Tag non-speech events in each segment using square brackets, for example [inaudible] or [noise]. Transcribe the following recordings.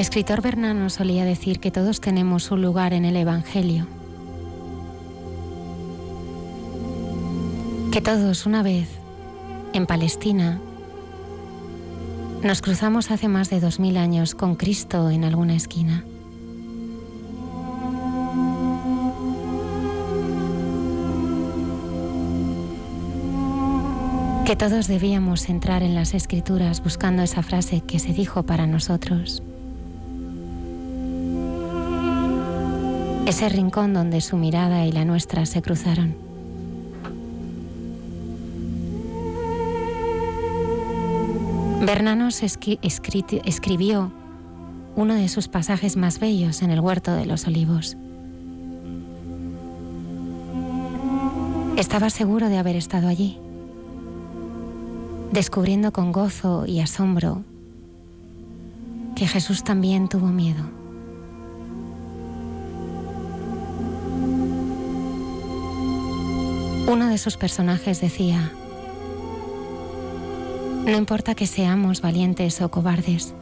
Escritor Bernano solía decir que todos tenemos un lugar en el Evangelio. Que todos una vez, en Palestina, nos cruzamos hace más de dos mil años con Cristo en alguna esquina. Que todos debíamos entrar en las escrituras buscando esa frase que se dijo para nosotros. Ese rincón donde su mirada y la nuestra se cruzaron. Bernanos escribió uno de sus pasajes más bellos en el Huerto de los Olivos. Estaba seguro de haber estado allí, descubriendo con gozo y asombro que Jesús también tuvo miedo. Uno de sus personajes decía, no importa que seamos valientes o cobardes,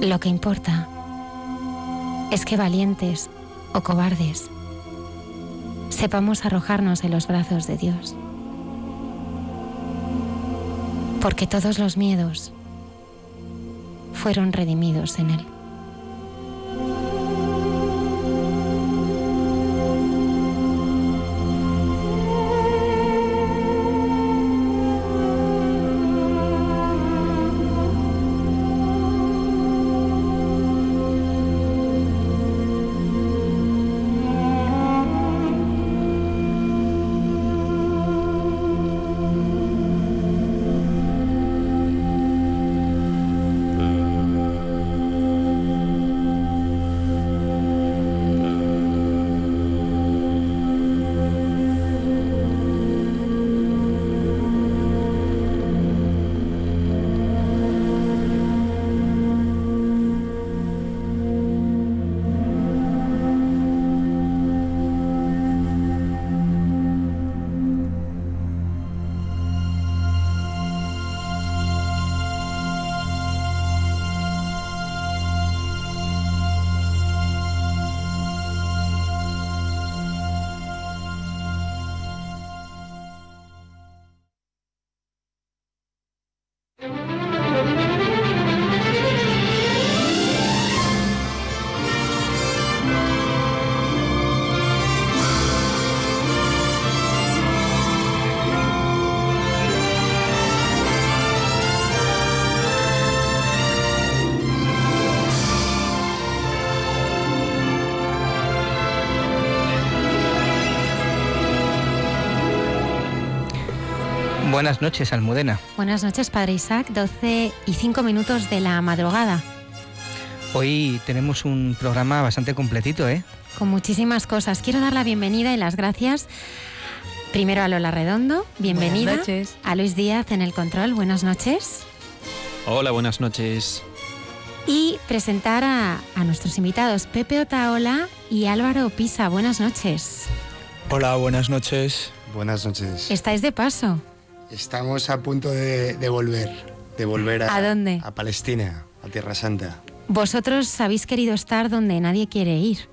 lo que importa es que valientes o cobardes sepamos arrojarnos en los brazos de Dios. Porque todos los miedos fueron redimidos en Él. Buenas noches, Almudena. Buenas noches, Padre Isaac. 12 y 5 minutos de la madrugada. Hoy tenemos un programa bastante completito, ¿eh? Con muchísimas cosas. Quiero dar la bienvenida y las gracias primero a Lola Redondo. Bienvenida. Buenas noches. A Luis Díaz en el control. Buenas noches. Hola, buenas noches. Y presentar a, a nuestros invitados, Pepe Otaola y Álvaro Pisa. Buenas noches. Hola, buenas noches. Buenas noches. ¿Estáis de paso? Estamos a punto de, de volver, de volver a, ¿A dónde? A Palestina, a Tierra Santa. Vosotros habéis querido estar donde nadie quiere ir,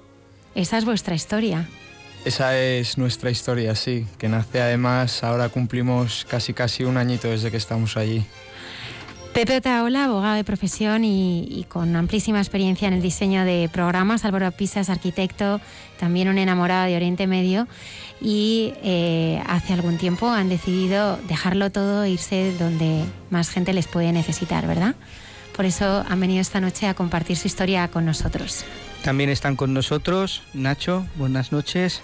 esa es vuestra historia. Esa es nuestra historia, sí, que nace además, ahora cumplimos casi casi un añito desde que estamos allí. Pepe Otaola, abogado de profesión y, con amplísima experiencia en el diseño de programas. Álvaro Pisa es arquitecto, también un enamorado de Oriente Medio. Y eh, hace algún tiempo han decidido dejarlo todo e irse donde más gente les puede necesitar, ¿verdad? Por eso han venido esta noche a compartir su historia con nosotros. También están con nosotros Nacho, buenas noches.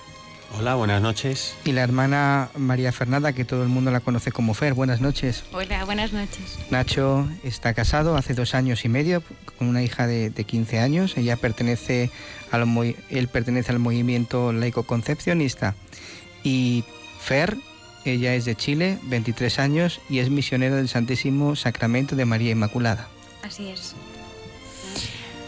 Hola, buenas noches. Y la hermana María Fernanda, que todo el mundo la conoce como Fer. Buenas noches. Hola, buenas noches. Nacho está casado hace dos años y medio con una hija de, 15 años. Ella pertenece al, él pertenece al movimiento laico concepcionista. Y Fer, ella es de Chile, 23 años y es misionera del Santísimo Sacramento de María Inmaculada. Así es.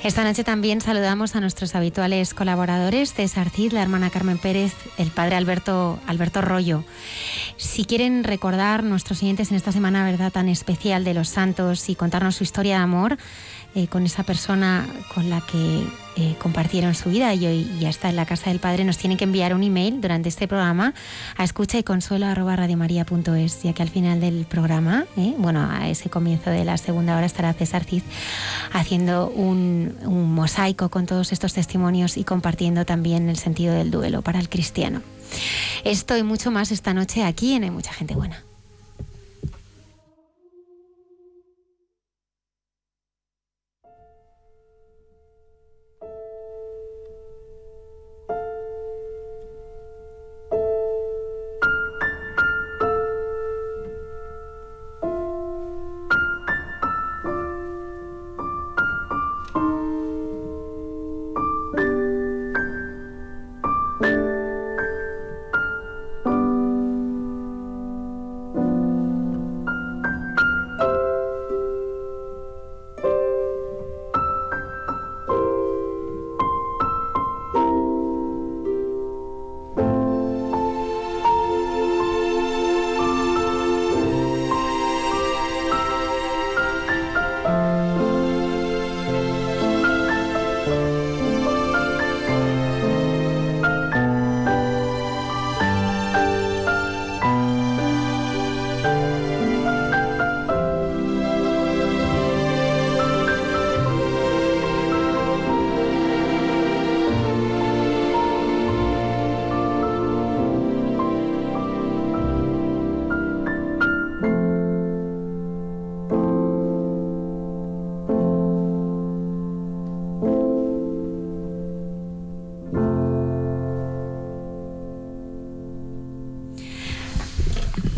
Esta noche también saludamos a nuestros habituales colaboradores, César Cid, la hermana Carmen Pérez, el padre Alberto, Alberto Rollo. Si quieren recordar nuestros siguientes en esta semana, ¿verdad?, tan especial de los santos y contarnos su historia de amor, eh, con esa persona con la que eh, compartieron su vida y hoy ya está en la casa del Padre, nos tienen que enviar un email durante este programa a escucha y consuelo ya que al final del programa, eh, bueno, a ese comienzo de la segunda hora estará César Cid haciendo un, mosaico con todos estos testimonios y compartiendo también el sentido del duelo para el cristiano. Esto y mucho más esta noche aquí en Hay Mucha Gente Buena.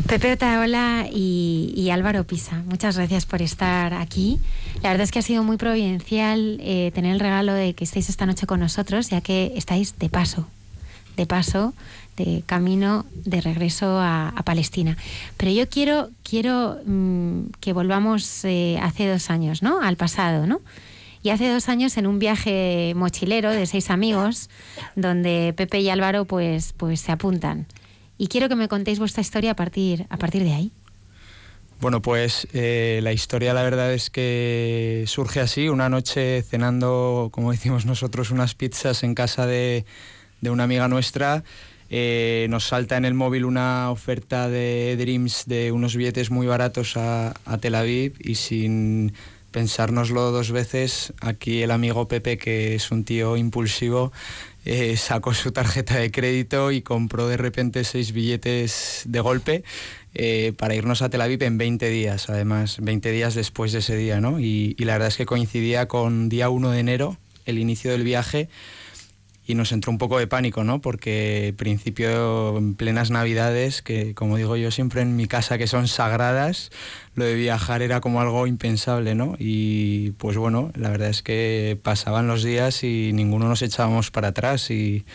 Pepe Otaola y, Álvaro Pisa, muchas gracias por estar aquí. La verdad es que ha sido muy providencial eh, tener el regalo de que estéis esta noche con nosotros, ya que estáis de paso, de paso, de camino de regreso a, Palestina. Pero yo quiero, quiero mm, que volvamos eh, hace dos años, ¿no? Al pasado, ¿no? Y hace dos años en un viaje mochilero de seis amigos, donde Pepe y Álvaro pues, pues se apuntan y quiero que me contéis vuestra historia a partir, a partir de ahí. Bueno, pues eh, la historia la verdad es que surge así, una noche cenando, como decimos nosotros, unas pizzas en casa de, una amiga nuestra. Eh, nos salta en el móvil una oferta de Dreams de unos billetes muy baratos a Tel Aviv y sin pensárnoslo dos veces, aquí el amigo Pepe, que es un tío impulsivo, eh, sacó su tarjeta de crédito y compró de repente seis billetes de golpe eh, para irnos a Tel Aviv en 20 días, además, 20 días después de ese día, ¿no? Y, y la verdad es que coincidía con día 1 de enero, el inicio del viaje, y nos entró un poco de pánico, ¿no? Porque principio en plenas navidades, que como digo yo siempre en mi casa que son sagradas, lo de viajar era como algo impensable, ¿no? Y pues bueno, la verdad es que pasaban los días y ninguno nos echábamos para atrás y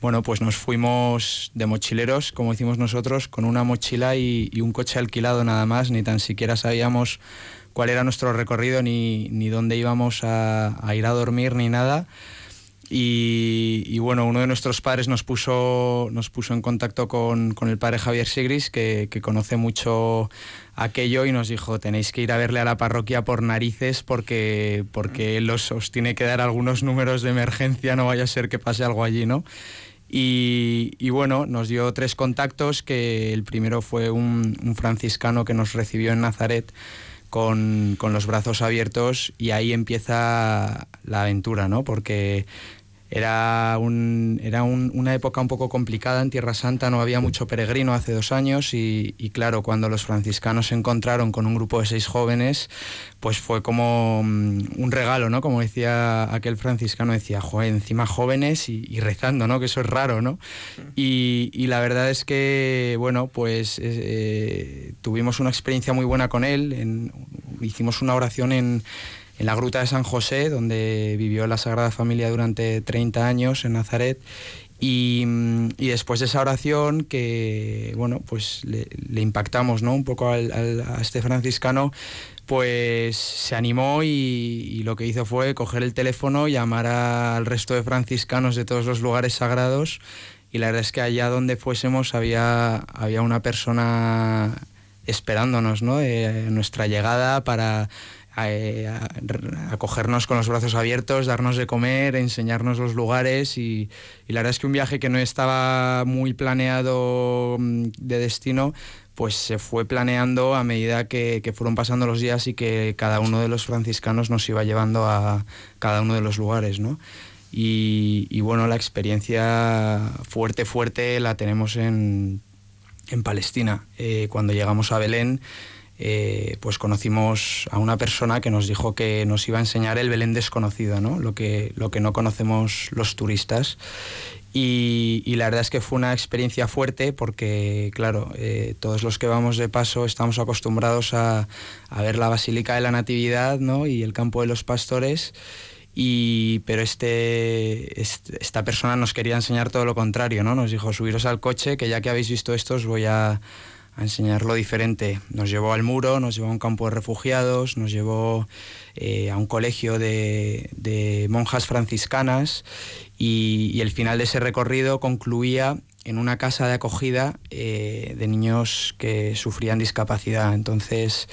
bueno, pues nos fuimos de mochileros, como decimos nosotros, con una mochila y, un coche alquilado nada más, ni tan siquiera sabíamos cuál era nuestro recorrido ni, ni dónde íbamos a ir a dormir ni nada Y, bueno, uno de nuestros padres nos puso, nos puso en contacto con, el padre Javier Sigris, que, conoce mucho aquello, y nos dijo, tenéis que ir a verle a la parroquia por narices porque, porque él os, tiene que dar algunos números de emergencia, no vaya a ser que pase algo allí, ¿no? Y, bueno, nos dio tres contactos, que el primero fue un, un franciscano que nos recibió en Nazaret, con, los brazos abiertos y ahí empieza la aventura, ¿no? Porque era, un, era una época un poco complicada en Tierra Santa, no había mucho peregrino hace dos años y, claro, cuando los franciscanos se encontraron con un grupo de seis jóvenes, pues fue como mm, un regalo, ¿no? Como decía aquel franciscano, decía, joder, encima jóvenes y, rezando, ¿no? Que eso es raro, ¿no? Y, la verdad es que, bueno, pues eh, tuvimos una experiencia muy buena con él, hicimos una oración en en la Gruta de San José, donde vivió la Sagrada Familia durante 30 años en Nazaret. Y, después de esa oración, que bueno, pues le, impactamos ¿no? un poco a este franciscano, pues se animó y, lo que hizo fue coger el teléfono, llamar al resto de franciscanos de todos los lugares sagrados y la verdad es que allá donde fuésemos había, había una persona esperándonos, ¿no? De nuestra llegada para acogernos con los brazos abiertos, darnos de comer, enseñarnos los lugares y, la verdad es que un viaje que no estaba muy planeado mm, de destino, pues se fue planeando a medida que, fueron pasando los días y que cada uno de los franciscanos nos iba llevando a cada uno de los lugares, ¿no? Y, bueno, la experiencia fuerte, fuerte la tenemos en, Palestina. Eh, cuando llegamos a Belén, eh, pues conocimos a una persona que nos dijo que nos iba a enseñar el Belén desconocido, ¿no? Lo, que, lo que no conocemos los turistas. Y, la verdad es que fue una experiencia fuerte porque, claro, eh, todos los que vamos de paso estamos acostumbrados a, ver la Basílica de la Natividad ¿no? y el campo de los pastores. Y, pero este, este, esta persona nos quería enseñar todo lo contrario, ¿no? Nos dijo, subiros al coche, que ya que habéis visto esto os voy a, a enseñarlo diferente. Nos llevó al muro, nos llevó a un campo de refugiados, nos llevó eh, a un colegio de, monjas franciscanas y, el final de ese recorrido concluía en una casa de acogida eh, de niños que sufrían discapacidad. Entonces,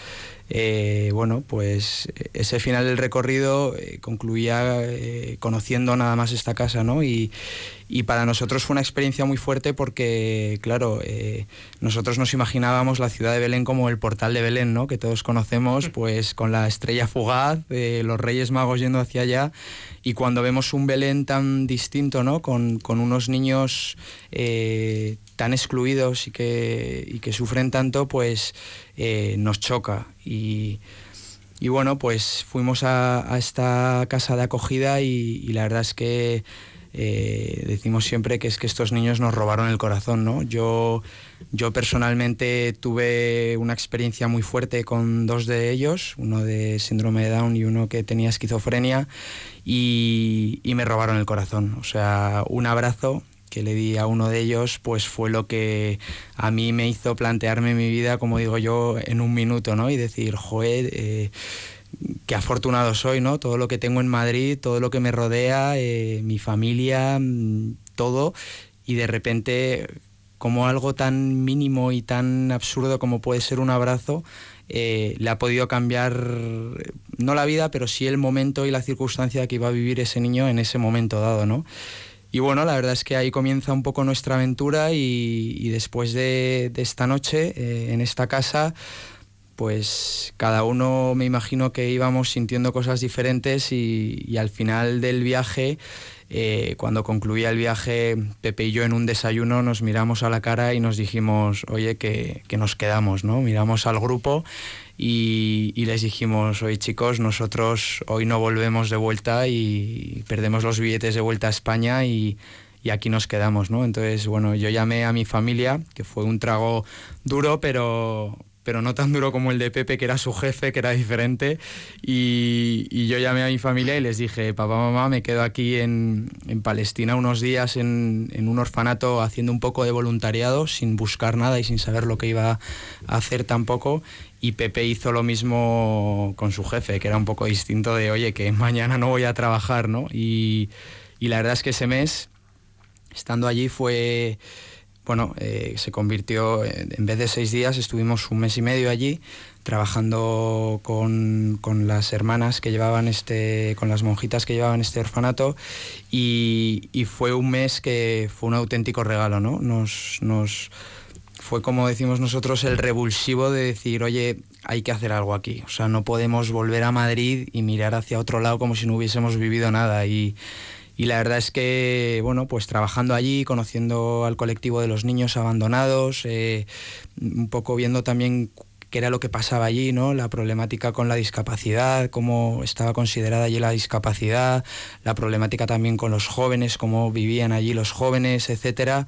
eh, bueno, pues ese final del recorrido concluía conociendo nada más esta casa, ¿no? Y, y para nosotros fue una experiencia muy fuerte porque, claro, eh, nosotros nos imaginábamos la ciudad de Belén como el portal de Belén, ¿no? Que todos conocemos, mm. pues con la estrella fugaz, de los Reyes Magos yendo hacia allá. Y cuando vemos un Belén tan distinto, ¿no? Con, unos niños eh, tan excluidos y que, que sufren tanto, pues eh, nos choca. Y, bueno, pues fuimos a, esta casa de acogida y la verdad es que eh, decimos siempre que es que estos niños nos robaron el corazón, ¿no? Yo, yo personalmente tuve una experiencia muy fuerte con dos de ellos, uno de síndrome de Down y uno que tenía esquizofrenia, y, me robaron el corazón. O sea, un abrazo que le di a uno de ellos, pues fue lo que a mí me hizo plantearme mi vida, como digo yo, en un minuto, ¿no? Y decir, joder, eh, qué afortunado soy, ¿no? Todo lo que tengo en Madrid, todo lo que me rodea, eh, mi familia, mm, todo, y de repente como algo tan mínimo y tan absurdo como puede ser un abrazo, eh, le ha podido cambiar, no la vida, pero sí el momento y la circunstancia que iba a vivir ese niño en ese momento dado, ¿no? Y bueno, la verdad es que ahí comienza un poco nuestra aventura y, después de, esta noche eh, en esta casa, pues cada uno me imagino que íbamos sintiendo cosas diferentes y, al final del viaje, eh, cuando concluía el viaje, Pepe y yo en un desayuno nos miramos a la cara y nos dijimos, oye, que, nos quedamos, ¿no? Miramos al grupo y, les dijimos, oye chicos, nosotros hoy no volvemos de vuelta y perdemos los billetes de vuelta a España y, y aquí nos quedamos, ¿no? Entonces, bueno, yo llamé a mi familia, que fue un trago duro, pero, pero no tan duro como el de Pepe, que era su jefe, que era diferente. Y, yo llamé a mi familia y les dije, papá, mamá, me quedo aquí en, Palestina unos días en, un orfanato haciendo un poco de voluntariado, sin buscar nada y sin saber lo que iba a hacer tampoco. Y Pepe hizo lo mismo con su jefe, que era un poco distinto de, oye, que mañana no voy a trabajar, ¿no? Y, Y la verdad es que ese mes, estando allí, fue, bueno, eh, se convirtió, en vez de seis días, estuvimos un mes y medio allí trabajando con, las hermanas que llevaban este, con las monjitas que llevaban este orfanato y, fue un mes que fue un auténtico regalo, ¿no? Nos, nos fue como decimos nosotros el revulsivo de decir, oye, hay que hacer algo aquí, o sea, no podemos volver a Madrid y mirar hacia otro lado como si no hubiésemos vivido nada y y la verdad es que, bueno, pues trabajando allí, conociendo al colectivo de los niños abandonados, eh, un poco viendo también qué era lo que pasaba allí, ¿no? La problemática con la discapacidad, cómo estaba considerada allí la discapacidad, la problemática también con los jóvenes, cómo vivían allí los jóvenes, etcétera,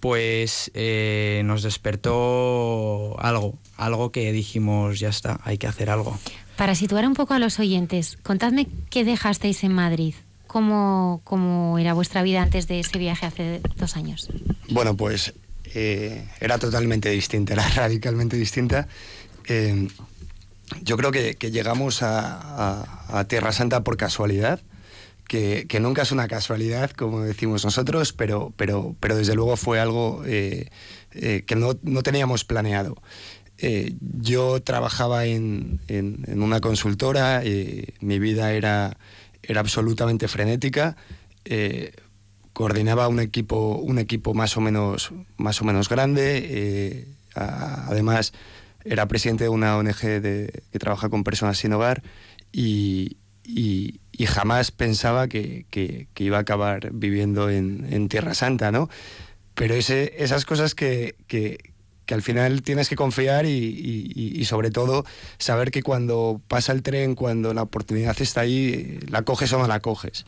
pues eh, nos despertó algo, algo que dijimos, ya está, hay que hacer algo. Para situar un poco a los oyentes, contadme qué dejasteis en Madrid. ¿Cómo, cómo era vuestra vida antes de ese viaje hace dos años? Bueno, pues eh, era totalmente distinta, era [laughs] radicalmente distinta. Eh, yo creo que, llegamos a, Tierra Santa por casualidad, que, nunca es una casualidad, como decimos nosotros, pero, pero, pero desde luego fue algo eh, que no, teníamos planeado. yo trabajaba en, una consultora, mi vida era, era absolutamente frenética coordinaba un equipo, un equipo más o menos, más o menos grande. además, era presidente de una ONG que trabaja con personas sin hogar y, jamás pensaba que, iba a acabar viviendo en, Tierra Santa, ¿no? Pero esas cosas que, al final tienes que confiar y, sobre todo saber que cuando pasa el tren, cuando la oportunidad está ahí, la coges o no la coges.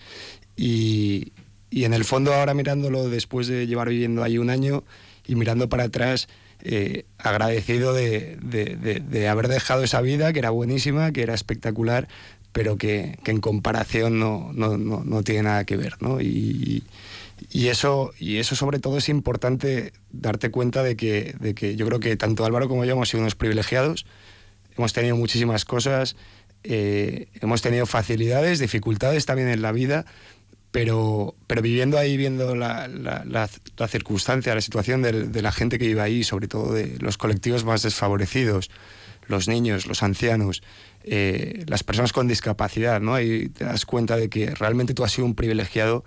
Y, y en el fondo ahora mirándolo después de llevar viviendo ahí un año y mirando para atrás, eh, agradecido de, haber dejado esa vida, que era buenísima, que era espectacular, pero que, en comparación no, no, tiene nada que ver. ¿no? Y, eso, y eso sobre todo es importante darte cuenta de que, de que yo creo que tanto Álvaro como yo hemos sido unos privilegiados, hemos tenido muchísimas cosas, eh, hemos tenido facilidades, dificultades también en la vida, pero, pero viviendo ahí, viendo la, la, circunstancia, la situación de, la gente que vive ahí, sobre todo de los colectivos más desfavorecidos, los niños, los ancianos, eh, las personas con discapacidad, ¿no? Ahí te das cuenta de que realmente tú has sido un privilegiado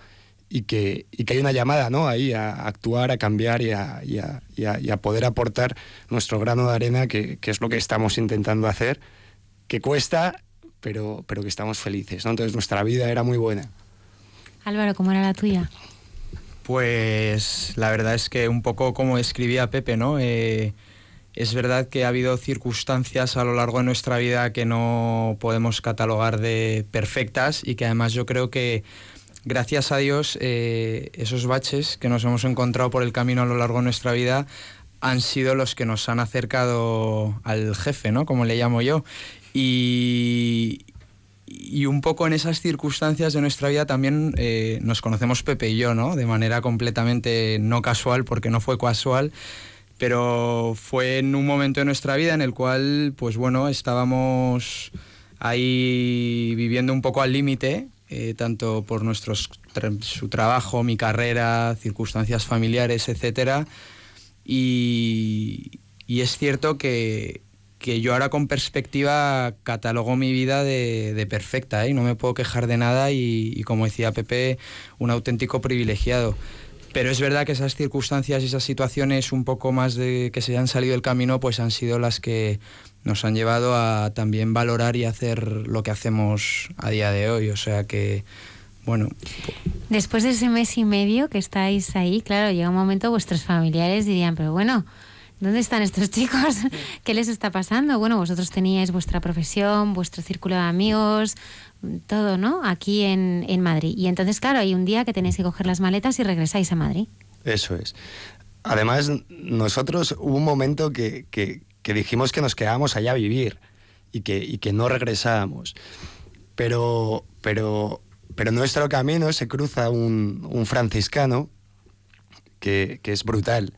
y que, y que hay una llamada ¿no? ahí a actuar, a cambiar y a, y a, y a, poder aportar nuestro grano de arena, que, que, es lo que estamos intentando hacer, que cuesta, pero, pero que estamos felices. ¿no? Entonces nuestra vida era muy buena. Álvaro, ¿cómo era la tuya? Pues la verdad es que un poco como escribía Pepe, ¿no? Eh, es verdad que ha habido circunstancias a lo largo de nuestra vida que no podemos catalogar de perfectas y que además yo creo que gracias a Dios eh, esos baches que nos hemos encontrado por el camino a lo largo de nuestra vida han sido los que nos han acercado al jefe, ¿no? Como le llamo yo. Y, un poco en esas circunstancias de nuestra vida también eh, nos conocemos Pepe y yo, ¿no? De manera completamente no casual, porque no fue casual, pero fue en un momento de nuestra vida en el cual, pues bueno, estábamos ahí viviendo un poco al límite, eh, tanto por nuestros, su trabajo, mi carrera, circunstancias familiares, etc. y es cierto que, que yo ahora con perspectiva catalogo mi vida de, perfecta, ¿eh? no me puedo quejar de nada y, como decía Pepe, un auténtico privilegiado. Pero es verdad que esas circunstancias y esas situaciones un poco más de que se han salido del camino, pues han sido las que nos han llevado a también valorar y hacer lo que hacemos a día de hoy. O sea que, bueno. Después de ese mes y medio que estáis ahí, claro, llega un momento vuestros familiares dirían, pero bueno, ¿Dónde están estos [laughs] chicos? ¿Qué les está pasando? Bueno, vosotros teníais vuestra profesión, vuestro círculo de amigos, todo, ¿no? Aquí en, Madrid. Y entonces, claro, hay un día que tenéis que coger las maletas y regresáis a Madrid. Eso es. Además, nosotros hubo un momento que, dijimos que nos quedábamos allá a vivir y que, que no regresábamos. Pero, pero, pero en nuestro camino se cruza un, franciscano que, que es brutal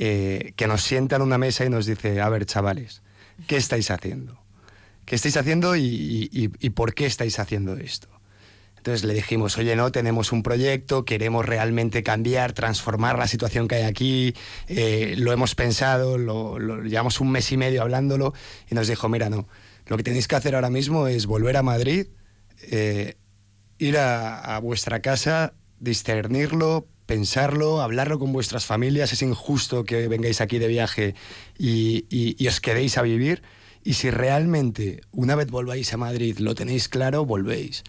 eh, que nos sienta en una mesa y nos dice, a ver, chavales, ¿qué estáis haciendo? ¿Qué estáis haciendo y, por qué estáis haciendo esto? Entonces le dijimos, oye, no, tenemos un proyecto, queremos realmente cambiar, transformar la situación que hay aquí, eh, lo hemos pensado, lo, llevamos un mes y medio hablándolo y nos dijo, mira, no, lo que tenéis que hacer ahora mismo es volver a Madrid, eh, ir a, vuestra casa, discernirlo, pensarlo, hablarlo con vuestras familias, es injusto que vengáis aquí de viaje y, y os quedéis a vivir. Y si realmente una vez volváis a Madrid lo tenéis claro, volvéis.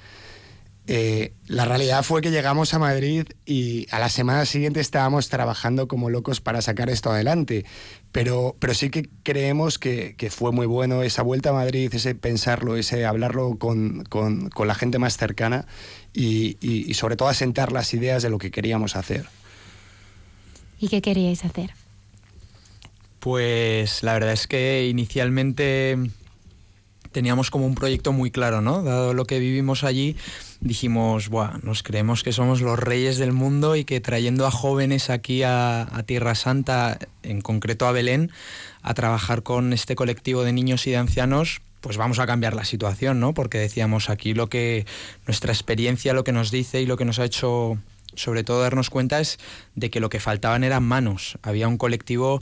Eh, la realidad fue que llegamos a Madrid y a la semana siguiente estábamos trabajando como locos para sacar esto adelante. Pero, pero sí que creemos que, fue muy bueno esa vuelta a Madrid, ese pensarlo, ese hablarlo con, la gente más cercana y, y sobre todo asentar las ideas de lo que queríamos hacer. ¿Y qué queríais hacer? Pues la verdad es que inicialmente teníamos como un proyecto muy claro, ¿no? Dado lo que vivimos allí, dijimos, Buah, nos creemos que somos los reyes del mundo y que trayendo a jóvenes aquí a, Tierra Santa, en concreto a Belén, a trabajar con este colectivo de niños y de ancianos, pues vamos a cambiar la situación, ¿no? Porque decíamos aquí lo que nuestra experiencia, lo que nos dice y lo que nos ha hecho sobre todo darnos cuenta es de que lo que faltaban eran manos. Había un colectivo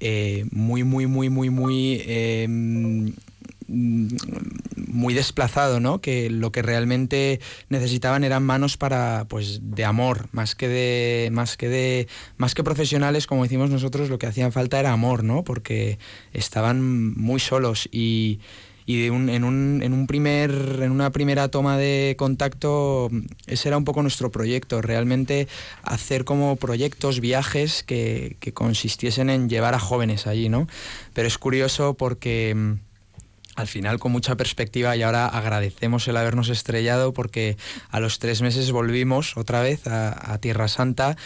eh, muy, muy, muy, muy, muy eh, Mm, muy desplazado, ¿no? Que lo que realmente necesitaban eran manos para, pues, de amor, más que de, más que de, más que profesionales, como decimos nosotros, lo que hacían falta era amor, ¿no? Porque estaban muy solos y, en, un, en, un primer, en una primera toma de contacto ese era un poco nuestro proyecto, realmente hacer como proyectos, viajes que, que consistiesen en llevar a jóvenes allí, ¿no? Pero es curioso porque al final con mucha perspectiva y ahora agradecemos el habernos estrellado porque a los tres meses volvimos otra vez a, Tierra Santa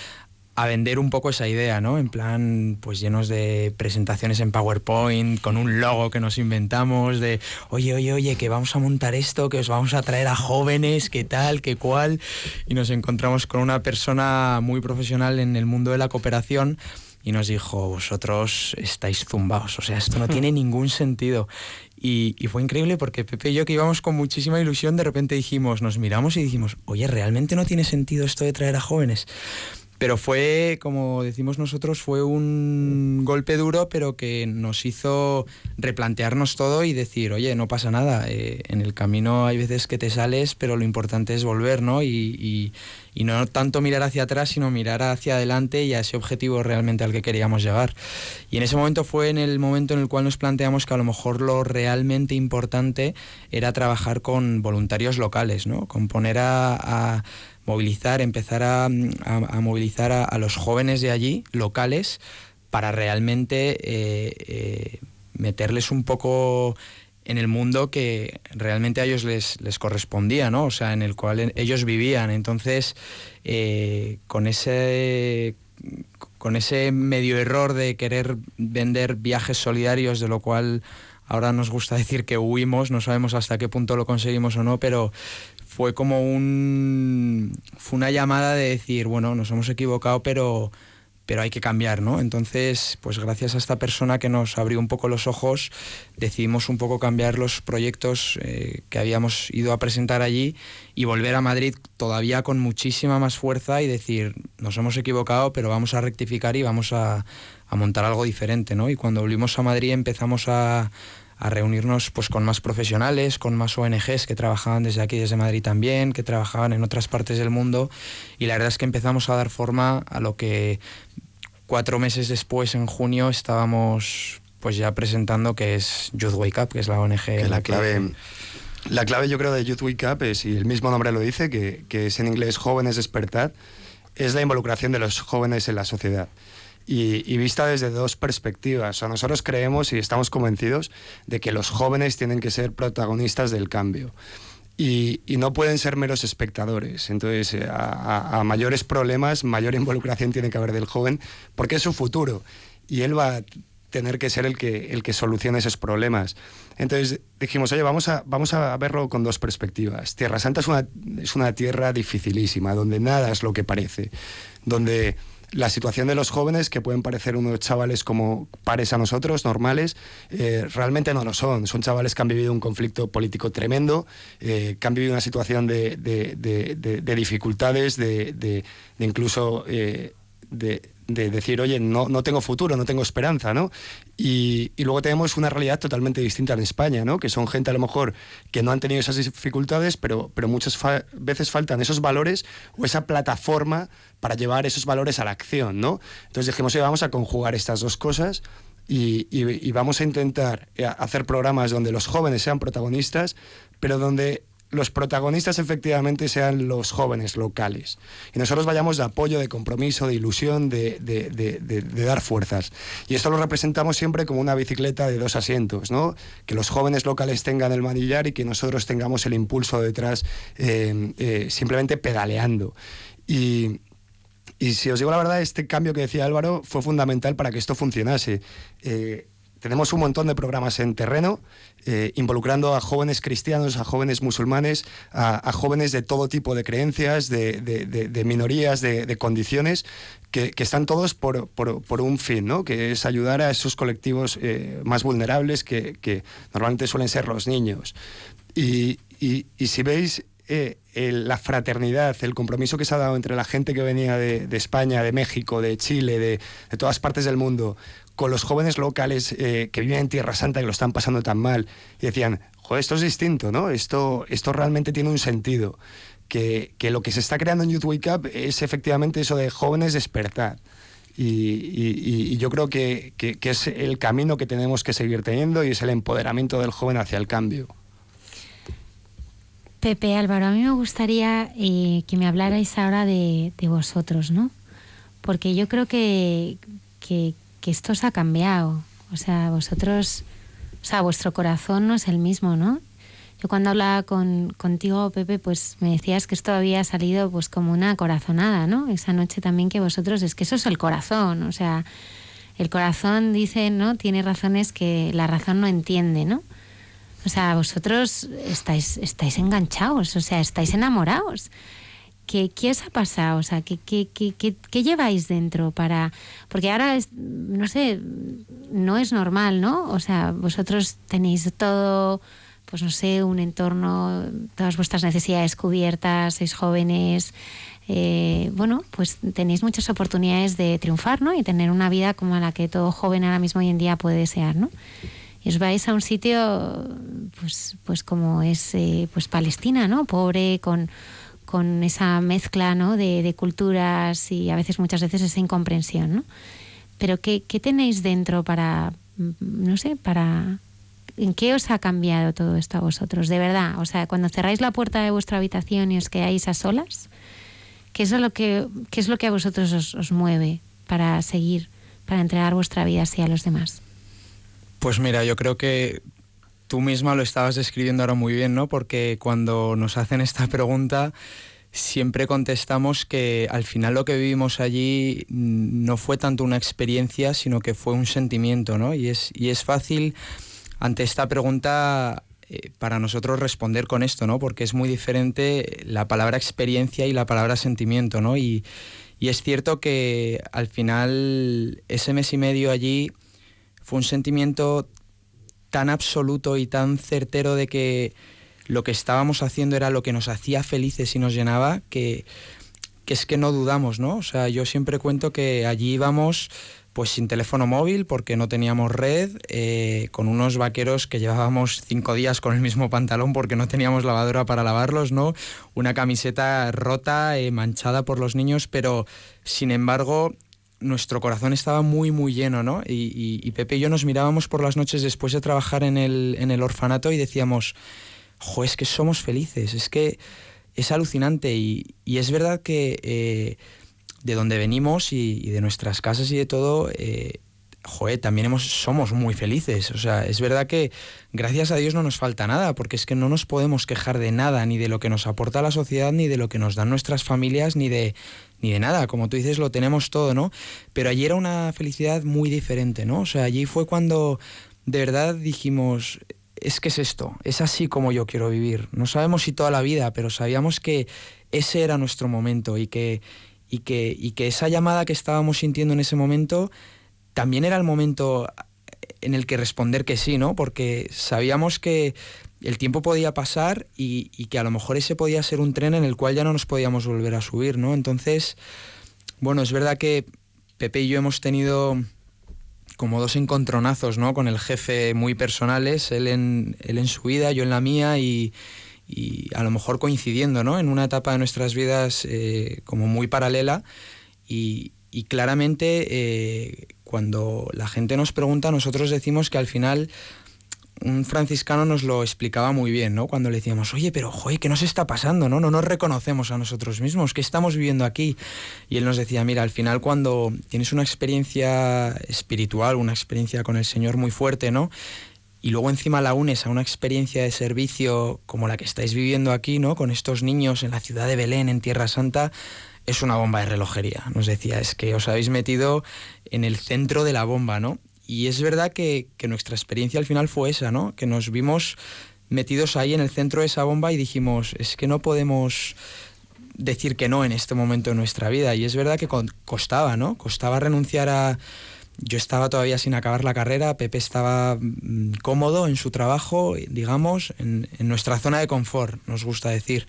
a vender un poco esa idea, ¿no? En plan, pues llenos de presentaciones en PowerPoint, con un logo que nos inventamos, de, oye, oye, oye, que vamos a montar esto, que os vamos a traer a jóvenes, qué tal, qué cual, y nos encontramos con una persona muy profesional en el mundo de la cooperación y nos dijo, vosotros estáis zumbados, o sea, esto no tiene [laughs] ningún sentido. Y, fue increíble porque Pepe y yo que íbamos con muchísima ilusión, de repente dijimos, nos miramos y dijimos, oye, ¿realmente no tiene sentido esto de traer a jóvenes? Pero fue, como decimos nosotros, fue un golpe duro, pero que nos hizo replantearnos todo y decir, oye, no pasa nada, eh, en el camino hay veces que te sales, pero lo importante es volver, ¿no? Y, y, no tanto mirar hacia atrás, sino mirar hacia adelante y a ese objetivo realmente al que queríamos llegar. Y en ese momento fue en el momento en el cual nos planteamos que a lo mejor lo realmente importante era trabajar con voluntarios locales, ¿no? Con poner a movilizar, empezar a, movilizar a, los jóvenes de allí, locales, para realmente eh, eh, meterles un poco en el mundo que realmente a ellos les, les correspondía, ¿no? O sea, en el cual ellos vivían. Entonces, eh, con ese con ese medio error de querer vender viajes solidarios, de lo cual ahora nos gusta [laughs] decir que huimos, no sabemos hasta qué punto lo conseguimos o no, pero fue como un fue una llamada de decir, bueno, nos hemos equivocado, pero pero hay que cambiar, ¿no? Entonces, pues gracias a esta persona que nos abrió un poco los ojos, decidimos un poco cambiar los proyectos eh, que habíamos ido a presentar allí y volver a Madrid todavía con muchísima más fuerza y decir, nos hemos equivocado, pero vamos a rectificar y vamos a, a montar algo diferente, ¿no? Y cuando volvimos a Madrid empezamos a a reunirnos pues con más profesionales, con más ONGs que trabajaban desde aquí, desde Madrid también, que trabajaban en otras partes del mundo y la verdad es que empezamos a dar forma a lo que cuatro meses después, en junio, estábamos pues ya presentando que es Youth Wake Up, que es la ONG. Que la clave... La clave yo creo de Youth Wake Up es, y el mismo nombre lo dice, que, que es en inglés jóvenes despertar, es la involucración de los jóvenes en la sociedad y, vista desde dos perspectivas. Nosotros creemos y estamos convencidos de que los jóvenes tienen que ser protagonistas del cambio. Y, no pueden ser meros espectadores. Entonces, eh, a, mayores problemas, mayor [laughs] involucración tiene que haber del joven, porque es su futuro. Y él va a tener que ser el que, el que solucione esos problemas. Entonces dijimos, oye, vamos a, vamos a verlo con dos perspectivas. Tierra Santa es una, es una tierra dificilísima, donde nada es lo que parece, donde la situación de los jóvenes, que pueden parecer unos chavales como pares a nosotros, normales, eh, realmente no lo son. Son chavales que han vivido un conflicto político tremendo, eh, que han vivido una situación de, dificultades, de, incluso eh, de, decir, oye, no, no tengo futuro, no tengo esperanza, ¿no? Y, luego tenemos una realidad totalmente distinta en España, ¿no? Que son gente a lo mejor que no han tenido esas dificultades, pero, pero muchas veces faltan esos valores o esa plataforma para llevar esos valores a la acción, ¿no? Entonces dijimos, oye, vamos a conjugar estas dos cosas y, y vamos a intentar eh, hacer programas donde los jóvenes sean protagonistas, pero donde los protagonistas efectivamente sean los jóvenes locales. Y nosotros vayamos de apoyo, de compromiso, de ilusión, de, dar fuerzas. Y esto lo representamos siempre como una bicicleta de dos asientos, ¿no? Que los jóvenes locales tengan el manillar y que nosotros tengamos el impulso detrás eh, eh, simplemente pedaleando. Y, si os digo la verdad, este cambio que decía Álvaro fue fundamental para que esto funcionase. Eh, tenemos un montón de programas en terreno, eh, involucrando a jóvenes cristianos, a jóvenes musulmanes, a, jóvenes de todo tipo de creencias, de, minorías, de, condiciones, que, están todos por, un fin, ¿no? que es ayudar a esos colectivos eh, más vulnerables que, normalmente suelen ser los niños. Y, si veis eh, la fraternidad, el compromiso que se ha dado entre la gente que venía de, España, de México, de Chile, de, todas partes del mundo, con los jóvenes locales eh, que viven en Tierra Santa y lo están pasando tan mal y decían, joder, esto es distinto, ¿no? Esto, esto realmente tiene un sentido. Que, lo que se está creando en Youth Wake Up es efectivamente eso de jóvenes despertar. Y, yo creo que, es el camino que tenemos que seguir teniendo y es el empoderamiento del joven hacia el cambio. Pepe Álvaro, a mí me gustaría eh, que me hablarais ahora de, vosotros, ¿no? Porque yo creo que, que, que esto os ha cambiado. O sea, vosotros, o sea, vuestro corazón no es el mismo, ¿no? Yo cuando hablaba con, contigo, Pepe, pues me decías que esto había salido pues como una corazonada, ¿no? Esa noche también que vosotros, es que eso es el corazón, o sea, el corazón dice, ¿no? Tiene razones que la razón no entiende, ¿no? O sea, vosotros estáis, estáis enganchados, o sea, estáis enamorados. ¿Qué, ¿Qué, os ha pasado? O sea, ¿qué, qué, qué, lleváis dentro para...? Porque ahora, es, no sé, no es normal, ¿no? O sea, vosotros tenéis todo, pues no sé, un entorno, todas vuestras necesidades cubiertas, sois jóvenes, eh, bueno, pues tenéis muchas oportunidades de triunfar, ¿no? Y tener una vida como la que todo joven ahora mismo hoy en día puede desear, ¿no? Y os vais a un sitio, pues, pues como es eh, pues Palestina, ¿no? Pobre, con con esa mezcla ¿no? de, culturas y a veces, muchas veces, esa incomprensión. ¿no? Pero ¿qué, ¿qué, tenéis dentro para, mm, no sé, para... ¿En qué os ha cambiado todo esto a vosotros? De verdad, o sea, cuando cerráis la puerta de vuestra habitación y os quedáis a solas, ¿qué es lo que, qué es lo que a vosotros os, os mueve para seguir, para entregar vuestra vida así a los demás? Pues mira, yo creo que tú misma lo estabas describiendo ahora muy bien, ¿no? Porque cuando nos hacen esta pregunta, siempre contestamos que al final lo que vivimos allí no fue tanto una experiencia, sino que fue un sentimiento, ¿no? Y es, y es fácil ante esta pregunta eh, para nosotros responder con esto, ¿no? Porque es muy diferente la palabra experiencia y la palabra sentimiento, ¿no? Y, y es cierto que al final ese mes y medio allí fue un sentimiento tan absoluto y tan certero de que lo que estábamos haciendo era lo que nos hacía felices y nos llenaba, que, es que no dudamos, ¿no? O sea, yo siempre cuento que allí íbamos pues sin teléfono móvil porque no teníamos red, eh, con unos vaqueros que llevábamos cinco días con el mismo pantalón porque no teníamos lavadora para lavarlos, ¿no? Una camiseta rota, eh, manchada por los niños, pero sin embargo nuestro corazón estaba muy, muy lleno, ¿no? Y, Pepe y yo nos mirábamos por las noches después de trabajar en el, en el orfanato y decíamos, jo, es que somos felices, es que es alucinante y, es verdad que eh, de donde venimos y, de nuestras casas y de todo, eh, también hemos, somos muy felices. O sea, es verdad que gracias a Dios no nos falta nada, porque es que no nos podemos quejar de nada, ni de lo que nos aporta la sociedad, ni de lo que nos dan nuestras familias, ni de, ni de nada. Como tú dices, lo tenemos todo, ¿no? Pero allí era una felicidad muy diferente, ¿no? O sea, allí fue cuando de verdad dijimos, es que es esto, es así como yo quiero vivir. No sabemos si toda la vida, pero sabíamos que ese era nuestro momento y que, y que, y que esa llamada que estábamos sintiendo en ese momento también era el momento en el que responder que sí, ¿no? Porque sabíamos que el tiempo podía pasar y, que a lo mejor ese podía ser un tren en el cual ya no nos podíamos volver a subir, ¿no? Entonces, bueno, es verdad que Pepe y yo hemos tenido como dos encontronazos, ¿no? Con el jefe muy personales, él en, su vida, yo en la mía y, a lo mejor coincidiendo, ¿no? En una etapa de nuestras vidas eh, como muy paralela y, claramente eh, cuando la gente nos pregunta, nosotros decimos que al final un franciscano nos lo explicaba muy bien, ¿no? Cuando le decíamos, oye, pero joder, ¿qué nos está pasando? ¿no? no nos reconocemos a nosotros mismos, ¿qué estamos viviendo aquí? Y él nos decía, mira, al final cuando tienes una experiencia espiritual, una experiencia con el Señor muy fuerte, ¿no? Y luego encima la unes a una experiencia de servicio como la que estáis viviendo aquí, ¿no? Con estos niños en la ciudad de Belén, en Tierra Santa, es una bomba de relojería. Nos decía, es que os habéis metido en el centro de la bomba, ¿no? Y es verdad que, nuestra experiencia al final fue esa, ¿no? Que nos vimos metidos ahí en el centro de esa bomba y dijimos, es que no podemos decir que no en este momento de nuestra vida. Y es verdad que costaba, ¿no? Costaba renunciar a yo estaba todavía sin acabar la carrera, Pepe estaba mm, cómodo en su trabajo, digamos, en, nuestra zona de confort, nos gusta decir.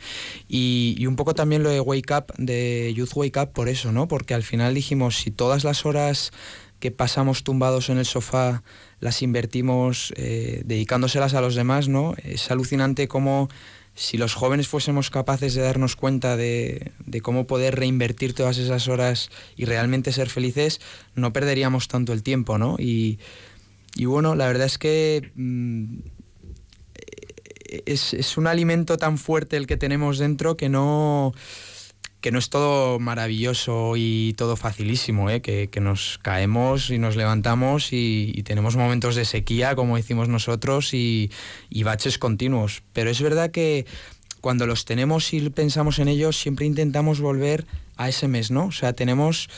Y, un poco también lo de Wake Up, de Youth Wake Up, por eso, ¿no? Porque al final dijimos, si todas las horas que pasamos tumbados en el sofá las invertimos eh, dedicándoselas a los demás, ¿no? Es alucinante cómo si los jóvenes fuésemos capaces de darnos cuenta de, cómo poder reinvertir todas esas horas y realmente ser felices, no perderíamos tanto el tiempo, ¿no? Y, bueno, la verdad es que mm, es, es, un alimento tan fuerte el que tenemos dentro que no que no es todo maravilloso y todo facilísimo, ¿eh? que, nos caemos y nos levantamos y, tenemos momentos de sequía, como decimos nosotros, y, y baches continuos. Pero es verdad que cuando los tenemos y pensamos en ellos, siempre intentamos volver a ese mes, ¿no? O sea, tenemos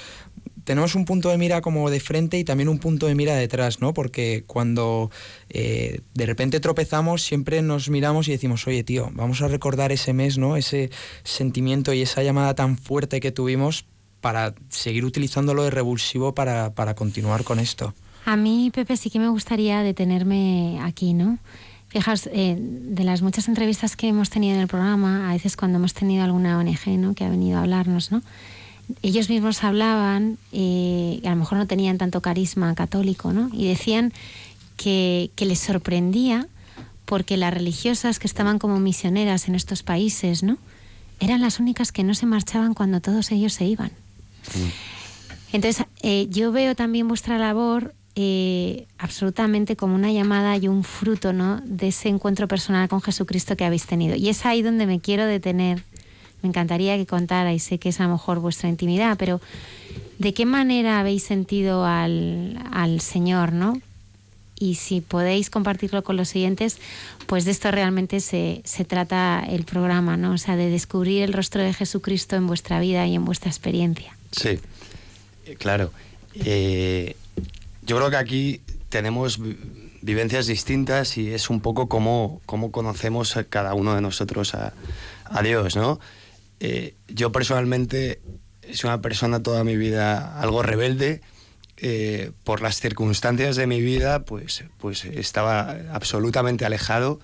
tenemos un punto de mira como de frente y también un punto de mira detrás, ¿no? Porque cuando eh, de repente tropezamos, siempre nos miramos y decimos, oye, tío, vamos a recordar ese mes, ¿no? Ese sentimiento y esa llamada tan fuerte que tuvimos para seguir utilizándolo de revulsivo para, continuar con esto. A mí, Pepe, sí que me gustaría detenerme aquí, ¿no? Fijaos, eh, de las muchas entrevistas que hemos tenido en el programa, a veces cuando hemos tenido alguna ONG ¿no? que ha venido a hablarnos, ¿no? Ellos mismos hablaban, eh, a lo mejor no tenían tanto carisma católico, ¿no? Y decían que, les sorprendía porque las religiosas que estaban como misioneras en estos países, ¿no? Eran las únicas que no se marchaban cuando todos ellos se iban. Entonces, eh, yo veo también vuestra labor eh, absolutamente como una llamada y un fruto ¿no? de ese encuentro personal con Jesucristo que habéis tenido. Y es ahí donde me quiero detener me encantaría que contarais, sé que es a lo mejor vuestra intimidad, pero ¿de qué manera habéis sentido al, Señor, no? Y si podéis compartirlo con los siguientes, pues de esto realmente se, trata el programa, ¿no? O sea, de descubrir el rostro de Jesucristo en vuestra vida y en vuestra experiencia. Sí, claro. Eh, yo creo que aquí tenemos vivencias distintas y es un poco como, como conocemos cada uno de nosotros a, a Dios, ¿no? Eh, yo personalmente soy una persona toda mi vida algo rebelde. Eh, por las circunstancias de mi vida, pues, pues estaba absolutamente alejado.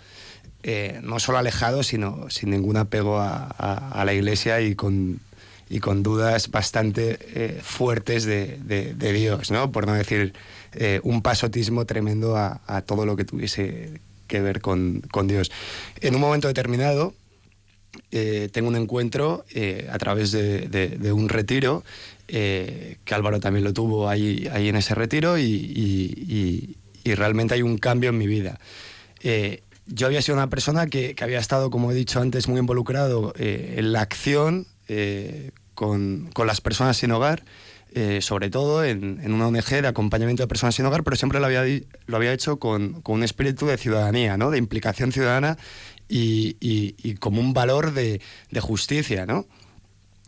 Eh, no solo alejado, sino sin ningún apego a, la iglesia y con, y con dudas bastante fuertes de, de, Dios, ¿no? por no decir un pasotismo tremendo a, a, todo lo que tuviese que ver con, con Dios. En un momento determinado, eh, tengo un encuentro eh, a través de, un retiro, eh, que Álvaro también lo tuvo ahí, ahí en ese retiro, y, realmente hay un cambio en mi vida. yo había sido una persona que, había estado, como he dicho antes, muy involucrado en la acción con, las personas sin hogar. sobre todo en, una ONG de acompañamiento de personas sin hogar, pero siempre lo había, lo había hecho con, con un espíritu de ciudadanía, ¿no? de implicación ciudadana y, como un valor de, justicia, ¿no?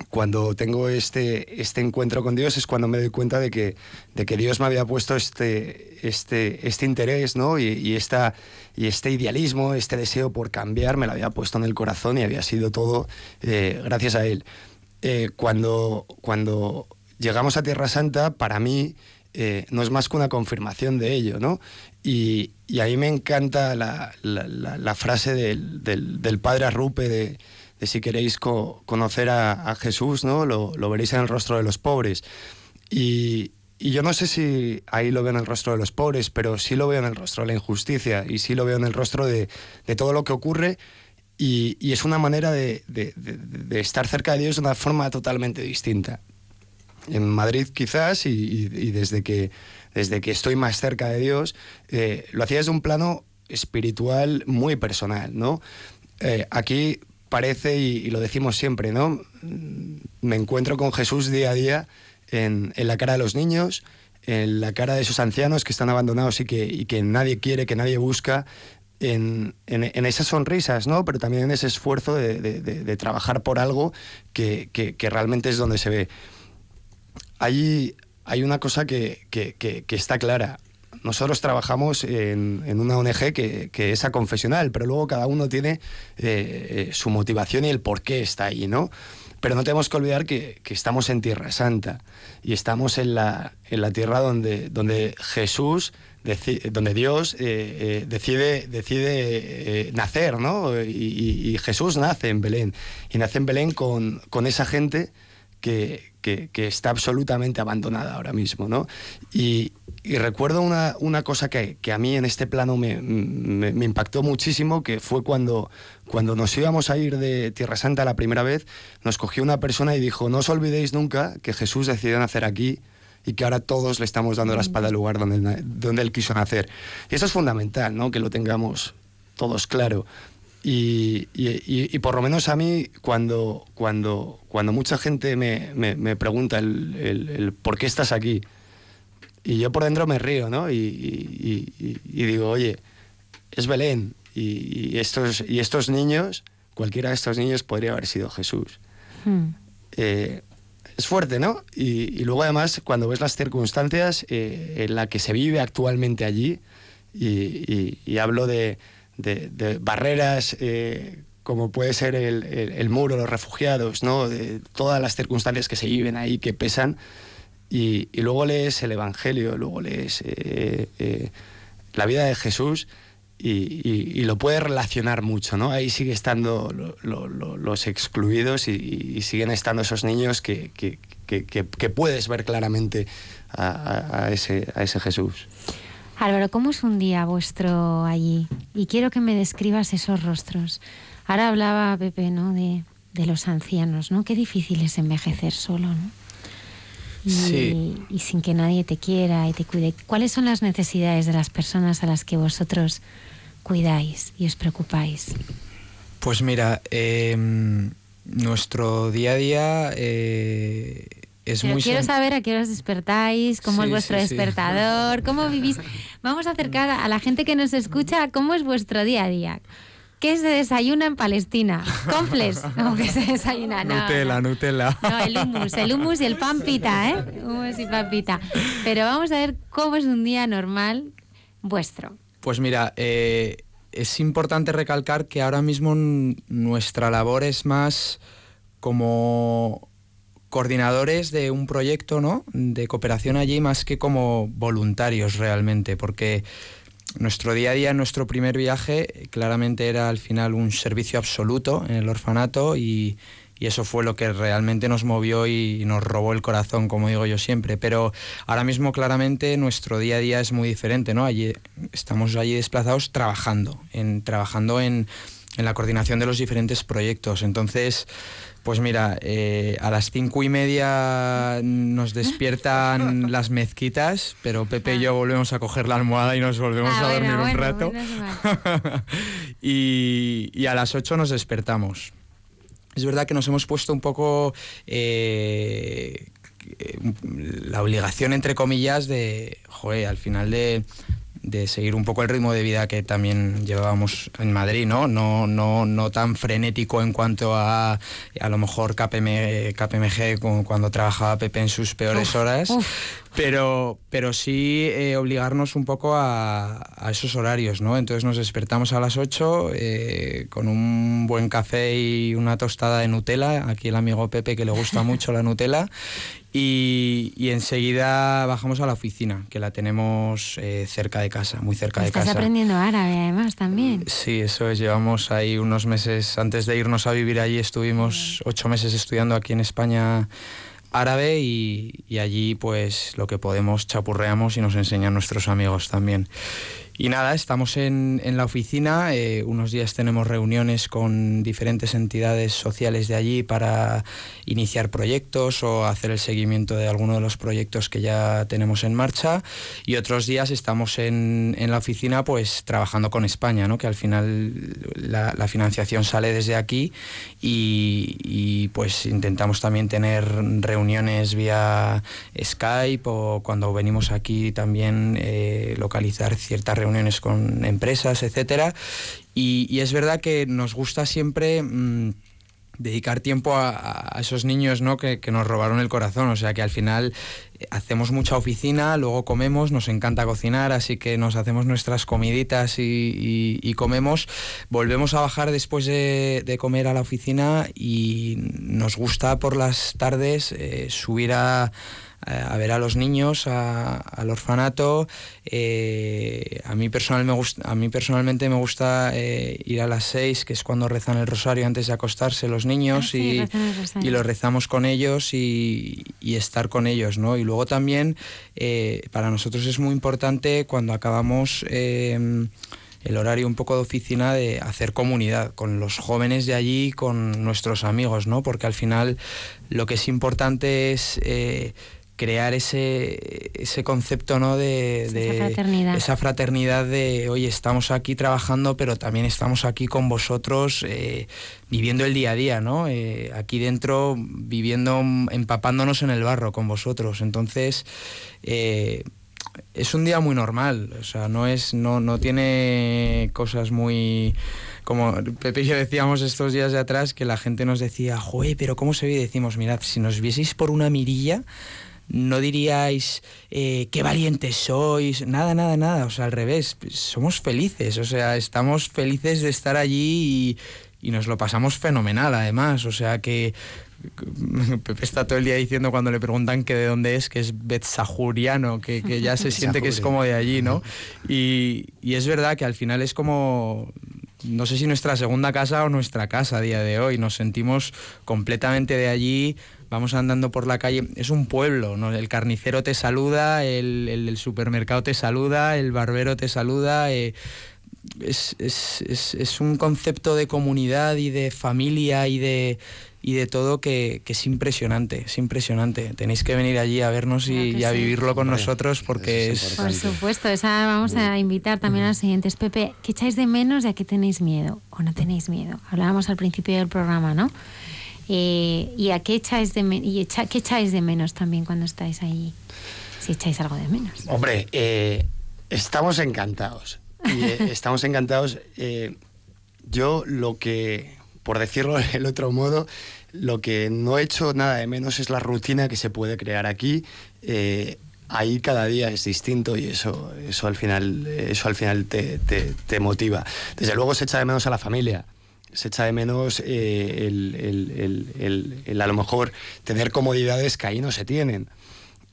Cuando tengo este, este encuentro con Dios es cuando me doy cuenta de que, de que Dios me había puesto este, este, este interés ¿no? y, esta, y este idealismo, este deseo por cambiar, me lo había puesto en el corazón y había sido todo eh, gracias a Él. eh, cuando, cuando llegamos a Tierra Santa, para mí eh, no es más que una confirmación de ello, ¿no? Y, y a mí me encanta la, frase del, padre Arrupe de, si queréis co conocer a, Jesús, ¿no? Lo, veréis en el rostro de los pobres. Y, yo no sé si ahí lo veo en el rostro de los pobres, pero sí lo veo en el rostro de la injusticia y sí lo veo en el rostro de, todo lo que ocurre. Y, es una manera de, de, estar cerca de Dios de una forma totalmente distinta. En Madrid quizás, y, y desde que desde que estoy más cerca de Dios, eh, lo hacía desde un plano espiritual muy personal, ¿no? Eh, aquí parece, y, y, lo decimos siempre, ¿no? Mm, me encuentro con Jesús día a día en, en, la cara de los niños, en la cara de esos ancianos que están abandonados y que, y que nadie quiere, que nadie busca, en, en, en, esas sonrisas, ¿no? Pero también en ese esfuerzo de, de, de, de trabajar por algo que, que, que, realmente es donde se ve. Allí, hay una cosa que, que, que, que está clara. Nosotros trabajamos en, en una ONG que, es confesional, pero luego cada uno tiene eh, su motivación y el por qué está ahí, ¿no? Pero no tenemos que olvidar que, que estamos en Tierra Santa y estamos en la, en la tierra donde, donde Jesús, donde Dios eh, eh, decide, decide eh, nacer, ¿no? Y, y, Jesús nace en Belén. Y nace en Belén con, con esa gente que, que, que, está absolutamente abandonada ahora mismo. ¿no? Y, y recuerdo una, una cosa que, que, a mí en este plano me, me, me, impactó muchísimo, que fue cuando, cuando nos íbamos a ir de Tierra Santa la primera vez, nos cogió una persona y dijo, no os olvidéis nunca que Jesús decidió nacer aquí y que ahora todos le estamos dando la espalda al lugar donde, donde él quiso nacer. Y eso es fundamental, ¿no? que lo tengamos todos claro. Y, y, y, por lo menos a mí, cuando, cuando, cuando mucha gente me, me, me pregunta el, el, el, por qué estás aquí, y yo por dentro me río, ¿no? Y, y digo, oye, es Belén, y, estos, y estos niños, cualquiera de estos niños podría haber sido Jesús. Hmm. Eh, es fuerte, ¿no? Y, luego además, cuando ves las circunstancias eh, en las que se vive actualmente allí, y hablo de de, barreras eh, como puede ser el, el, el, muro, los refugiados, ¿no? de todas las circunstancias que se viven ahí, que pesan, y, y luego lees el Evangelio, luego lees eh, eh, la vida de Jesús y, lo puedes relacionar mucho, ¿no? Ahí sigue estando lo, lo, lo, los excluidos y, siguen estando esos niños que, que, que, puedes ver claramente a, ese, a ese Jesús. Álvaro, ¿cómo es un día vuestro allí? Y quiero que me describas esos rostros. Ahora hablaba Pepe, ¿no? De, de los ancianos, ¿no? Qué difícil es envejecer solo, ¿no? Y, sí. y, sin que nadie te quiera y te cuide. ¿Cuáles son las necesidades de las personas a las que vosotros cuidáis y os preocupáis? Pues mira, eh, nuestro día a día eh, es Pero muy quiero saber a qué horas despertáis, cómo sí, es vuestro sí, despertador, sí. cómo vivís. Vamos a acercar a la gente que nos escucha cómo es vuestro día a día. ¿Qué se desayuna en Palestina? ¿Comples? [laughs] No, que se desayuna? No, Nutella, no. Nutella. No, el hummus, el hummus y el pan pita, ¿eh? Hummus y pan pita. Pero vamos a ver cómo es un día normal vuestro. Pues mira, eh, es importante recalcar que ahora mismo nuestra labor es más como coordinadores de un proyecto ¿no? de cooperación allí más que como voluntarios realmente, porque nuestro día a día, nuestro primer viaje, claramente era al final un servicio absoluto en el orfanato y, eso fue lo que realmente nos movió y nos robó el corazón, como digo yo siempre. Pero ahora mismo claramente nuestro día a día es muy diferente, ¿no? Allí, estamos allí desplazados trabajando, en, trabajando en la coordinación de los diferentes proyectos. Entonces, pues mira, eh, a las cinco y media nos [laughs] despiertan las mezquitas, pero Pepe ah. y yo volvemos a coger la almohada y nos volvemos ah, a dormir bueno, un bueno, rato. Bueno, [laughs] y, y, a las ocho nos despertamos. Es verdad que nos hemos puesto un poco eh, la obligación, entre comillas, de, joder, al final de, de seguir un poco el ritmo de vida que también llevábamos en Madrid, ¿no? No, no, no tan frenético en cuanto a a lo mejor KPM, KPMG como cuando trabajaba Pepe en sus peores uf, horas. Uf. Pero, pero sí eh, obligarnos un poco a, esos horarios, ¿no? Entonces nos despertamos a las 8 eh, con un buen café y una tostada de Nutella, aquí el amigo Pepe que le gusta mucho la Nutella, y, enseguida bajamos a la oficina, que la tenemos eh, cerca de casa, muy cerca de casa. Estás aprendiendo árabe además también. Sí, eso es. Llevamos ahí unos meses, antes de irnos a vivir allí, estuvimos ocho meses estudiando aquí en España árabe y, y allí pues lo que podemos chapurreamos y nos enseñan nuestros amigos también. Y nada, estamos en, en la oficina, eh, unos días tenemos reuniones con diferentes entidades sociales de allí para iniciar proyectos o hacer el seguimiento de alguno de los proyectos que ya tenemos en marcha y otros días estamos en, en la oficina pues trabajando con España, ¿no? que al final la, financiación sale desde aquí y, y, pues intentamos también tener reuniones vía Skype o cuando venimos aquí también eh, localizar ciertas reuniones con empresas, etcétera. Y, es verdad que nos gusta siempre mm, dedicar tiempo a, esos niños ¿no? Que, nos robaron el corazón. O sea que al final eh, hacemos mucha oficina, luego comemos, nos encanta cocinar, así que nos hacemos nuestras comiditas y, comemos. Volvemos a bajar después de, comer a la oficina y nos gusta por las tardes eh, subir a a ver a los niños, al orfanato. Eh, a, mí personal me gusta, a mí personalmente me gusta eh, ir a las seis, que es cuando rezan el rosario antes de acostarse los niños, ah, y, y, lo rezamos con ellos y, estar con ellos. ¿no? Y luego también eh, para nosotros es muy importante cuando acabamos el horario un poco de oficina de hacer comunidad con los jóvenes de allí, con nuestros amigos, ¿no? Porque al final lo que es importante es crear ese, ese concepto ¿no? de, esa, fraternidad. esa fraternidad de, oye, estamos aquí trabajando, pero también estamos aquí con vosotros eh, viviendo el día a día, ¿no? Eh, aquí dentro viviendo, empapándonos en el barro con vosotros. Entonces, eh, es un día muy normal, o sea, no, es, no, no tiene cosas muy como Pepe y yo decíamos estos días de atrás que la gente nos decía, pero ¿cómo se ve? Y decimos, mirad, si nos vieseis por una mirilla, no diríais eh, qué valientes sois, nada, nada, nada, o sea, al revés, somos felices, o sea, estamos felices de estar allí y, nos lo pasamos fenomenal además, o sea que Pepe está todo el día diciendo cuando le preguntan que de dónde es, que es betzahuriano, que, que ya se siente que es como de allí, ¿no? Y, y es verdad que al final es como no sé si nuestra segunda casa o nuestra casa a día de hoy. Nos sentimos completamente de allí, vamos andando por la calle, es un pueblo, ¿no? el carnicero te saluda, el, supermercado te saluda, el barbero te saluda. Eh, es, un concepto de comunidad y de familia y de, y de todo que, es impresionante, es impresionante. Tenéis que venir allí a vernos y, a vivirlo con nosotros porque es... Por supuesto, esa vamos a invitar también a los siguientes. Pepe, ¿qué echáis de menos y a qué tenéis miedo o no tenéis miedo? Hablábamos al principio del programa, ¿no? Eh, ¿Y a qué echáis, de y qué echáis de menos también cuando estáis ahí? Si echáis algo de menos. Hombre, eh, estamos encantados. Y, eh, [laughs] estamos encantados. yo lo que, por decirlo [laughs] del otro modo, lo que no he hecho nada de menos es la rutina que se puede crear aquí. ahí cada día es distinto y eso, eso al final, eso al final te, te motiva. Desde luego se echa de menos a la familia se echa de menos eh, el, a lo mejor tener comodidades que ahí no se tienen.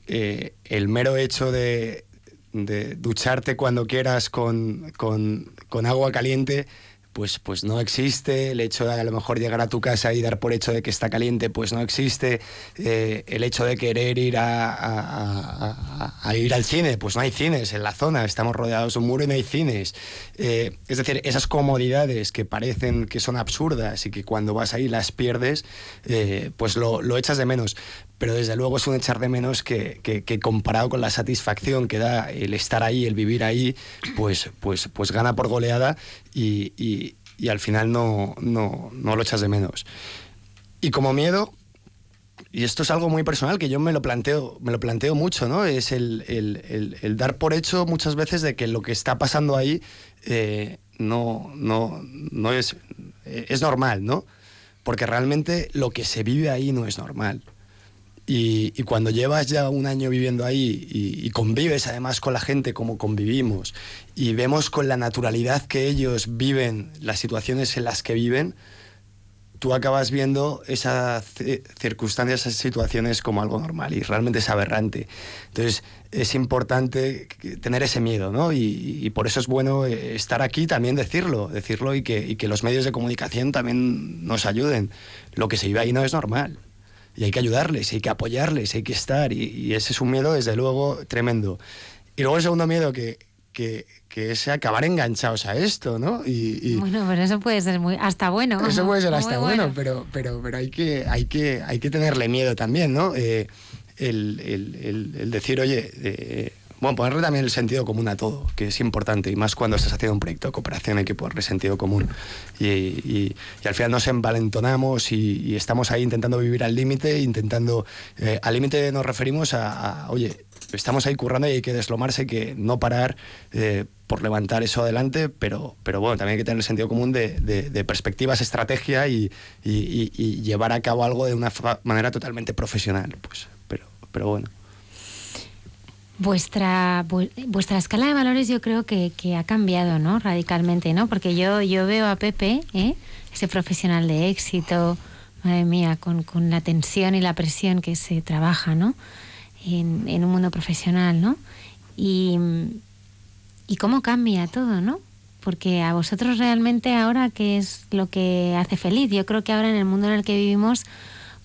Eh, el mero hecho de, ducharte cuando quieras con, con agua caliente pues, pues no existe, el hecho de a lo mejor llegar a tu casa y dar por hecho de que está caliente, pues no existe, eh, el hecho de querer ir a, ir al cine, pues no hay cines en la zona, estamos rodeados de un muro y no hay cines. Eh, es decir, esas comodidades que parecen que son absurdas y que cuando vas ahí las pierdes, eh, pues lo, lo echas de menos pero desde luego es un echar de menos que, comparado con la satisfacción que da el estar ahí, el vivir ahí, pues, pues, pues gana por goleada y, al final no, no, no, lo echas de menos. Y como miedo, y esto es algo muy personal que yo me lo planteo, me lo planteo mucho, ¿no? Es el, el, el, dar por hecho muchas veces de que lo que está pasando ahí eh, no, no, no es, es normal, ¿no? Porque realmente lo que se vive ahí no es normal Y, cuando llevas ya un año viviendo ahí y, convives además con la gente como convivimos y vemos con la naturalidad que ellos viven las situaciones en las que viven, tú acabas viendo esas circunstancias, esas situaciones como algo normal y realmente es aberrante. Entonces es importante tener ese miedo, ¿no? Y, por eso es bueno eh, estar aquí también decirlo, decirlo y que, y que los medios de comunicación también nos ayuden. Lo que se vive ahí no es normal y hay que ayudarles, hay que apoyarles, hay que estar. Y, ese es un miedo, desde luego, tremendo. Y luego el segundo miedo que, que, que es acabar enganchados a esto, ¿no? Y, bueno, pero eso puede ser muy hasta bueno. Eso puede ser hasta bueno, pero, pero, pero hay, que, hay, que, hay que tenerle miedo también, ¿no? Eh, el, el, el, decir, oye, eh, bueno, ponerle también el sentido común a todo, que es importante, y más cuando estás haciendo un proyecto de cooperación hay que ponerle sentido común. Y, y, al final nos envalentonamos y, estamos ahí intentando vivir al límite, intentando... Eh, al límite nos referimos a, oye, estamos ahí currando y hay que deslomarse, que no parar eh, por levantar eso adelante, pero, pero bueno, también hay que tener el sentido común de, de perspectivas, estrategia y, llevar a cabo algo de una manera totalmente profesional. Pues, pero, pero bueno. Vuestra, vuestra escala de valores yo creo que, ha cambiado, ¿no? Radicalmente, ¿no? Porque yo, yo veo a Pepe, ¿eh? ese profesional de éxito, madre mía, con, la tensión y la presión que se trabaja, ¿no? En, en, un mundo profesional, ¿no? Y, y cómo cambia todo, ¿no? Porque a vosotros realmente ahora, ¿qué es lo que hace feliz? Yo creo que ahora en el mundo en el que vivimos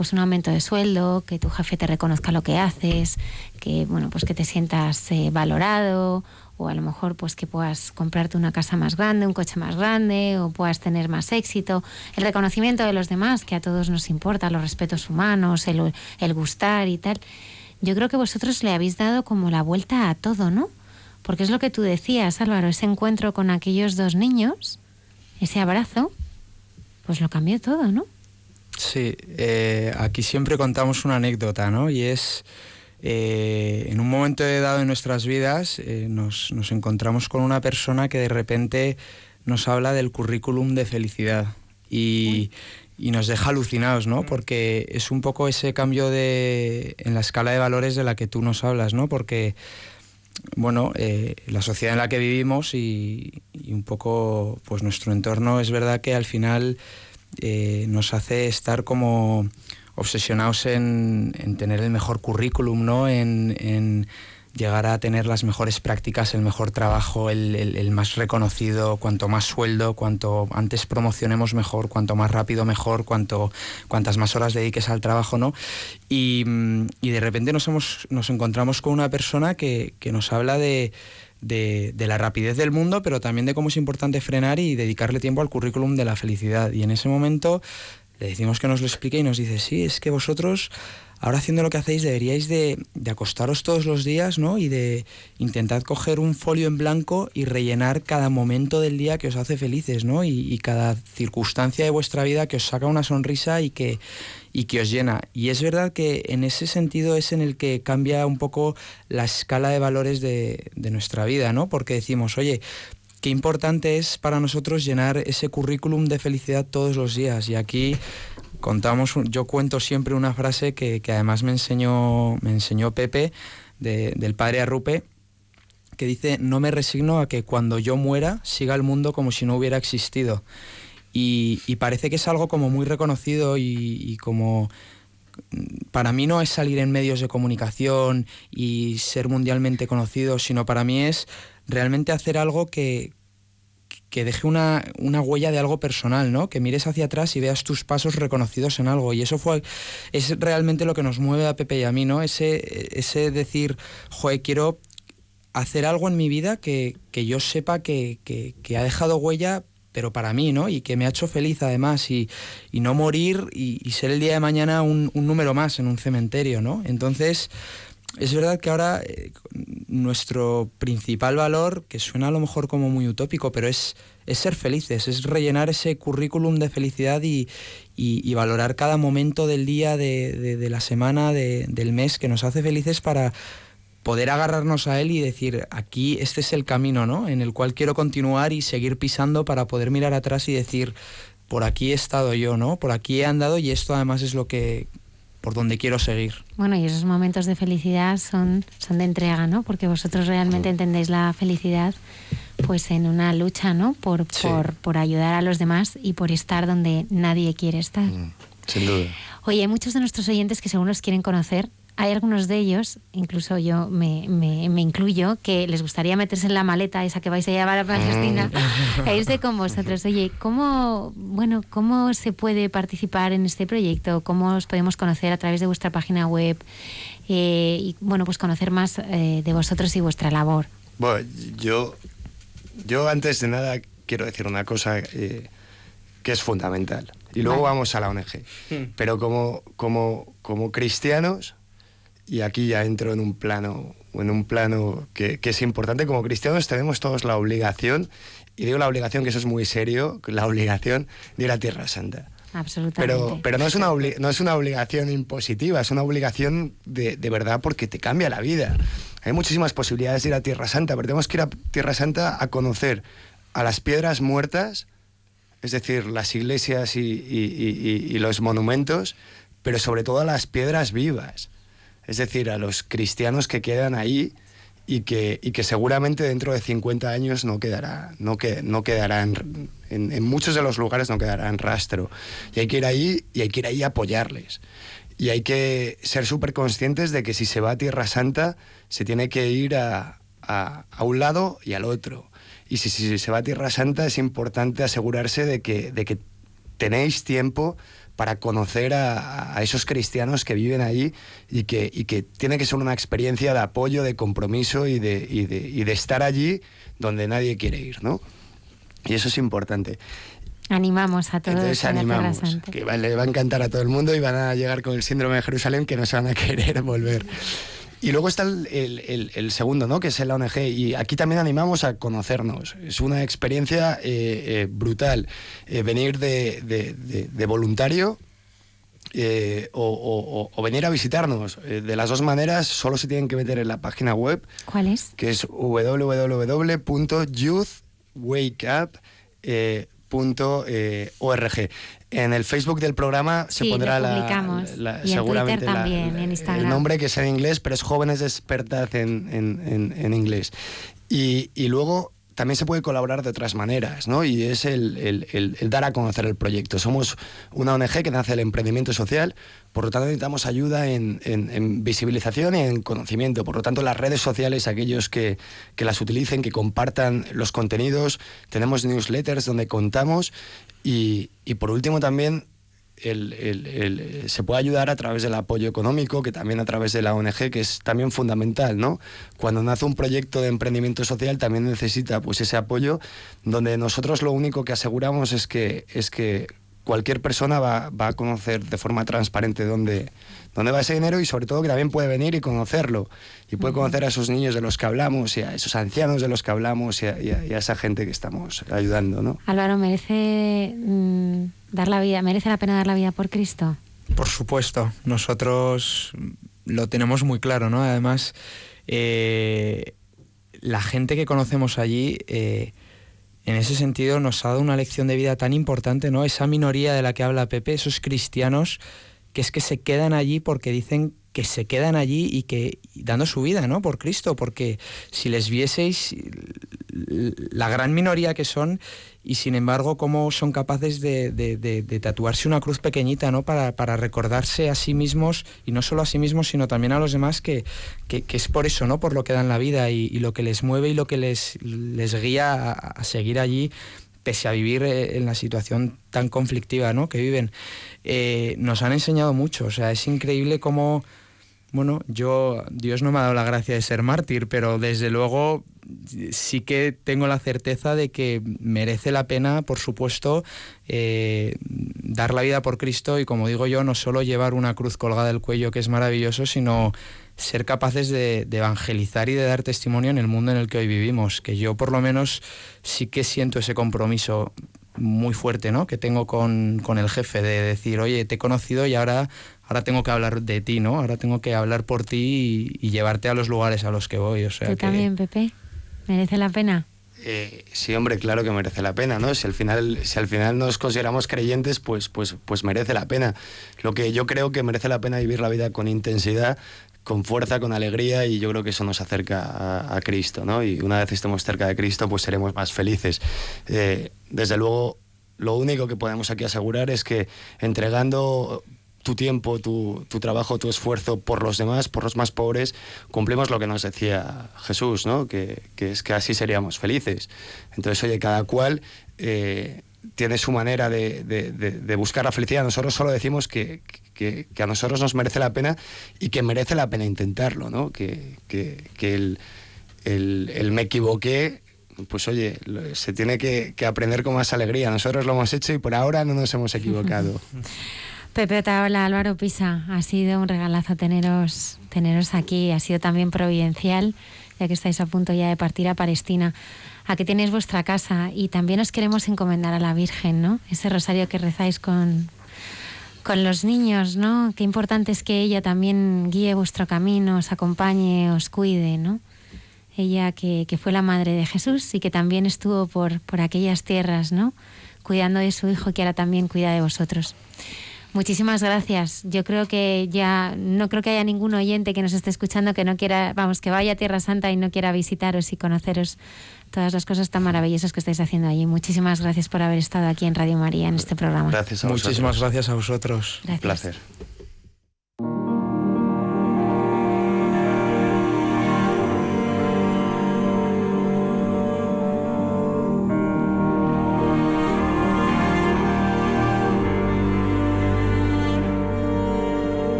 pues un aumento de sueldo, que tu jefe te reconozca lo que haces, que bueno, pues que te sientas eh, valorado o a lo mejor pues que puedas comprarte una casa más grande, un coche más grande o puedas tener más éxito, el reconocimiento de los demás que a todos nos importa, los respetos humanos, el, el gustar y tal. Yo creo que vosotros le habéis dado como la vuelta a todo, ¿no? Porque es lo que tú decías, Álvaro, ese encuentro con aquellos dos niños, ese abrazo, pues lo cambió todo, ¿no? Sí, eh, aquí siempre contamos una anécdota, ¿no? Y es, eh, en un momento dado de nuestras vidas, eh, nos, encontramos con una persona que de repente nos habla del currículum de felicidad y, nos deja alucinados, ¿no? Porque es un poco ese cambio de, en la escala de valores de la que tú nos hablas, ¿no? Porque bueno, la sociedad en la que vivimos y, y, un poco pues nuestro entorno es verdad que al final eh, nos hace estar como obsesionados en, tener el mejor currículum, ¿no? En, llegar a tener las mejores prácticas, el mejor trabajo, el, más reconocido, cuanto más sueldo, cuanto antes promocionemos mejor, cuanto más rápido mejor, cuanto, cuantas más horas dediques al trabajo, ¿no? Y, de repente nos, nos encontramos con una persona que nos habla de de, la rapidez del mundo, pero también de cómo es importante frenar y dedicarle tiempo al currículum de la felicidad. Y en ese momento le decimos que nos lo explique y nos dice, sí, es que vosotros ahora haciendo lo que hacéis deberíais de, acostaros todos los días, ¿no? Y de intentar coger un folio en blanco y rellenar cada momento del día que os hace felices, ¿no? Y, cada circunstancia de vuestra vida que os saca una sonrisa y que, y que os llena. Y es verdad que en ese sentido es en el que cambia un poco la escala de valores de, de nuestra vida, ¿no? Porque decimos, oye, qué importante es para nosotros llenar ese currículum de felicidad todos los días. Y aquí contamos, yo cuento siempre una frase que, además me enseñó, me enseñó Pepe del padre Arrupe, que dice, no me resigno a que cuando yo muera siga el mundo como si no hubiera existido. Y, parece que es algo como muy reconocido y, como para mí no es salir en medios de comunicación y ser mundialmente conocido, sino para mí es realmente hacer algo que, que deje una, huella de algo personal, ¿no? Que mires hacia atrás y veas tus pasos reconocidos en algo. Y eso fue, es realmente lo que nos mueve a Pepe y a mí, ¿no? Ese, ese decir, joder, quiero hacer algo en mi vida que, yo sepa que, ha dejado huella, pero para mí, ¿no? Y que me ha hecho feliz además, y, no morir y, ser el día de mañana un, un número más en un cementerio, ¿no? Entonces, es verdad que ahora eh, nuestro principal valor, que suena a lo mejor como muy utópico, pero es, es ser felices, es rellenar ese currículum de felicidad y, valorar cada momento del día, de, la semana, del mes que nos hace felices para poder agarrarnos a él y decir, aquí este es el camino, ¿no? En el cual quiero continuar y seguir pisando para poder mirar atrás y decir, por aquí he estado yo, ¿no? Por aquí he andado y esto además es lo que por donde quiero seguir. Bueno, y esos momentos de felicidad son, son de entrega, ¿no? Porque vosotros realmente entendéis la felicidad pues en una lucha, ¿no? Por, por, por, ayudar a los demás y por estar donde nadie quiere estar. Mm, sin duda. Oye, hay muchos de nuestros oyentes que según los quieren conocer, hay algunos de ellos, incluso yo me, me, incluyo, que les gustaría meterse en la maleta esa que vais a llevar a Palestina mm. e irse con vosotros. Oye, ¿cómo, bueno, ¿cómo se puede participar en este proyecto? ¿Cómo os podemos conocer a través de vuestra página web? Eh, y bueno, pues conocer más eh, de vosotros y vuestra labor. Bueno, yo, yo antes de nada quiero decir una cosa eh, que es fundamental. Y luego vamos a la ONG. Hmm. Pero como, como, como cristianos, y aquí ya entro en un plano, en un plano que, es importante. Como cristianos tenemos todos la obligación, y digo la obligación que eso es muy serio, la obligación de ir a Tierra Santa. Absolutamente. Pero, pero no, es una no es una obligación impositiva, es una obligación de, de, verdad porque te cambia la vida. Hay muchísimas posibilidades de ir a Tierra Santa, pero tenemos que ir a Tierra Santa a conocer a las piedras muertas, es decir, las iglesias y, y, y los monumentos, pero sobre todo a las piedras vivas es decir, a los cristianos que quedan ahí y que, y que seguramente dentro de 50 años no quedará, no, que, no quedará en, muchos de los lugares no quedará en rastro. Y hay que ir ahí y hay que ir ahí a apoyarles. Y hay que ser súper conscientes de que si se va a Tierra Santa, se tiene que ir a, a, a un lado y al otro. Y si, si, se va a Tierra Santa, es importante asegurarse de que, de que tenéis tiempo para conocer a, esos cristianos que viven ahí y que, y que tiene que ser una experiencia de apoyo, de compromiso y de, y de, y de estar allí donde nadie quiere ir, ¿no? Y eso es importante. Animamos a todos. Entonces animamos, que le va a encantar a todo el mundo y van a llegar con el síndrome de Jerusalén que no se van a [laughs] querer volver. Y luego está el, segundo, ¿no? que es la ONG. Y aquí también animamos a conocernos. Es una experiencia eh, eh, brutal. Eh, venir de, voluntario o, venir a visitarnos. de las dos maneras, solo se tienen que meter en la página web. ¿Cuál es? Que es www.youthwakeup.org. En el Facebook del programa se pondrá la, seguramente el nombre que es en inglés, pero es Jóvenes Expertas en, en, inglés. Y, y, luego también se puede colaborar de otras maneras, ¿no? Y es el, dar a conocer el proyecto. Somos una ONG que nace el emprendimiento social, por lo tanto necesitamos ayuda en, en, visibilización y en conocimiento. Por lo tanto, las redes sociales, aquellos que, que las utilicen, que compartan los contenidos, tenemos newsletters donde contamos y, por último también se puede ayudar a través del apoyo económico, que también a través de la ONG, que es también fundamental, ¿no? Cuando nace un proyecto de emprendimiento social también necesita pues ese apoyo, donde nosotros lo único que aseguramos es que, es que cualquier persona va, va a conocer de forma transparente dónde, dónde va ese dinero y sobre todo que también puede venir y conocerlo. Y puede conocer a esos niños de los que hablamos y a esos ancianos de los que hablamos y a, esa gente que estamos ayudando. ¿no? Álvaro, ¿merece mm, dar la vida, merece la pena dar la vida por Cristo? Por supuesto, nosotros lo tenemos muy claro, ¿no? Además, eh, la gente que conocemos allí, eh, en ese sentido, nos ha dado una lección de vida tan importante, ¿no? Esa minoría de la que habla Pepe, esos cristianos que es que se quedan allí porque dicen que se quedan allí y que dando su vida, ¿no? Por Cristo, porque si les vieseis la gran minoría que son y sin embargo cómo son capaces de, tatuarse una cruz pequeñita, ¿no? Para, recordarse a sí mismos y no solo a sí mismos, sino también a los demás que, es por eso, ¿no? Por lo que dan la vida y, lo que les mueve y lo que les, les guía a seguir allí pese a vivir eh, en la situación tan conflictiva ¿no? que viven, eh, nos han enseñado mucho. O sea, es increíble cómo, bueno, yo, Dios no me ha dado la gracia de ser mártir, pero desde luego sí que tengo la certeza de que merece la pena, por supuesto, eh, dar la vida por Cristo y, como digo yo, no solo llevar una cruz colgada del cuello, que es maravilloso, sino ser capaces de, evangelizar y de dar testimonio en el mundo en el que hoy vivimos, que yo por lo menos sí que siento ese compromiso muy fuerte ¿no? que tengo con, el jefe de decir, oye, te he conocido y ahora, ahora tengo que hablar de ti, ¿no? ahora tengo que hablar por ti y, llevarte a los lugares a los que voy. O sea ¿Tú también, Pepe? ¿Merece la pena? Eh, sí, hombre, claro que merece la pena, ¿no? Si al final, si al final nos consideramos creyentes, pues, pues, pues merece la pena. Lo que yo creo que merece la pena vivir la vida con intensidad, con fuerza, con alegría, y yo creo que eso nos acerca a, Cristo, ¿no? Y una vez estemos cerca de Cristo, pues seremos más felices. Eh, desde luego, lo único que podemos aquí asegurar es que entregando tu tiempo, tu, trabajo, tu esfuerzo por los demás, por los más pobres, cumplimos lo que nos decía Jesús, ¿no? que, es que así seríamos felices. Entonces, oye, cada cual eh, tiene su manera de, buscar la felicidad. Nosotros solo decimos que, a nosotros nos merece la pena y que merece la pena intentarlo, ¿no? que, el, el, me equivoqué pues oye, se tiene que, aprender con más alegría. Nosotros lo hemos hecho y por ahora no nos hemos equivocado. [laughs] Pepe hola Álvaro Pisa, ha sido un regalazo teneros, teneros aquí, ha sido también providencial, ya que estáis a punto ya de partir a Palestina. Aquí tenéis vuestra casa y también os queremos encomendar a la Virgen, ¿no? Ese rosario que rezáis con, con los niños, ¿no? Qué importante es que ella también guíe vuestro camino, os acompañe, os cuide, ¿no? Ella que, que fue la madre de Jesús y que también estuvo por, por aquellas tierras, ¿no? Cuidando de su hijo que ahora también cuida de vosotros. Muchísimas gracias. Yo creo que ya no creo que haya ningún oyente que nos esté escuchando que no quiera, vamos, que vaya a Tierra Santa y no quiera visitaros y conoceros todas las cosas tan maravillosas que estáis haciendo allí. Muchísimas gracias por haber estado aquí en Radio María en este programa. Gracias a Muchísimas gracias a vosotros. Un placer.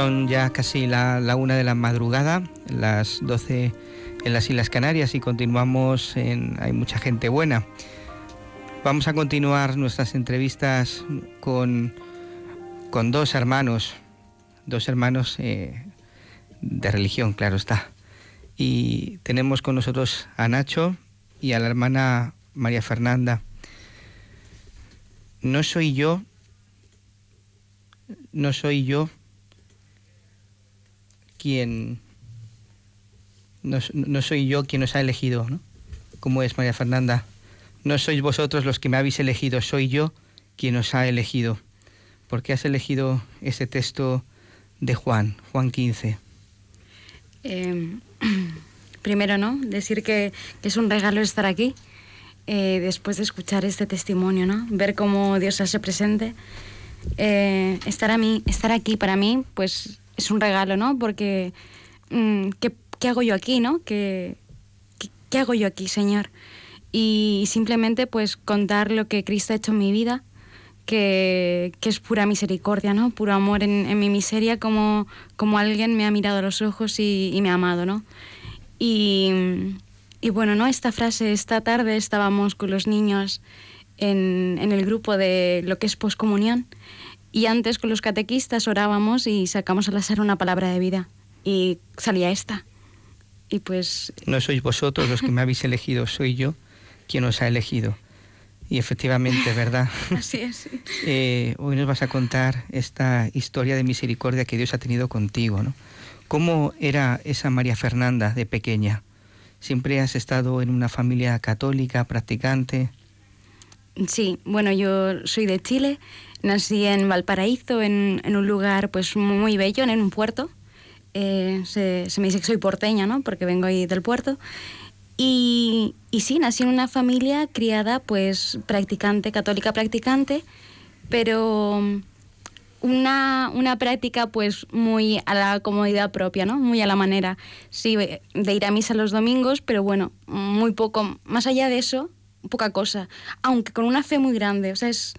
Son ya casi la, una de la madrugada, las 12 en las Islas Canarias y continuamos en Hay mucha gente buena. Vamos a continuar nuestras entrevistas con, con dos hermanos, dos hermanos eh, de religión, claro está. Y tenemos con nosotros a Nacho y a la hermana María Fernanda, no soy yo, no soy yo quien, no, no soy yo quien os ha elegido, ¿no? ¿Cómo es María Fernanda? No sois vosotros los que me habéis elegido, soy yo quien os ha elegido. ¿Por qué has elegido ese texto de Juan, Juan 15? Eh, [clears throat] primero, ¿no? Decir que, que, es un regalo estar aquí, eh, después de escuchar este testimonio, ¿no? Ver cómo Dios se hace presente. Eh, estar, a mí, estar aquí para mí, pues es un regalo, ¿no? Porque, mm, ¿qué, ¿qué, hago yo aquí, no? ¿Qué, ¿Qué, hago yo aquí, Señor? Y simplemente, pues, contar lo que Cristo ha hecho en mi vida, que, que, es pura misericordia, ¿no? Puro amor en, mi miseria, como, como alguien me ha mirado a los ojos y, y me ha amado, ¿no? Y, y, bueno, ¿no? Esta frase, esta tarde estábamos con los niños en, en el grupo de lo que es poscomunión y antes con los catequistas orábamos y sacamos al azar una palabra de vida y salía esta. Y pues... No sois vosotros los que me habéis elegido, soy yo quien os ha elegido. Y efectivamente, ¿verdad? [laughs] Así es. Eh, hoy nos vas a contar esta historia de misericordia que Dios ha tenido contigo, ¿no? ¿Cómo era esa María Fernanda de pequeña? ¿Siempre has estado en una familia católica, practicante? Sí, bueno, yo soy de Chile, nací en Valparaíso, en, en un lugar pues muy bello, en un puerto. Eh, se, se, me dice que soy porteña, ¿no? Porque vengo ahí del puerto. Y, y, sí, nací en una familia criada, pues, practicante, católica practicante, pero una, una práctica, pues, muy a la comodidad propia, ¿no? Muy a la manera, sí, de ir a misa los domingos, pero bueno, muy poco. Más allá de eso, poca cosa, aunque con una fe muy grande. O sea, es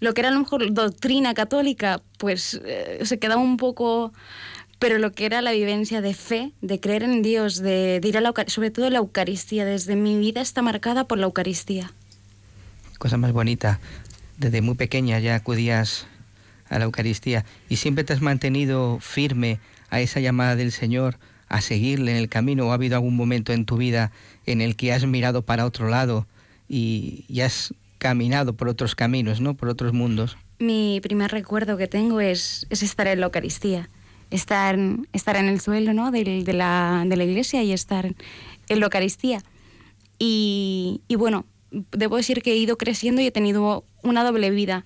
lo que era a lo mejor doctrina católica, pues, eh, se quedaba un poco pero lo que era la vivencia de fe, de creer en Dios, de, de ir a la sobre todo la Eucaristía, desde mi vida está marcada por la Eucaristía. Cosa más bonita, desde muy pequeña ya acudías a la Eucaristía y siempre te has mantenido firme a esa llamada del Señor, a seguirle en el camino o ha habido algún momento en tu vida en el que has mirado para otro lado y, y has caminado por otros caminos, ¿no? Por otros mundos. Mi primer recuerdo que tengo es, es estar en la Eucaristía estar, estar en el suelo ¿no? de, de, la, de la iglesia y estar en la Eucaristía. Y, y, bueno, debo decir que he ido creciendo y he tenido una doble vida.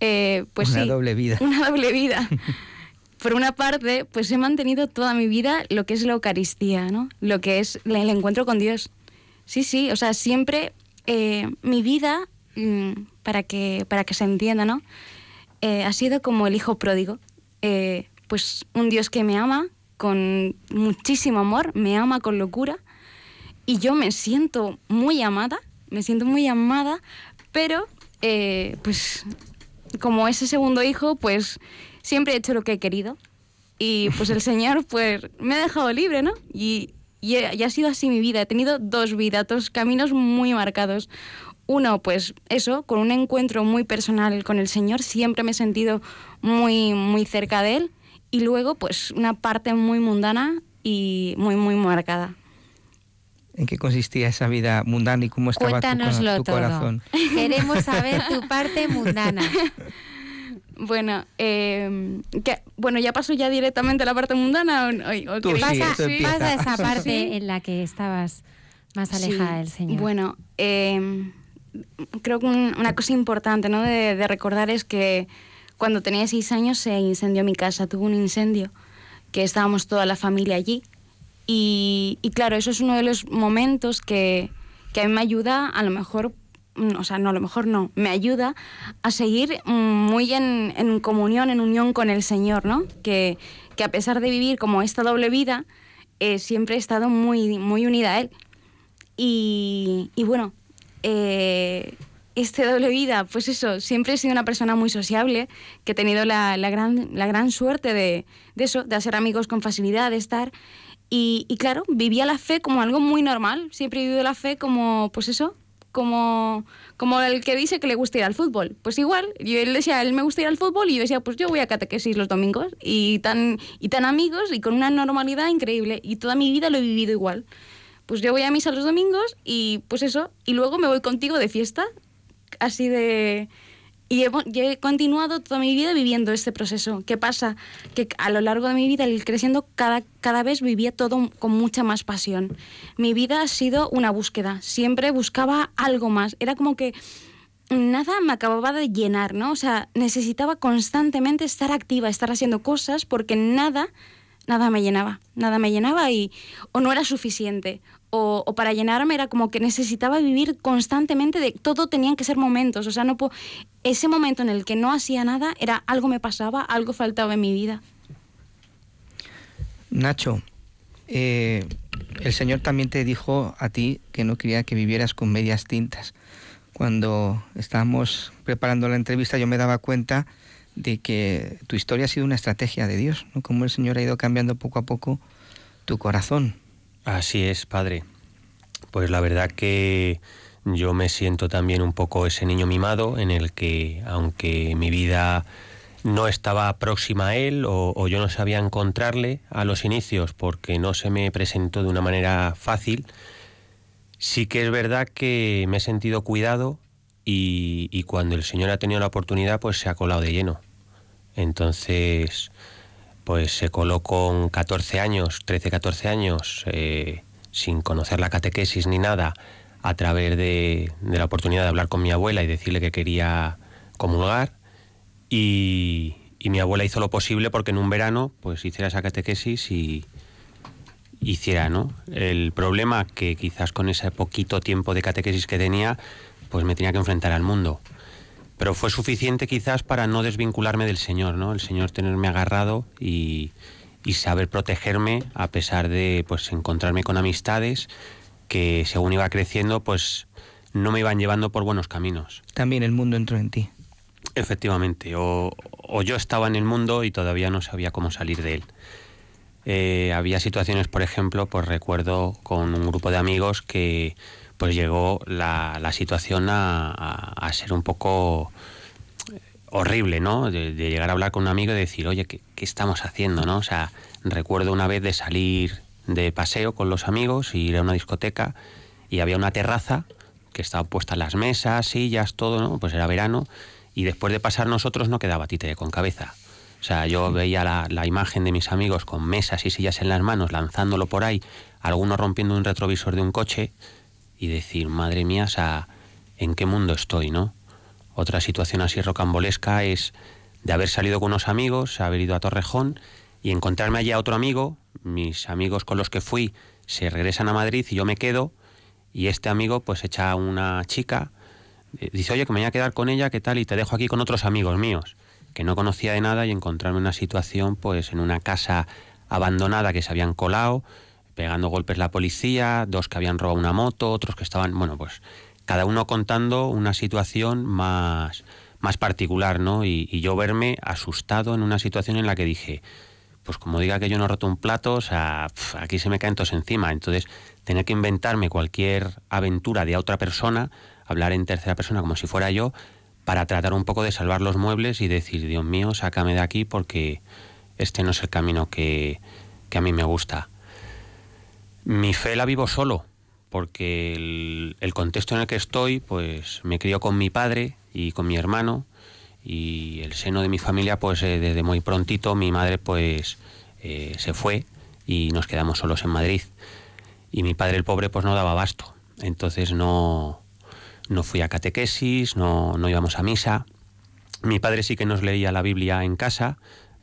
Eh, pues una sí, doble vida. Una doble vida. [laughs] Por una parte, pues he mantenido toda mi vida lo que es la Eucaristía, ¿no? Lo que es el encuentro con Dios. Sí, sí, o sea, siempre eh, mi vida, mmm, para, que, para que se entienda, ¿no? Eh, ha sido como el hijo pródigo. Eh, pues un Dios que me ama con muchísimo amor, me ama con locura y yo me siento muy amada, me siento muy amada, pero eh, pues como ese segundo hijo, pues siempre he hecho lo que he querido y pues el [laughs] Señor pues me ha dejado libre, ¿no? Y, y, y ha sido así mi vida, he tenido dos vidas, dos caminos muy marcados. Uno, pues eso, con un encuentro muy personal con el Señor, siempre me he sentido muy, muy cerca de Él y luego pues una parte muy mundana y muy muy marcada. ¿En qué consistía esa vida mundana y cómo estaba Cuéntanoslo tu, tu corazón? Todo. [laughs] Queremos saber tu parte mundana. [laughs] Bueno, eh, que, bueno, ya paso ya directamente a la parte mundana. ¿O, o tú, sí, pasa, sí. pasa esa [laughs] parte ¿Sí? en la que estabas más alejada del Señor. Bueno, eh, creo que un, una cosa importante ¿no? de, de recordar es que cuando tenía seis años se incendió mi casa, tuvo un incendio, que estábamos toda la familia allí. Y, y claro, eso es uno de los momentos que, que, a mí me ayuda, a lo mejor, o sea, no, a lo mejor no, me ayuda a seguir muy en, en comunión, en unión con el Señor, ¿no? Que, que, a pesar de vivir como esta doble vida, eh, siempre he estado muy, muy unida a Él. Y, y bueno, eh, este doble vida, pues eso, siempre he sido una persona muy sociable, que he tenido la, la gran, la gran suerte de, de, eso, de hacer amigos con facilidad, de estar. Y, y, claro, vivía la fe como algo muy normal. Siempre he vivido la fe como, pues eso, como, como el que dice que le gusta ir al fútbol. Pues igual, yo, él decía, él me gusta ir al fútbol y yo decía, pues yo voy a catequesis los domingos. Y tan, y tan amigos y con una normalidad increíble. Y toda mi vida lo he vivido igual pues yo voy a misa los domingos y pues eso, y luego me voy contigo de fiesta, así de... Y he, continuado toda mi vida viviendo este proceso. ¿Qué pasa? Que a lo largo de mi vida, el creciendo, cada, cada vez vivía todo con mucha más pasión. Mi vida ha sido una búsqueda. Siempre buscaba algo más. Era como que nada me acababa de llenar, ¿no? O sea, necesitaba constantemente estar activa, estar haciendo cosas, porque nada, nada me llenaba. Nada me llenaba y o no era suficiente o, para llenarme era como que necesitaba vivir constantemente de todo tenían que ser momentos, o sea, no ese momento en el que no hacía nada era algo me pasaba, algo faltaba en mi vida. Nacho, eh, el Señor también te dijo a ti que no quería que vivieras con medias tintas. Cuando estábamos preparando la entrevista yo me daba cuenta de que tu historia ha sido una estrategia de Dios. Como el Señor ha ido cambiando poco a poco tu corazón. Así es, padre. Pues la verdad que yo me siento también un poco ese niño mimado en el que, aunque mi vida no estaba próxima a él o, yo no sabía encontrarle a los inicios porque no se me presentó de una manera fácil, sí que es verdad que me he sentido cuidado y, y cuando el Señor ha tenido la oportunidad pues se ha colado de lleno. Entonces, pues se coló con 14 años, 13, 14 años, eh, sin conocer la catequesis ni nada, a través de, la oportunidad de hablar con mi abuela y decirle que quería comulgar. Y, mi abuela hizo lo posible porque en un verano pues hiciera esa catequesis y hiciera, ¿no? El problema que quizás con ese poquito tiempo de catequesis que tenía, pues me tenía que enfrentar al mundo pero fue suficiente quizás para no desvincularme del Señor, ¿no? El Señor tenerme agarrado y, saber protegerme a pesar de pues encontrarme con amistades que según iba creciendo pues no me iban llevando por buenos caminos. También el mundo entró en ti. Efectivamente, o, yo estaba en el mundo y todavía no sabía cómo salir de él. Eh, había situaciones, por ejemplo, pues recuerdo con un grupo de amigos que pues llegó la, situación a, ser un poco horrible, ¿no? De, llegar a hablar con un amigo y decir, oye, ¿qué, estamos haciendo, no? O sea, recuerdo una vez de salir de paseo con los amigos y ir a una discoteca y había una terraza que estaba puesta las mesas, sillas, todo, ¿no? Pues era verano y después de pasar nosotros no quedaba títere con cabeza. O sea, yo veía la, la, imagen de mis amigos con mesas y sillas en las manos, lanzándolo por ahí, algunos rompiendo un retrovisor de un coche, y decir, madre mía, ¿en qué mundo estoy, no? Otra situación así rocambolesca es de haber salido con unos amigos, haber ido a Torrejón y encontrarme allí a otro amigo, mis amigos con los que fui se regresan a Madrid y yo me quedo y este amigo pues echa a una chica, eh, dice, oye, que me voy a quedar con ella, ¿qué tal? Y te dejo aquí con otros amigos míos, que no conocía de nada y encontrarme en una situación pues en una casa abandonada que se habían colado, pegando golpes la policía, dos que habían robado una moto, otros que estaban, bueno, pues cada uno contando una situación más, más particular, ¿no? Y, yo verme asustado en una situación en la que dije, pues como diga que yo no he roto un plato, o sea, aquí se me caen todos encima. Entonces, tenía que inventarme cualquier aventura de otra persona, hablar en tercera persona como si fuera yo, para tratar un poco de salvar los muebles y decir, Dios mío, sácame de aquí porque este no es el camino que, que a mí me gusta. Mi fe la vivo solo, porque el, contexto en el que estoy, pues me crió con mi padre y con mi hermano, y el seno de mi familia, pues eh, desde muy prontito mi madre pues eh, se fue y nos quedamos solos en Madrid. Y mi padre, el pobre, pues no daba abasto. Entonces no, no fui a catequesis, no, no íbamos a misa. Mi padre sí que nos leía la Biblia en casa,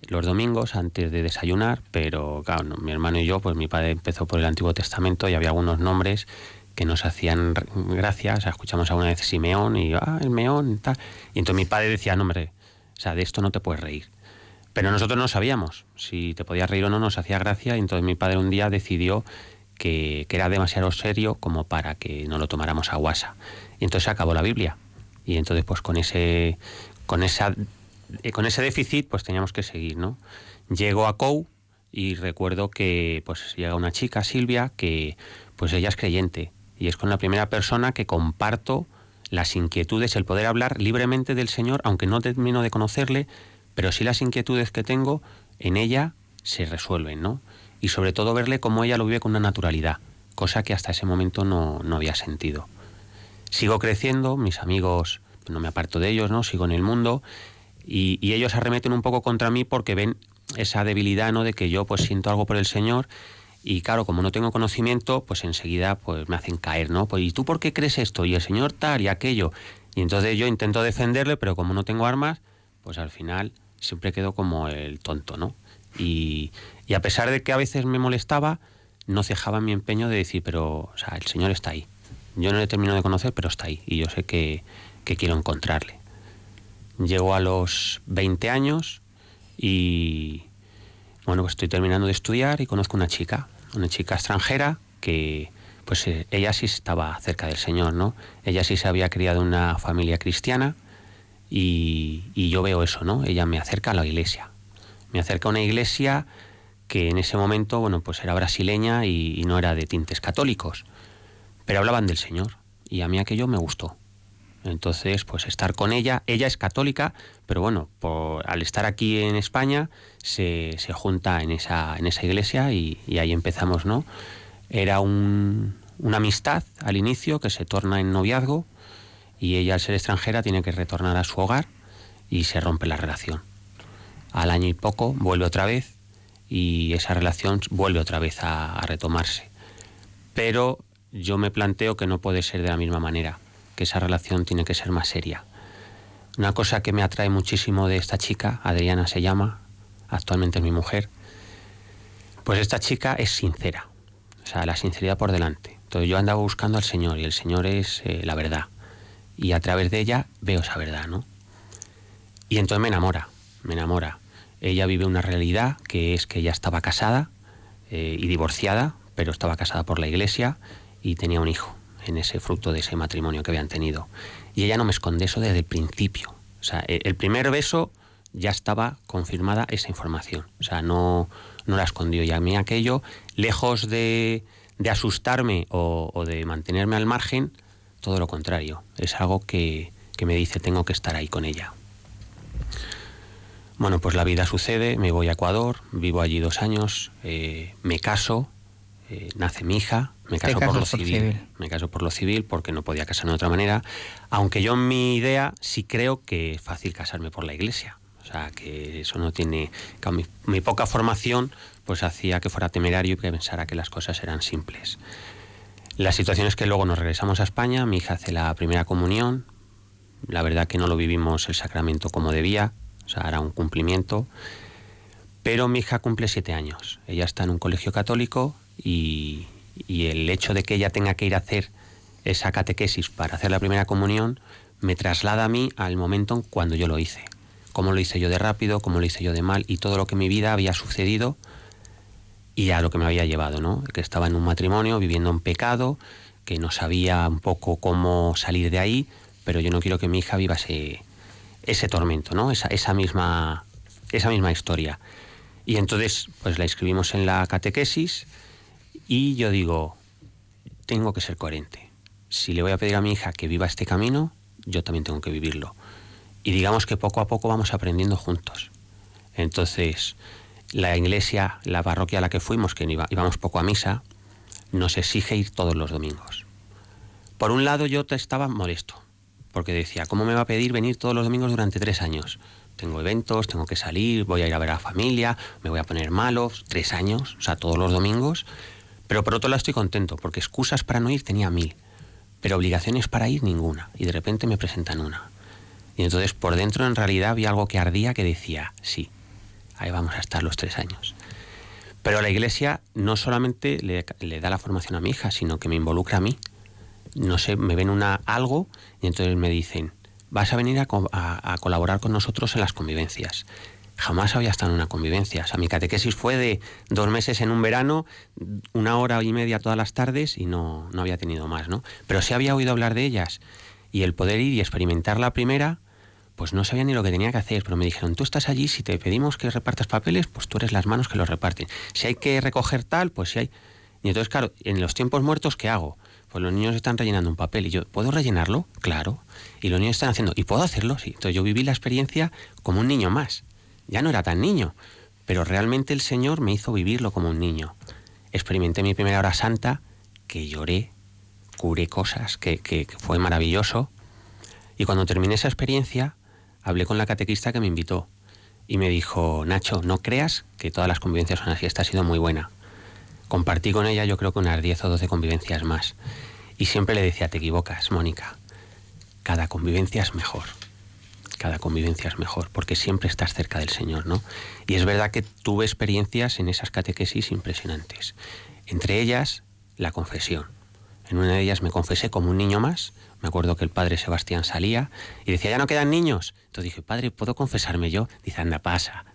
los domingos antes de desayunar, pero claro, mi hermano y yo, pues mi padre empezó por el Antiguo Testamento y había algunos nombres que nos hacían gracia, o sea, escuchamos alguna vez Simeón y ah, el meón y tal. Y entonces mi padre decía, no, hombre, o sea, de esto no te puedes reír. Pero nosotros no sabíamos si te podías reír o no, nos hacía gracia, y entonces mi padre un día decidió que, que era demasiado serio como para que no lo tomáramos a guasa. Y entonces acabó la Biblia. Y entonces, pues con ese, con esa y con ese déficit pues teníamos que seguir, ¿no? Llego a COU y recuerdo que pues llega una chica, Silvia, que pues ella es creyente y es con la primera persona que comparto las inquietudes, el poder hablar libremente del Señor, aunque no termino de conocerle, pero sí las inquietudes que tengo en ella se resuelven, ¿no? Y sobre todo verle cómo ella lo vive con una naturalidad, cosa que hasta ese momento no, no había sentido. Sigo creciendo, mis amigos, no me aparto de ellos, ¿no? Sigo en el mundo y, y ellos arremeten un poco contra mí porque ven esa debilidad, ¿no? De que yo pues siento algo por el Señor y claro, como no tengo conocimiento, pues enseguida pues me hacen caer, ¿no? Pues ¿y tú por qué crees esto? Y el Señor tal y aquello. Y entonces yo intento defenderle, pero como no tengo armas, pues al final siempre quedo como el tonto, ¿no? Y, y a pesar de que a veces me molestaba, no cejaba mi empeño de decir, pero, o sea, el Señor está ahí. Yo no le termino de conocer, pero está ahí. Y yo sé que, que quiero encontrarle. Llego a los 20 años y, bueno, pues estoy terminando de estudiar y conozco una chica, una chica extranjera que, pues eh, ella sí estaba cerca del Señor, ¿no? Ella sí se había criado en una familia cristiana y, yo veo eso, ¿no? Ella me acerca a la iglesia. Me acerca a una iglesia que en ese momento, bueno, pues era brasileña y no era de tintes católicos, pero hablaban del Señor y a mí aquello me gustó. Entonces, pues estar con ella, ella es católica, pero bueno, al estar aquí en España se, se junta en esa, en esa iglesia y, y ahí empezamos, ¿no? Era un, una amistad al inicio que se torna en noviazgo y ella al ser extranjera tiene que retornar a su hogar y se rompe la relación. Al año y poco vuelve otra vez y esa relación vuelve otra vez a retomarse. Pero yo me planteo que no puede ser de la misma manera que esa relación tiene que ser más seria. Una cosa que me atrae muchísimo de esta chica, Adriana se llama, actualmente es mi mujer, pues esta chica es sincera, o sea, la sinceridad por delante. Entonces yo andaba buscando al Señor y el Señor es eh, la verdad. Y a través de ella veo esa verdad, ¿no? Y entonces me enamora, me enamora. Ella vive una realidad que es que ella estaba casada eh, y divorciada, pero estaba casada por la iglesia y tenía un hijo en ese fruto de ese matrimonio que habían tenido. Y ella no me esconde eso desde el principio. O sea, e, el primer beso ya estaba confirmada esa información. O sea, no, no la escondió. Y a mí aquello, lejos de, asustarme o, o, de mantenerme al margen, todo lo contrario. Es algo que, que me dice, tengo que estar ahí con ella. Bueno, pues la vida sucede, me voy a Ecuador, vivo allí dos años, eh, me caso, eh, nace mi hija, me caso por lo por civil, civil, me caso por lo civil porque no podía casarme de otra manera, aunque yo en mi idea sí creo que es fácil casarme por la iglesia, o sea que eso no tiene, mi, mi, poca formación pues hacía que fuera temerario y que pensara que las cosas eran simples. La situación es que luego nos regresamos a España, mi hija hace la primera comunión, la verdad que no lo vivimos el sacramento como debía, o sea, era un cumplimiento, pero mi hija cumple siete años, ella está en un colegio católico, y, y, el hecho de que ella tenga que ir a hacer esa catequesis para hacer la primera comunión me traslada a mí al momento cuando yo lo hice. Cómo lo hice yo de rápido, cómo lo hice yo de mal y todo lo que en mi vida había sucedido y a lo que me había llevado, ¿no? Que estaba en un matrimonio, viviendo en pecado, que no sabía un poco cómo salir de ahí, pero yo no quiero que mi hija viva ese, ese tormento, ¿no? Esa, esa, misma, esa misma historia. Y entonces, pues la inscribimos en la catequesis, y yo digo, tengo que ser coherente. Si le voy a pedir a mi hija que viva este camino, yo también tengo que vivirlo. Y digamos que poco a poco vamos aprendiendo juntos. Entonces, la iglesia, la parroquia a la que fuimos, que íbamos poco a misa, nos exige ir todos los domingos. Por un lado yo estaba molesto, porque decía, ¿cómo me va a pedir venir todos los domingos durante tres años? Tengo eventos, tengo que salir, voy a ir a ver a la familia, me voy a poner malos, tres años, o sea, todos los domingos. Pero por otro lado estoy contento, porque excusas para no ir tenía mil, pero obligaciones para ir ninguna, y de repente me presentan una. Y entonces por dentro en realidad había algo que ardía que decía, sí, ahí vamos a estar los tres años. Pero la iglesia no solamente le, da la formación a mi hija, sino que me involucra a mí. No sé, me ven una algo y entonces me dicen, vas a venir a, a colaborar con nosotros en las convivencias jamás había estado en una convivencia. O sea, mi catequesis fue de dos meses en un verano, una hora y media todas las tardes y no, no había tenido más, ¿no? Pero sí había oído hablar de ellas y el poder ir y experimentar la primera, pues no sabía ni lo que tenía que hacer, pero me dijeron, tú estás allí, si te pedimos que repartas papeles, pues tú eres las manos que los reparten. Si hay que recoger tal, pues si hay... Y entonces, claro, en los tiempos muertos, ¿qué hago? Pues los niños están rellenando un papel y yo, ¿puedo rellenarlo? Claro. Y los niños están haciendo, ¿y puedo hacerlo? Sí. Entonces yo viví la experiencia como un niño más ya no era tan niño, pero realmente el Señor me hizo vivirlo como un niño. Experimenté mi primera hora santa que lloré, curé cosas, que, fue maravilloso. Y cuando terminé esa experiencia, hablé con la catequista que me invitó y me dijo, Nacho, no creas que todas las convivencias son así, esta ha sido muy buena. Compartí con ella yo creo que unas 10 o 12 convivencias más. Y siempre le decía, te equivocas, Mónica, cada convivencia es mejor. Cada convivencia es mejor, porque siempre estás cerca del Señor, ¿no? Y es verdad que tuve experiencias en esas catequesis impresionantes. Entre ellas, la confesión. En una de ellas me confesé como un niño más. Me acuerdo que el padre Sebastián salía y decía, ya no quedan niños. Entonces dije, padre, ¿puedo confesarme yo? Dice, anda, pasa.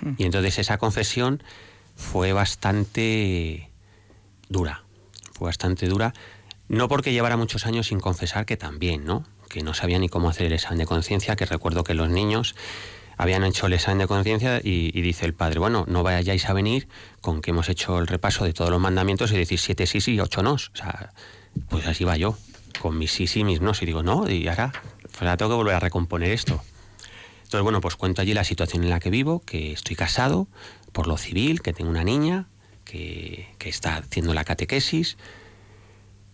Hmm. Y entonces esa confesión fue bastante dura. Fue bastante dura. No porque llevara muchos años sin confesar, que también, ¿no? Que no sabía ni cómo hacer el examen de conciencia, que recuerdo que los niños habían hecho el examen de conciencia y, dice el padre, bueno, no vayáis a venir con que hemos hecho el repaso de todos los mandamientos y decir siete sí y ocho no. O sea, pues así va yo, con mis sí sí, mis no. Y digo, no, y ahora, pues ahora tengo que volver a recomponer esto. Entonces, bueno, pues cuento allí la situación en la que vivo, que estoy casado por lo civil, que tengo una niña, que, que está haciendo la catequesis.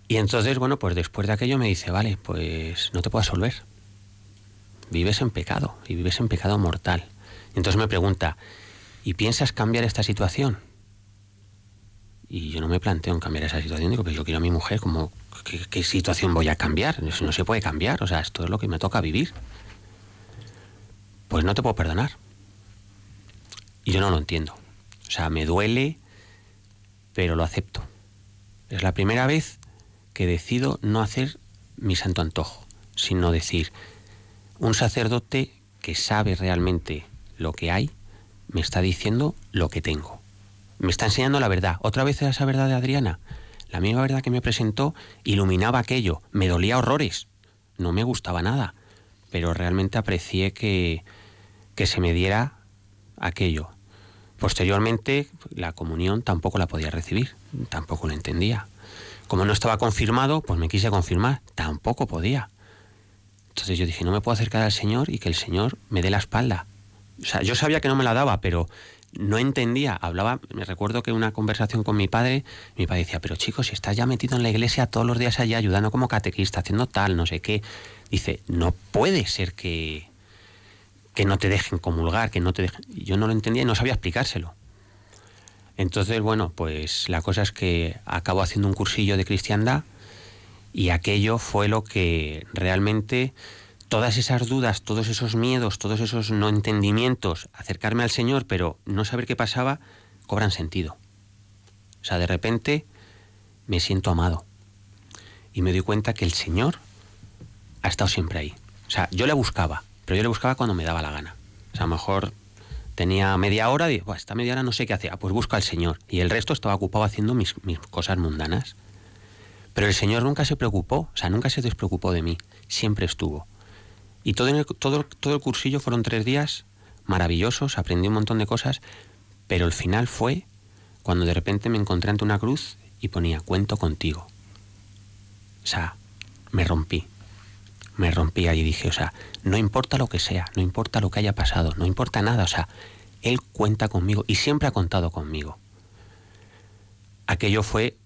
Y entonces, bueno, pues después de aquello me dice, vale, pues no te puedo absolver. Vives en pecado y vives en pecado mortal. Y entonces me pregunta, ¿y piensas cambiar esta situación? Y yo no me planteo en cambiar esa situación. Digo, pues yo quiero a mi mujer, como, ¿qué, situación voy a cambiar? Eso no se puede cambiar. O sea, esto es lo que me toca vivir. Pues no te puedo perdonar. Y yo no lo entiendo. O sea, me duele, pero lo acepto. Es la primera vez que decido no hacer mi santo antojo, sino decir, un sacerdote que sabe realmente lo que hay, me está diciendo lo que tengo me está enseñando la verdad. Otra vez esa verdad de Adriana. La misma verdad que me presentó iluminaba aquello. Me dolía horrores. No me gustaba nada. Pero realmente aprecié que, que se me diera aquello. Posteriormente, la comunión tampoco la podía recibir. Tampoco lo entendía. Como no estaba confirmado, pues me quise confirmar. Tampoco podía. Entonces yo dije, no me puedo acercar al Señor y que el Señor me dé la espalda. O sea, yo sabía que no me la daba, pero no entendía, hablaba, me recuerdo que una conversación con mi padre, mi padre decía, pero chicos, si estás ya metido en la iglesia todos los días allá ayudando como catequista, haciendo tal, no sé qué, dice, no puede ser que, que no te dejen comulgar, que no te dejen... Yo no lo entendía y no sabía explicárselo. Entonces, bueno, pues la cosa es que acabo haciendo un cursillo de cristiandad y aquello fue lo que realmente todas esas dudas, todos esos miedos, todos esos no entendimientos, acercarme al Señor, pero no saber qué pasaba, cobran sentido. O sea, de repente me siento amado y me doy cuenta que el Señor ha estado siempre ahí. O sea, yo le buscaba, pero yo le buscaba cuando me daba la gana. O sea, a lo mejor tenía media hora digo, esta media hora no sé qué hacer, pues busco al Señor. Y el resto estaba ocupado haciendo mis, mis cosas mundanas. Pero el Señor nunca se preocupó, o sea, nunca se despreocupó de mí, siempre estuvo. Y todo, el, todo, todo el cursillo fueron tres días maravillosos, aprendí un montón de cosas, pero el final fue cuando de repente me encontré ante una cruz y ponía cuento contigo. O sea, me rompí. Me rompí y dije, o sea, no importa lo que sea, no importa lo que haya pasado, no importa nada, o sea, Él cuenta conmigo y siempre ha contado conmigo. Aquello fue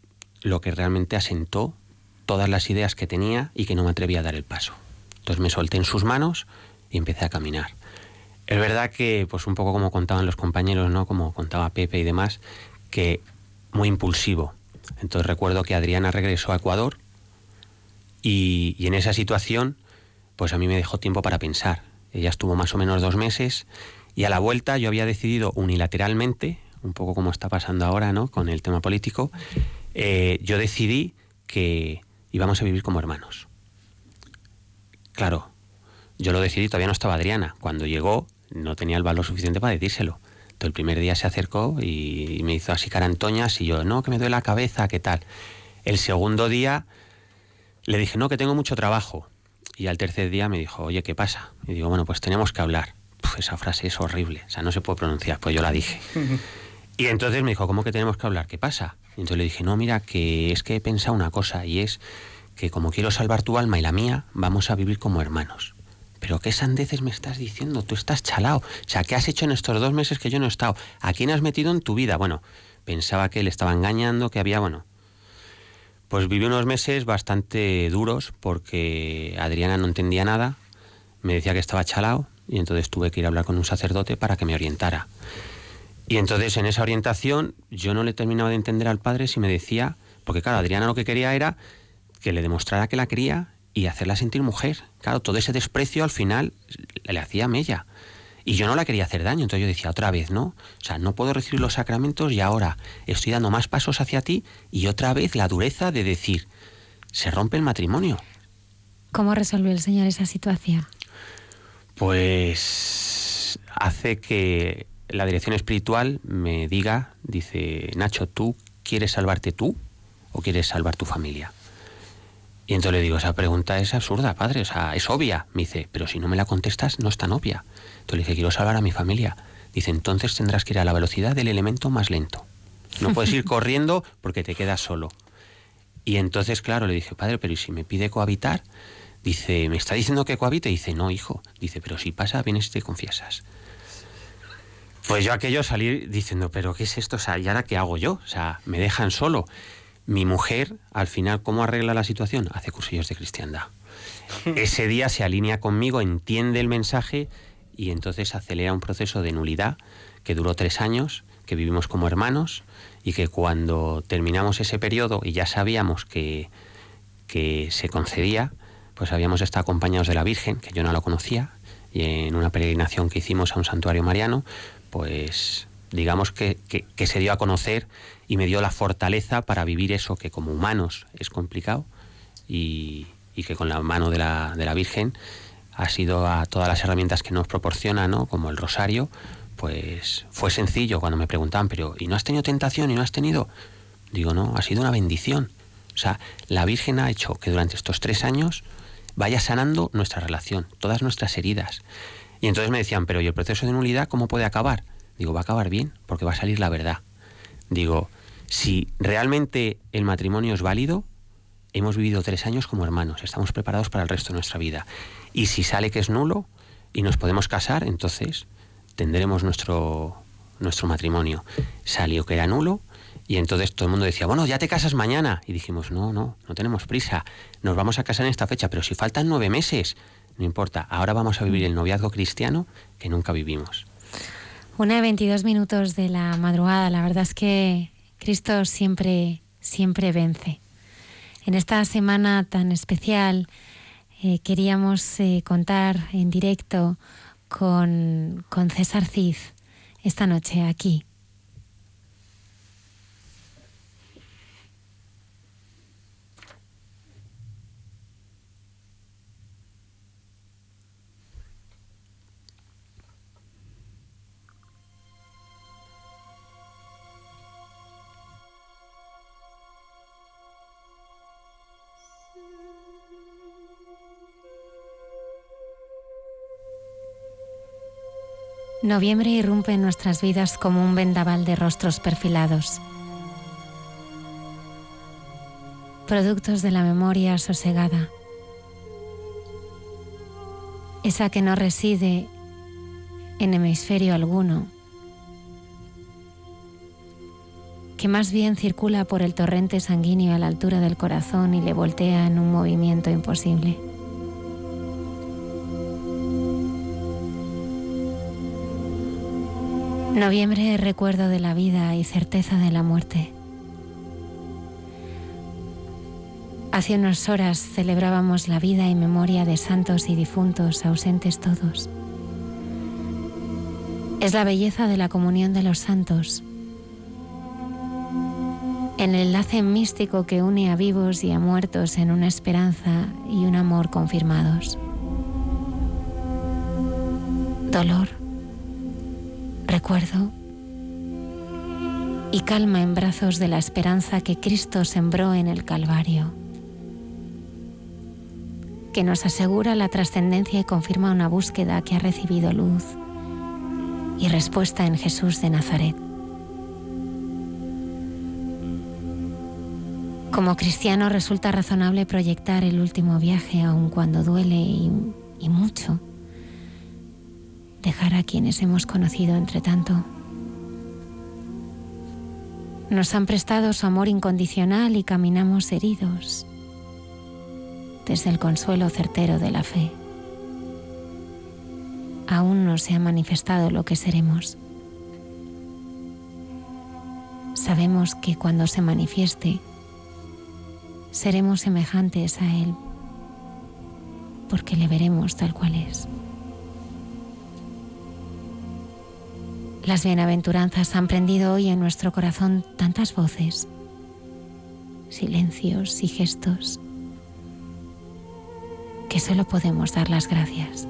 lo que realmente asentó todas las ideas que tenía y que no me atrevía a dar el paso. Entonces me solté en sus manos y empecé a caminar. Es verdad que, pues un poco como contaban los compañeros, ¿no? Como contaba Pepe y demás, que muy impulsivo. Entonces recuerdo que Adriana regresó a Ecuador y, y en esa situación, pues a mí me dejó tiempo para pensar. Ella estuvo más o menos dos meses y a la vuelta yo había decidido unilateralmente, un poco como está pasando ahora, ¿no? Con el tema político, eh, yo decidí que íbamos a vivir como hermanos. Claro, yo lo decidí, todavía no estaba Adriana. Cuando llegó, no tenía el valor suficiente para decírselo. Entonces el primer día se acercó y, me hizo así carantoñas y yo, no, que me duele la cabeza, ¿qué tal? El segundo día le dije, no, que tengo mucho trabajo. Y al tercer día me dijo, oye, ¿qué pasa? Y digo, bueno, pues tenemos que hablar. esa frase es horrible, o sea, no se puede pronunciar, pues yo la dije. [laughs] y entonces me dijo, ¿cómo que tenemos que hablar? ¿Qué pasa? Y entonces le dije, no, mira, que es que he pensado una cosa y es que como quiero salvar tu alma y la mía, vamos a vivir como hermanos. Pero qué sandeces me estás diciendo, tú estás chalao. O sea, ¿qué has hecho en estos dos meses que yo no he estado? ¿A quién has metido en tu vida? Bueno, pensaba que le estaba engañando, que había, bueno. Pues viví unos meses bastante duros porque Adriana no entendía nada, me decía que estaba chalao y entonces tuve que ir a hablar con un sacerdote para que me orientara. Y entonces en esa orientación yo no le terminaba de entender al padre si me decía, porque claro, Adriana lo que quería era que le demostrara que la quería y hacerla sentir mujer. Claro, todo ese desprecio al final le hacía mella. Y yo no la quería hacer daño, entonces yo decía otra vez, ¿no? O sea, no puedo recibir los sacramentos y ahora estoy dando más pasos hacia ti y otra vez la dureza de decir, se rompe el matrimonio. ¿Cómo resolvió el Señor esa situación? Pues hace que la dirección espiritual me diga, dice, Nacho, ¿tú quieres salvarte tú o quieres salvar tu familia? Y entonces le digo, esa pregunta es absurda, padre, o sea, es obvia. Me dice, pero si no me la contestas, no es tan obvia. Entonces le dije, quiero salvar a mi familia. Dice, entonces tendrás que ir a la velocidad del elemento más lento. No puedes ir [laughs] corriendo porque te quedas solo. Y entonces, claro, le dije, padre, pero ¿y si me pide cohabitar? Dice, ¿me está diciendo que cohabite? Dice, no, hijo. Dice, pero si pasa, vienes y te confiesas. Pues yo aquello salir diciendo, pero ¿qué es esto? O sea, ¿y ahora qué hago yo? O sea, me dejan solo. Mi mujer, al final, ¿cómo arregla la situación? Hace cursillos de cristiandad. [laughs] Ese día se alinea conmigo, entiende el mensaje y entonces acelera un proceso de nulidad que duró tres años, que vivimos como hermanos y que cuando terminamos ese periodo y ya sabíamos que, que se concedía, pues habíamos estado acompañados de la Virgen, que yo no la conocía, y en una peregrinación que hicimos a un santuario mariano, pues digamos que, que, se dio a conocer y me dio la fortaleza para vivir eso que como humanos es complicado y, y que con la mano de la, de la Virgen ha sido a todas las herramientas que nos proporciona, ¿no? como el rosario, pues fue sencillo cuando me preguntaban, pero ¿y no has tenido tentación y no has tenido? Digo, no, ha sido una bendición. O sea, la Virgen ha hecho que durante estos tres años vaya sanando nuestra relación, todas nuestras heridas. Y entonces me decían, pero ¿y el proceso de nulidad cómo puede acabar? Digo, va a acabar bien, porque va a salir la verdad. Digo, si realmente el matrimonio es válido, hemos vivido tres años como hermanos, estamos preparados para el resto de nuestra vida. Y si sale que es nulo y nos podemos casar, entonces tendremos nuestro, nuestro matrimonio. Salió que era nulo y entonces todo el mundo decía, bueno, ya te casas mañana. Y dijimos, no, no, no tenemos prisa, nos vamos a casar en esta fecha, pero si faltan nueve meses, no importa, ahora vamos a vivir el noviazgo cristiano que nunca vivimos. Una de 22 minutos de la madrugada, la verdad es que Cristo siempre, siempre vence. En esta semana tan especial eh, queríamos eh, contar en directo con, con César Cid esta noche aquí Noviembre irrumpe en nuestras vidas como un vendaval de rostros perfilados. Productos de la memoria sosegada. Esa que no reside en hemisferio alguno, que más bien circula por el torrente sanguíneo a la altura del corazón y le voltea en un movimiento imposible. Noviembre es recuerdo de la vida y certeza de la muerte. Hace unas horas celebrábamos la vida y memoria de santos y difuntos ausentes todos. Es la belleza de la comunión de los santos, el enlace místico que une a vivos y a muertos en una esperanza y un amor confirmados. Dolor recuerdo y calma en brazos de la esperanza que Cristo sembró en el Calvario, que nos asegura la trascendencia y confirma una búsqueda que ha recibido luz y respuesta en Jesús de Nazaret. Como cristiano resulta razonable proyectar el último viaje aun cuando duele y, y mucho dejar a quienes hemos conocido entre tanto. Nos han prestado su amor incondicional y caminamos heridos desde el consuelo certero de la fe. Aún no se ha manifestado lo que seremos. Sabemos que cuando se manifieste, seremos semejantes a Él, porque le veremos tal cual es. Las bienaventuranzas han prendido hoy en nuestro corazón tantas voces, silencios y gestos, que solo podemos dar las gracias.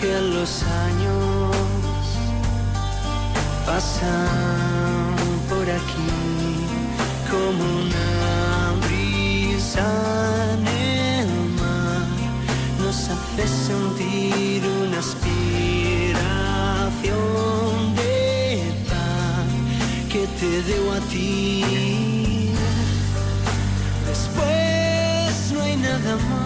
que los años pasan por aquí como una brisa en el mar, nos hace sentir una aspiración de paz que te debo a ti. Después no hay nada más.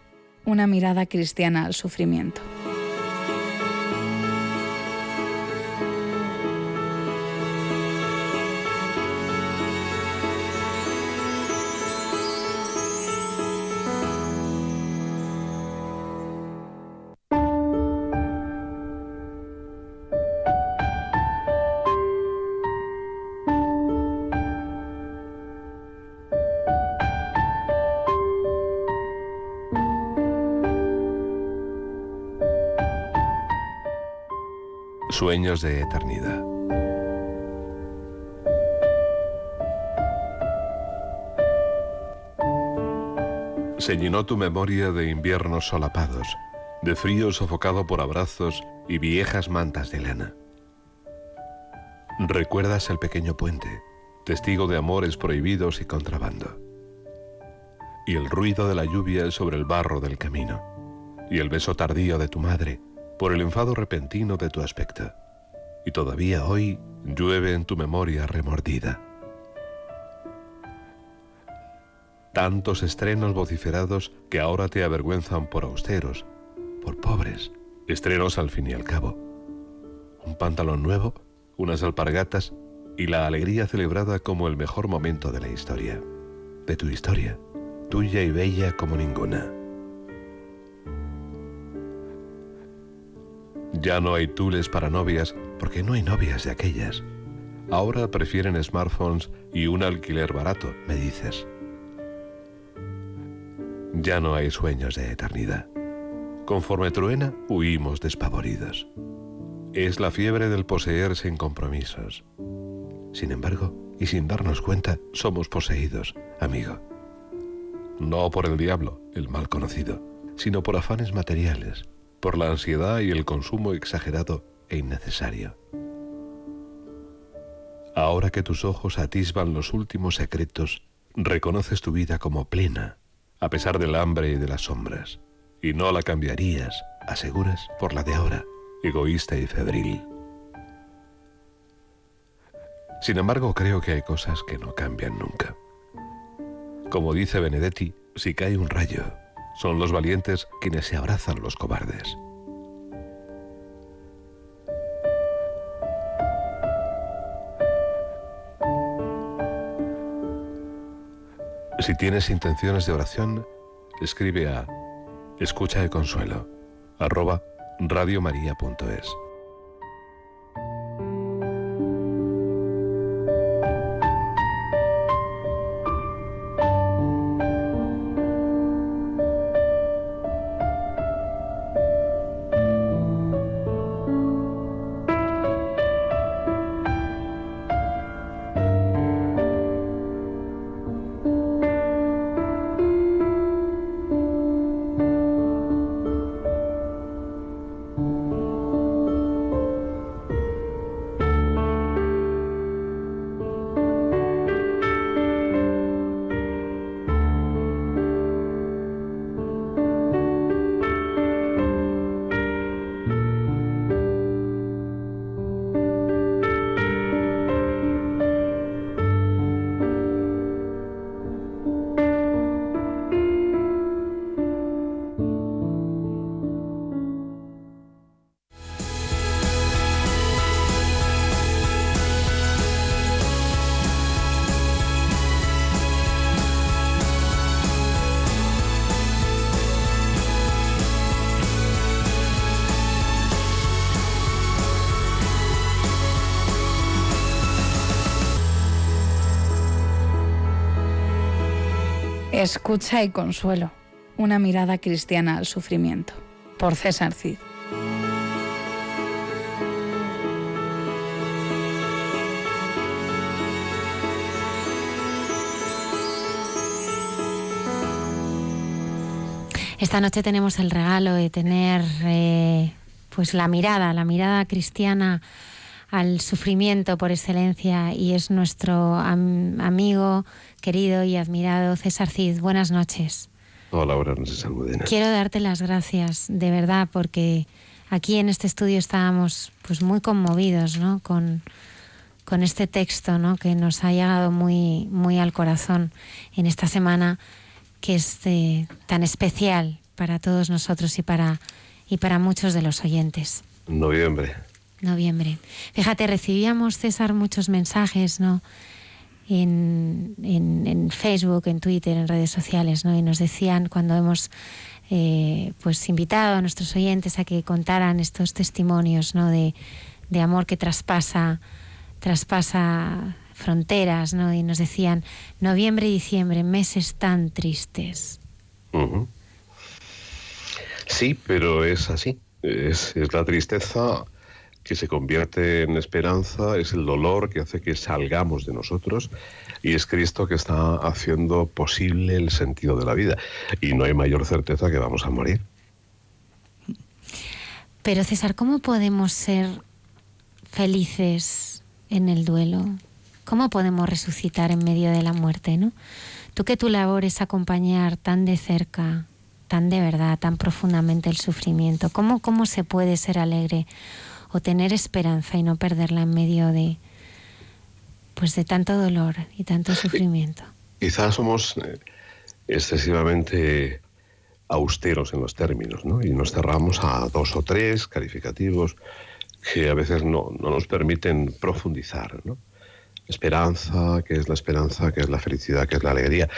Una mirada cristiana al sufrimiento. De eternidad. Se llenó tu memoria de inviernos solapados, de frío sofocado por abrazos y viejas mantas de lana. Recuerdas el pequeño puente, testigo de amores prohibidos y contrabando. Y el ruido de la lluvia sobre el barro del camino. Y el beso tardío de tu madre, por el enfado repentino de tu aspecto. Y todavía hoy llueve en tu memoria remordida. Tantos estrenos vociferados que ahora te avergüenzan por austeros, por pobres, estrenos al fin y al cabo. Un pantalón nuevo, unas alpargatas y la alegría celebrada como el mejor momento de la historia, de tu historia, tuya y bella como ninguna. Ya no hay tules para novias porque no hay novias de aquellas. Ahora prefieren smartphones y un alquiler barato, me dices. Ya no hay sueños de eternidad. Conforme truena, huimos despavoridos. Es la fiebre del poseer sin compromisos. Sin embargo, y sin darnos cuenta, somos poseídos, amigo. No por el diablo, el mal conocido, sino por afanes materiales, por la ansiedad y el consumo exagerado e innecesario. Ahora que tus ojos atisban los últimos secretos, reconoces tu vida como plena, a pesar del hambre y de las sombras, y no la cambiarías aseguras por la de ahora, egoísta y febril. Sin embargo, creo que hay cosas que no cambian nunca. Como dice Benedetti, si cae un rayo, son los valientes quienes se abrazan los cobardes. Si tienes intenciones de oración, escribe a escucha de consuelo arroba radiomaria.es. Escucha y consuelo. Una mirada cristiana al sufrimiento. Por César Cid. Esta noche tenemos el regalo de tener eh, pues la mirada, la mirada cristiana al sufrimiento por excelencia y es nuestro amigo querido y admirado César Cid. Buenas noches. Hola, buenas noches, Almudena. Quiero darte las gracias, de verdad, porque aquí en este estudio estábamos pues muy conmovidos, ¿no? Con, con este texto, ¿no? Que nos ha llegado muy, muy al corazón en esta semana que es tan especial para todos nosotros y para, y para muchos de los oyentes. Noviembre. Noviembre. Fíjate, recibíamos, César, muchos mensajes, ¿no? en, Facebook, en Twitter, en redes sociales, ¿no? Y nos decían cuando hemos eh, pues invitado a nuestros oyentes a que contaran estos testimonios, ¿no? De, amor que traspasa, traspasa fronteras, ¿no? Y nos decían noviembre y diciembre, meses tan tristes. Sí, pero es así. Es, es la tristeza que se convierte en esperanza, es el dolor que hace que salgamos de nosotros y es Cristo que está haciendo posible el sentido de la vida. Y no hay mayor certeza que vamos a morir. Pero César, ¿cómo podemos ser felices en el duelo? ¿Cómo podemos resucitar en medio de la muerte, no? Tú que tu labor es acompañar tan de cerca, tan de verdad, tan profundamente el sufrimiento, ¿cómo, cómo se puede ser alegre o tener esperanza y no perderla en medio de pues de tanto dolor y tanto sufrimiento. [laughs] Quizás somos eh, excesivamente austeros en los términos, ¿no? Y nos cerramos a dos o tres calificativos que a veces no, no nos permiten profundizar, ¿no? Esperanza, ¿qué es la esperanza? ¿Qué es la felicidad? ¿Qué es la alegría?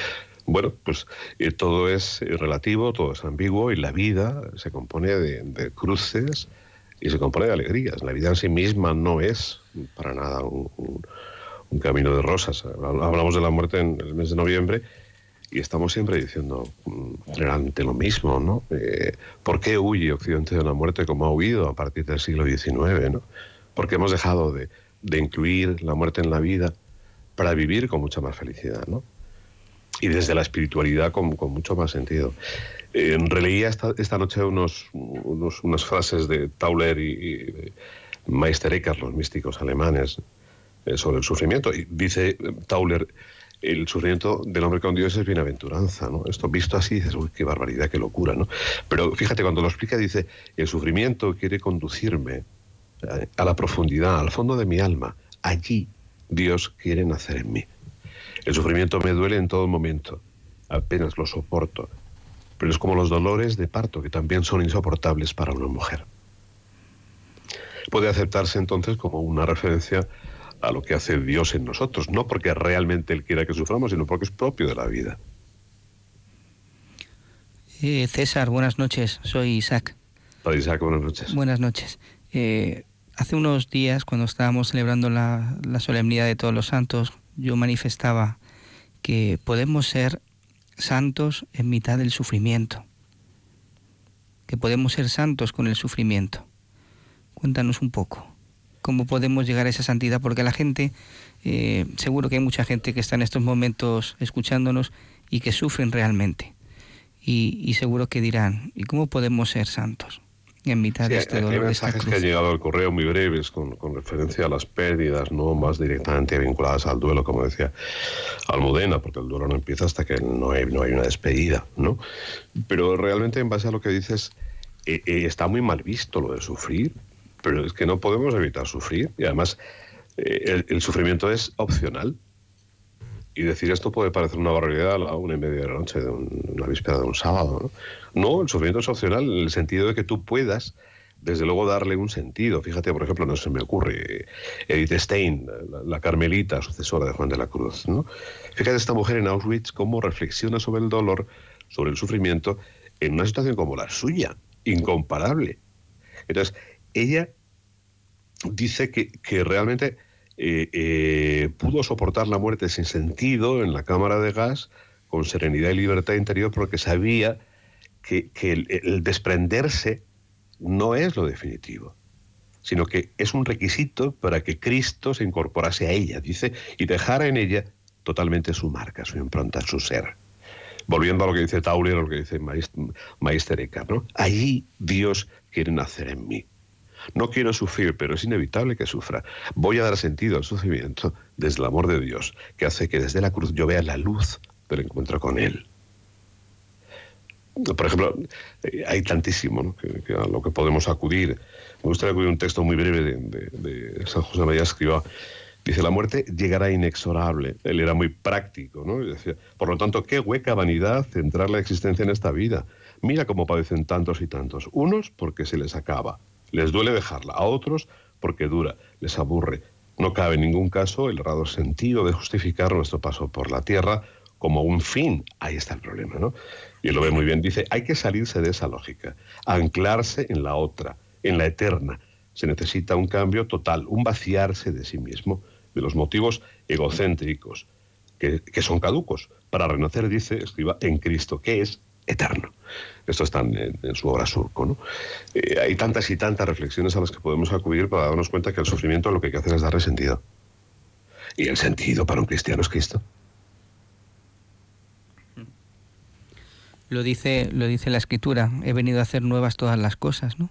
Bueno, pues eh, todo es relativo, todo es ambiguo y la vida se compone de, de cruces, y se compone de alegrías. La vida en sí misma no es para nada un, camino de rosas. Hablamos de la muerte en el mes de noviembre y estamos siempre diciendo generalmente lo mismo, ¿no? Eh, ¿Por qué huye Occidente de la muerte como ha huido a partir del siglo XIX, ¿no? Porque hemos dejado de, incluir la muerte en la vida para vivir con mucha más felicidad, ¿no? Y desde la espiritualidad con, con mucho más sentido. Eh, releía esta, esta noche unos, unas frases de Tauler y, Meister Eckhart, los místicos alemanes, eh, sobre el sufrimiento. Y dice Tauler el sufrimiento del hombre con Dios es bienaventuranza, ¿no? Esto visto así dices, uy, qué barbaridad, qué locura, ¿no? Pero fíjate, cuando lo explica dice, el sufrimiento quiere conducirme eh, a la profundidad, al fondo de mi alma. Allí Dios quiere nacer en mí. El sufrimiento me duele en todo momento, apenas lo soporto, pero es como los dolores de parto que también son insoportables para una mujer. Puede aceptarse entonces como una referencia a lo que hace Dios en nosotros, no porque realmente Él quiera que suframos, sino porque es propio de la vida. Eh, César, buenas noches, soy Isaac. Padre Isaac, buenas noches. Buenas noches. Eh, hace unos días, cuando estábamos celebrando la, la solemnidad de todos los santos, yo manifestaba que podemos ser santos en mitad del sufrimiento, que podemos ser santos con el sufrimiento. Cuéntanos un poco cómo podemos llegar a esa santidad, porque la gente, eh, seguro que hay mucha gente que está en estos momentos escuchándonos y que sufren realmente. Y, seguro que dirán, ¿y cómo podemos ser santos? En mitad de este dolor. Hay mensajes que han llegado al correo muy breves con, referencia a las pérdidas, no más directamente vinculadas al duelo, como decía Almudena, porque el duelo no empieza hasta que no hay, no hay una despedida, ¿no? Pero realmente en base a lo que dices, eh, eh, está muy mal visto lo de sufrir, pero es que no podemos evitar sufrir y además eh, el, sufrimiento es opcional. Y decir esto puede parecer una barbaridad a la una y media de la noche de una víspera de un sábado. ¿no? no, el sufrimiento es opcional en el sentido de que tú puedas, desde luego, darle un sentido. Fíjate, por ejemplo, no se me ocurre, Edith Stein, la, carmelita, sucesora de Juan de la Cruz. ¿no? Fíjate esta mujer en Auschwitz cómo reflexiona sobre el dolor, sobre el sufrimiento, en una situación como la suya, incomparable. Entonces, ella dice que, realmente eh, eh, pudo soportar la muerte sin sentido en la cámara de gas con serenidad y libertad interior porque sabía que, el, desprenderse no es lo definitivo, sino que es un requisito para que Cristo se incorporase a ella, dice, y dejara en ella totalmente su marca, su impronta, su ser. Volviendo a lo que dice Tauler, a lo que dice Meister Eckhart. Allí Dios quiere nacer en mí. No quiero sufrir, pero es inevitable que sufra. Voy a dar sentido al sufrimiento desde el amor de Dios, que hace que desde la cruz yo vea la luz del encuentro con Él. Por ejemplo, eh, hay tantísimo que, a lo que podemos acudir. Me gustaría acudir un texto muy breve de, San José María Escriba. Dice, la muerte llegará inexorable. Él era muy práctico, ¿no? decía, por lo tanto, qué hueca vanidad centrar la existencia en esta vida. Mira cómo padecen tantos y tantos. Unos porque se les acaba, les duele dejarla, a otros porque dura, les aburre. No cabe en ningún caso el errado sentido de justificar nuestro paso por la tierra como un fin. Ahí está el problema, ¿no? Y él lo ve muy bien. Dice, hay que salirse de esa lógica, anclarse en la otra, en la eterna. Se necesita un cambio total, un vaciarse de sí mismo, de los motivos egocéntricos, que, que son caducos, para renacer, dice, escriba, en Cristo, que es eterno. Esto está en, su obra Surco. ¿no? Eh, hay tantas y tantas reflexiones a las que podemos acudir para darnos cuenta que el sufrimiento lo que hay que hacer es darle sentido. Y el sentido para un cristiano es Cristo. Lo dice, lo dice la escritura, he venido a hacer nuevas todas las cosas, ¿no?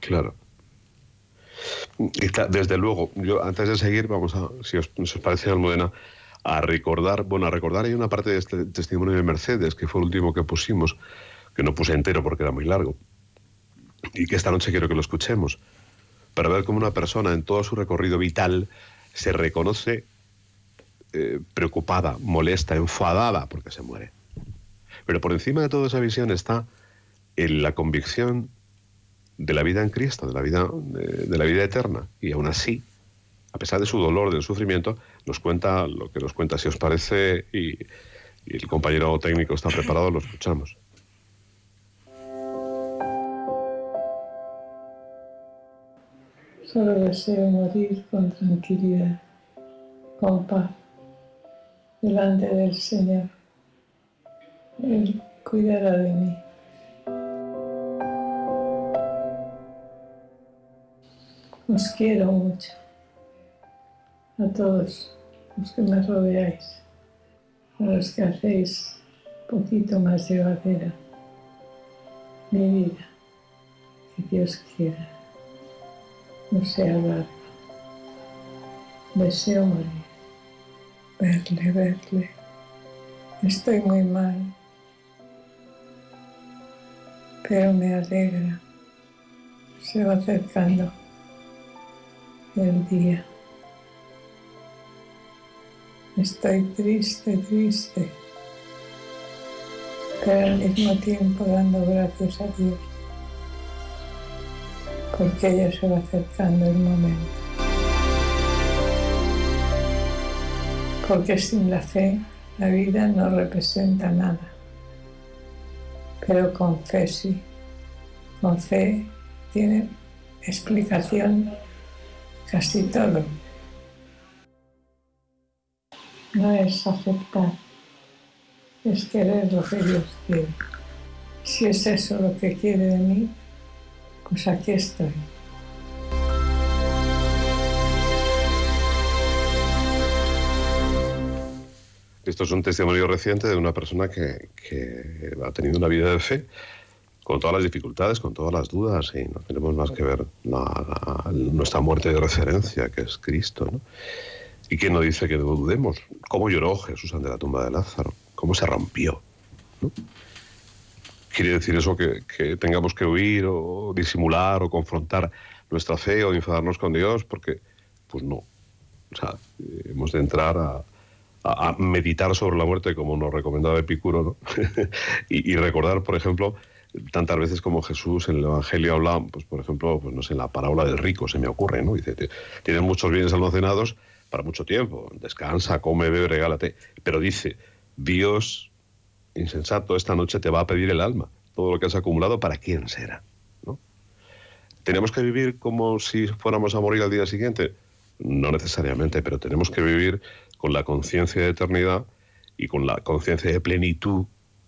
Claro. desde luego, yo antes de seguir, vamos a, si os, si os parece, Almudena, a recordar, bueno, a recordar hay una parte de este testimonio de Mercedes, que fue el último que pusimos, que no puse entero porque era muy largo, y que esta noche quiero que lo escuchemos, para ver cómo una persona en todo su recorrido vital se reconoce eh, preocupada, molesta, enfadada porque se muere. Pero por encima de toda esa visión está en la convicción de la vida en Cristo, de la vida, de la vida eterna, y aún así a pesar de su dolor, del sufrimiento, nos cuenta lo que nos cuenta. Si os parece, y, el compañero técnico está preparado, lo escuchamos. Solo deseo morir con tranquilidad, con paz, delante del Señor. Él cuidará de mí. Os quiero mucho a todos los que me rodeáis, a los que hacéis un poquito más llevadera mi vida, que Dios quiera, no sea larga. Deseo morir, verle, verle Estoy muy mal, pero me alegra. Se va acercando el día. Estoy triste, triste, pero al mismo tiempo dando gracias a Dios, porque ya se va acercando el momento. Porque sin la fe la vida no representa nada, pero con fe sí, con fe tiene explicación casi todo. No es aceptar, es querer lo que Dios quiere. Si es eso lo que quiere de mí, pues aquí estoy. Esto es un testimonio reciente de una persona que, ha tenido una vida de fe con todas las dificultades, con todas las dudas, y no tenemos más que ver nuestra muerte de referencia, que es Cristo. ¿no? ¿Y quién nos dice que no dudemos? ¿Cómo lloró Jesús ante la tumba de Lázaro? ¿Cómo se rompió? ¿Quiere decir eso que, tengamos que huir o disimular o confrontar nuestra fe o enfadarnos con Dios? Porque, pues no. O sea, hemos de entrar a, meditar sobre la muerte como nos recomendaba Epicuro, ¿no? [laughs] y, recordar, por ejemplo, tantas veces como Jesús en el Evangelio habla, pues por ejemplo, pues no sé, en la parábola del rico se me ocurre, ¿no? Dice, tienes muchos bienes almacenados para mucho tiempo. Descansa, come, bebe, regálate. Pero dice, Dios, insensato, esta noche te va a pedir el alma. Todo lo que has acumulado, ¿para quién será? ¿No? ¿Tenemos que vivir como si fuéramos a morir al día siguiente? No necesariamente, pero tenemos que vivir con la conciencia de eternidad y con la conciencia de plenitud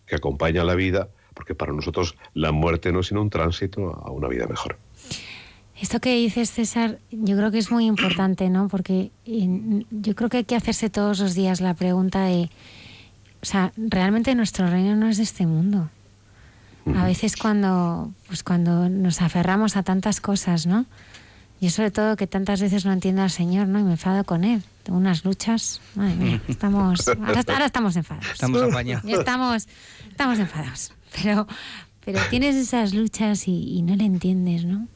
que acompaña la vida, porque para nosotros la muerte no es sino un tránsito a una vida mejor. Esto que dices, César, yo creo que es muy importante, ¿no? Porque yo creo que hay que hacerse todos los días la pregunta de, o sea, realmente nuestro reino no es de este mundo. A veces cuando, pues cuando nos aferramos a tantas cosas, ¿no? Yo sobre todo que tantas veces no entiendo al Señor, ¿no? Y me enfado con Él. Tengo unas luchas, madre mía, [laughs] estamos, ahora, estamos enfadados. Estamos apañados. Estamos, estamos enfadados. Pero, pero tienes esas luchas y, y no le entiendes, ¿no?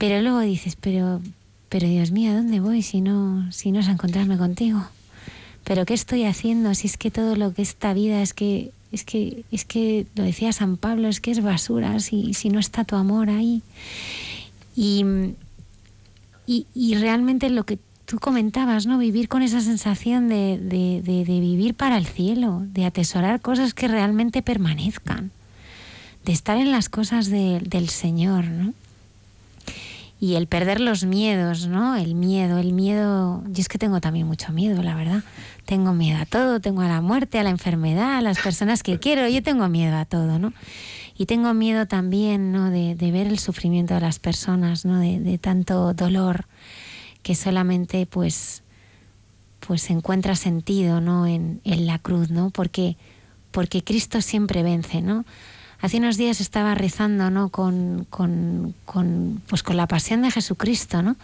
Pero luego dices, pero, pero Dios mío, ¿a dónde voy si no, si no es a encontrarme contigo? Pero ¿qué estoy haciendo si es que todo lo que esta vida es que es que es que lo decía San Pablo, es que es basura si, si no está tu amor ahí. Y, y, realmente lo que tú comentabas, ¿no? Vivir con esa sensación de, de, de, vivir para el cielo, de atesorar cosas que realmente permanezcan, de estar en las cosas del Señor, ¿no? Y el perder los miedos, ¿no? El miedo, el miedo, yo es que tengo también mucho miedo, la verdad. Tengo miedo a todo, tengo a la muerte, a la enfermedad, a las personas que quiero, yo tengo miedo a todo, ¿no? Y tengo miedo también, ¿no? De, ver el sufrimiento de las personas, ¿no? De, tanto dolor que solamente, pues, pues encuentra sentido, ¿no? En, en la cruz, ¿no? Porque, porque Cristo siempre vence, ¿no? Hace unos días estaba rezando, ¿no? Con, con, pues con la pasión de Jesucristo, ¿no?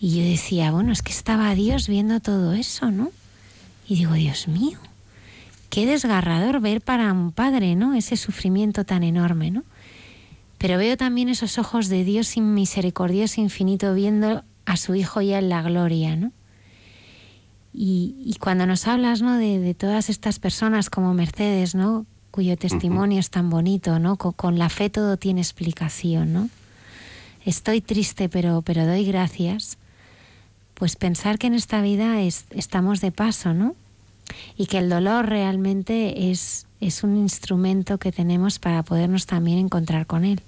Y yo decía, bueno, es que estaba Dios viendo todo eso, ¿no? Y digo, Dios mío, qué desgarrador ver para un padre, ¿no? Ese sufrimiento tan enorme, ¿no? Pero veo también esos ojos de Dios misericordioso infinito viendo a su hijo ya en la gloria, ¿no? Y, y cuando nos hablas, ¿no? De, de, todas estas personas como Mercedes, ¿no? Cuyo testimonio es tan bonito, ¿no? Con, la fe todo tiene explicación, ¿no? Estoy triste, pero, pero doy gracias. Pues pensar que en esta vida estamos de paso, ¿no? Y que el dolor realmente es, es un instrumento que tenemos para podernos también encontrar con él.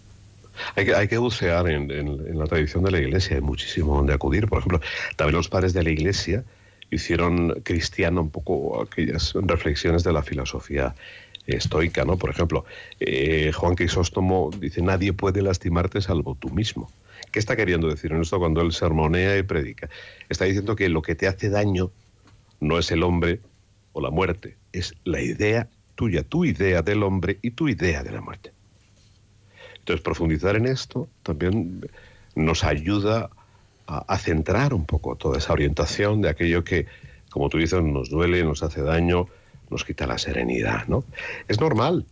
Hay que, hay que bucear en, en, la tradición de la Iglesia, hay muchísimo donde acudir. Por ejemplo, también los padres de la Iglesia hicieron cristiano un poco aquellas reflexiones de la filosofía estoica, ¿no? Por ejemplo, eh, Juan Crisóstomo dice, nadie puede lastimarte salvo tú mismo. ¿Qué está queriendo decir en esto cuando él sermonea y predica? Está diciendo que lo que te hace daño no es el hombre o la muerte, es la idea tuya, tu idea del hombre y tu idea de la muerte. Entonces, profundizar en esto también nos ayuda a, a centrar un poco toda esa orientación de aquello que, como tú dices, nos duele, nos hace daño, nos quita la serenidad, ¿no? Es normal.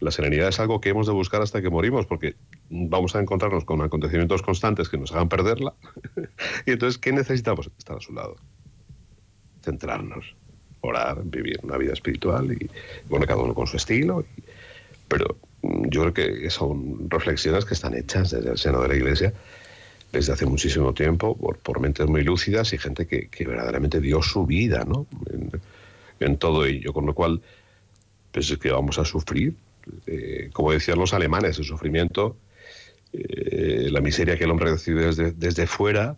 La serenidad es algo que hemos de buscar hasta que morimos, porque vamos a encontrarnos con acontecimientos constantes que nos hagan perderla. [laughs] y entonces, ¿qué necesitamos? Estar a su lado. Centrarnos, orar, vivir una vida espiritual y, bueno, cada uno con su estilo. pero mm, yo creo que son reflexiones que están hechas desde el seno de la Iglesia desde hace muchísimo tiempo por, mentes muy lúcidas y gente que, verdaderamente dio su vida ¿no? Todo ello, con lo cual pues es que vamos a sufrir. Eh, como decían los alemanes, el sufrimiento, eh, la miseria que el hombre recibe desde, desde fuera,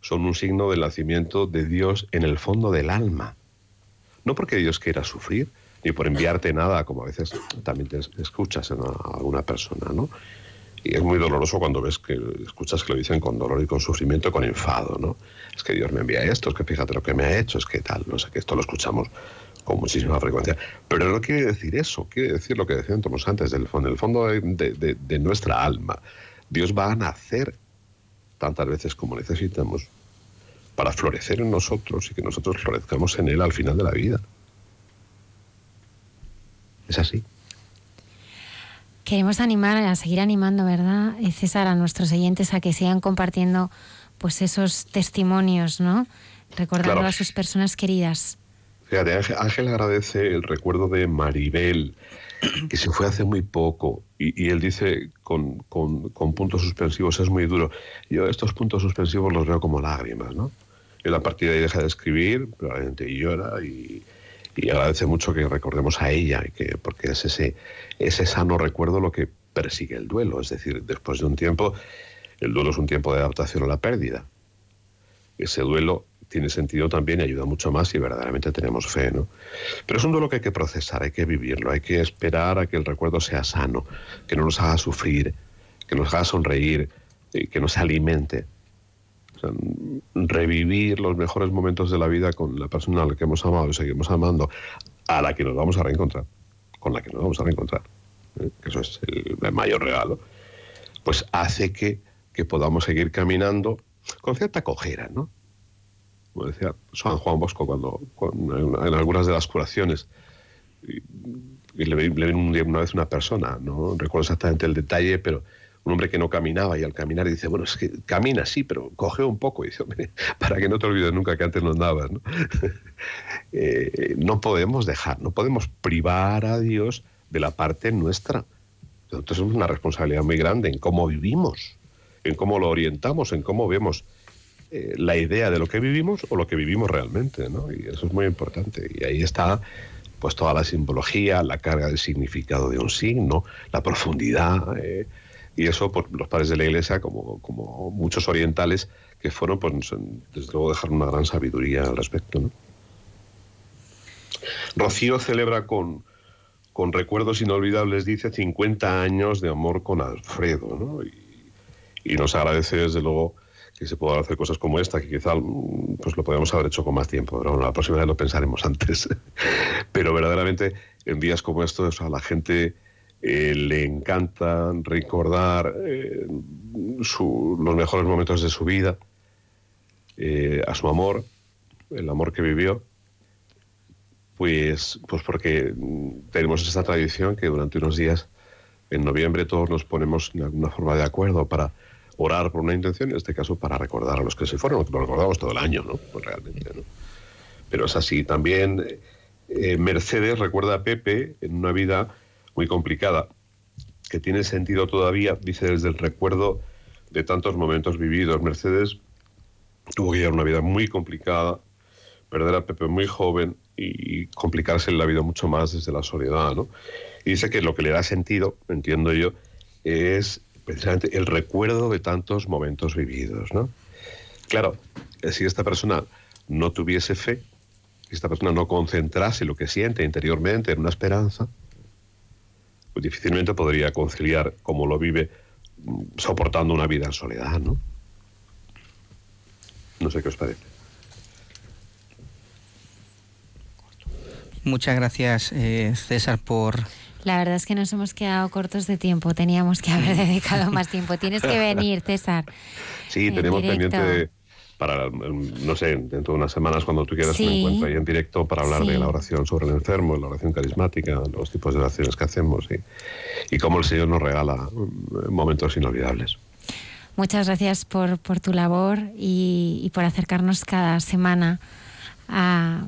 son un signo del nacimiento de Dios en el fondo del alma. No porque Dios quiera sufrir, ni por enviarte nada, como a veces también te escuchas en alguna persona, ¿no? Y es muy doloroso cuando ves que escuchas que lo dicen con dolor y con sufrimiento, con enfado, ¿no? Es que Dios me envía esto, es que fíjate lo que me ha hecho, es que tal, no sé, que esto lo escuchamos con muchísima frecuencia. Pero no quiere decir eso, quiere decir lo que decíamos antes, del, en el fondo de, de nuestra alma. Dios va a nacer tantas veces como necesitamos para florecer en nosotros y que nosotros florezcamos en Él al final de la vida. Es así. Queremos animar a seguir animando, ¿verdad, César, a nuestros oyentes a que sigan compartiendo pues esos testimonios, ¿no? Recordando a sus personas queridas. Fíjate, Ángel, agradece el recuerdo de Maribel, que se fue hace muy poco, y, él dice con, con, puntos suspensivos, es muy duro. Yo estos puntos suspensivos los veo como lágrimas, ¿no? Él a partir de ahí deja de escribir, probablemente llora y, y agradece mucho que recordemos a ella, que, porque es ese, ese sano recuerdo lo que persigue el duelo. Es decir, después de un tiempo, el duelo es un tiempo de adaptación a la pérdida. Ese duelo tiene sentido también y ayuda mucho más si verdaderamente tenemos fe, ¿no? Pero es un duelo que hay que procesar, hay que vivirlo, hay que esperar a que el recuerdo sea sano, que no nos haga sufrir, que nos haga sonreír, que nos alimente revivir los mejores momentos de la vida con la persona a la que hemos amado y seguimos amando, a la que nos vamos a reencontrar, con la que nos vamos a reencontrar, ¿eh? eso es el, mayor regalo, pues hace que, que, podamos seguir caminando con cierta cojera, ¿no? Como decía San Juan Bosco cuando, en, algunas de las curaciones, y, le, le una vez una persona, no recuerdo exactamente el detalle, pero un hombre que no caminaba y al caminar dice, bueno, es que camina sí, pero coge un poco. Y dice, hombre, [laughs] para que no te olvides nunca que antes no andabas. ¿no? [laughs] Eh, no podemos dejar, no podemos privar a Dios de la parte nuestra. Nosotros tenemos una responsabilidad muy grande en cómo vivimos, en cómo lo orientamos, en cómo vemos eh, la idea de lo que vivimos o lo que vivimos realmente. ¿no? Y eso es muy importante. Y ahí está pues toda la simbología, la carga del significado de un signo, la profundidad. Eh, y eso, por los padres de la Iglesia, como, como muchos orientales que fueron, pues desde luego dejaron una gran sabiduría al respecto. ¿no? Rocío celebra con, con recuerdos inolvidables, dice, 50 años de amor con Alfredo, ¿no? Y, nos agradece desde luego que se puedan hacer cosas como esta, que quizá pues lo podríamos haber hecho con más tiempo, pero bueno, la próxima vez lo pensaremos antes. [laughs] pero verdaderamente en días como estos a la gente eh, le encanta recordar eh, los mejores momentos de su vida, eh, a su amor, el amor que vivió, pues, pues porque tenemos esta tradición que durante unos días en noviembre todos nos ponemos de alguna forma de acuerdo para orar por una intención, en este caso para recordar a los que se fueron, lo recordamos todo el año, ¿no? Pues realmente, ¿no? Pero es así. También Mercedes recuerda a Pepe en una vida muy complicada, que tiene sentido todavía, dice desde el recuerdo de tantos momentos vividos. Mercedes tuvo que llevar una vida muy complicada, perder a Pepe muy joven y complicarse la vida mucho más desde la soledad, ¿no? Y dice que lo que le da sentido, entiendo yo, es precisamente el recuerdo de tantos momentos vividos, ¿no? Claro, si esta persona no tuviese fe, si esta persona no concentrase lo que siente interiormente en una esperanza, difícilmente podría conciliar como lo vive soportando una vida en soledad, ¿no? No sé qué os parece. Muchas gracias, eh, César, por... La verdad es que nos hemos quedado cortos de tiempo. Teníamos que haber [laughs] dedicado más tiempo. Tienes que venir, César. Sí, tenemos pendiente para, no sé, dentro de unas semanas cuando tú quieras me encuentro ahí en directo para hablar de la oración sobre el enfermo, la oración carismática, los tipos de oraciones que hacemos y, y cómo el Señor nos regala mm, momentos inolvidables. Muchas gracias por, por tu labor y, por acercarnos cada semana a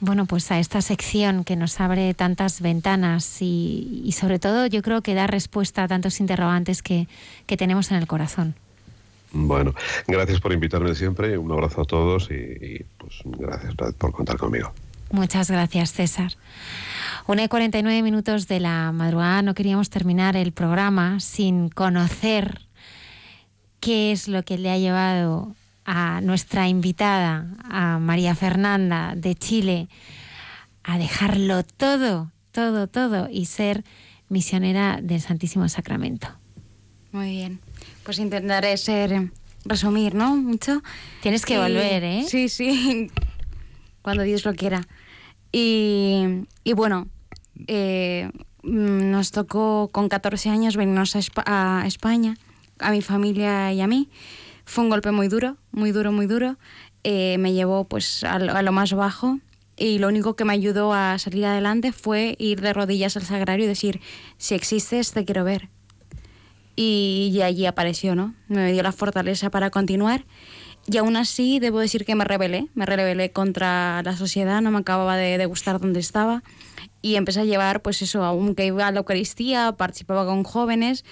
bueno, pues a esta sección que nos abre tantas ventanas y, y, sobre todo yo creo que da respuesta a tantos interrogantes que, que tenemos en el corazón. Bueno, gracias por invitarme siempre, un abrazo a todos y, pues gracias por contar conmigo. Muchas gracias, César. Una y 49 minutos de la madrugada, no queríamos terminar el programa sin conocer qué es lo que le ha llevado a nuestra invitada, a María Fernanda de Chile, a dejarlo todo, todo, todo y ser misionera del Santísimo Sacramento. Muy bien pues intentaré ser, resumir, ¿no? Mucho. Tienes que volver, ¿eh? Sí, sí, [laughs] cuando Dios lo quiera. Y, bueno, eh, nos tocó con 14 años venirnos a, España, a mi familia y a mí. Fue un golpe muy duro, muy duro, muy duro. Eh, me llevó pues a lo, más bajo y lo único que me ayudó a salir adelante fue ir de rodillas al sagrario y decir, si existes, te quiero ver y, allí apareció, ¿no? Me dio la fortaleza para continuar y aún así debo decir que me rebelé, me rebelé contra la sociedad, no me acababa de, gustar donde estaba y empecé a llevar, pues eso, aunque iba a la Eucaristía, participaba con jóvenes,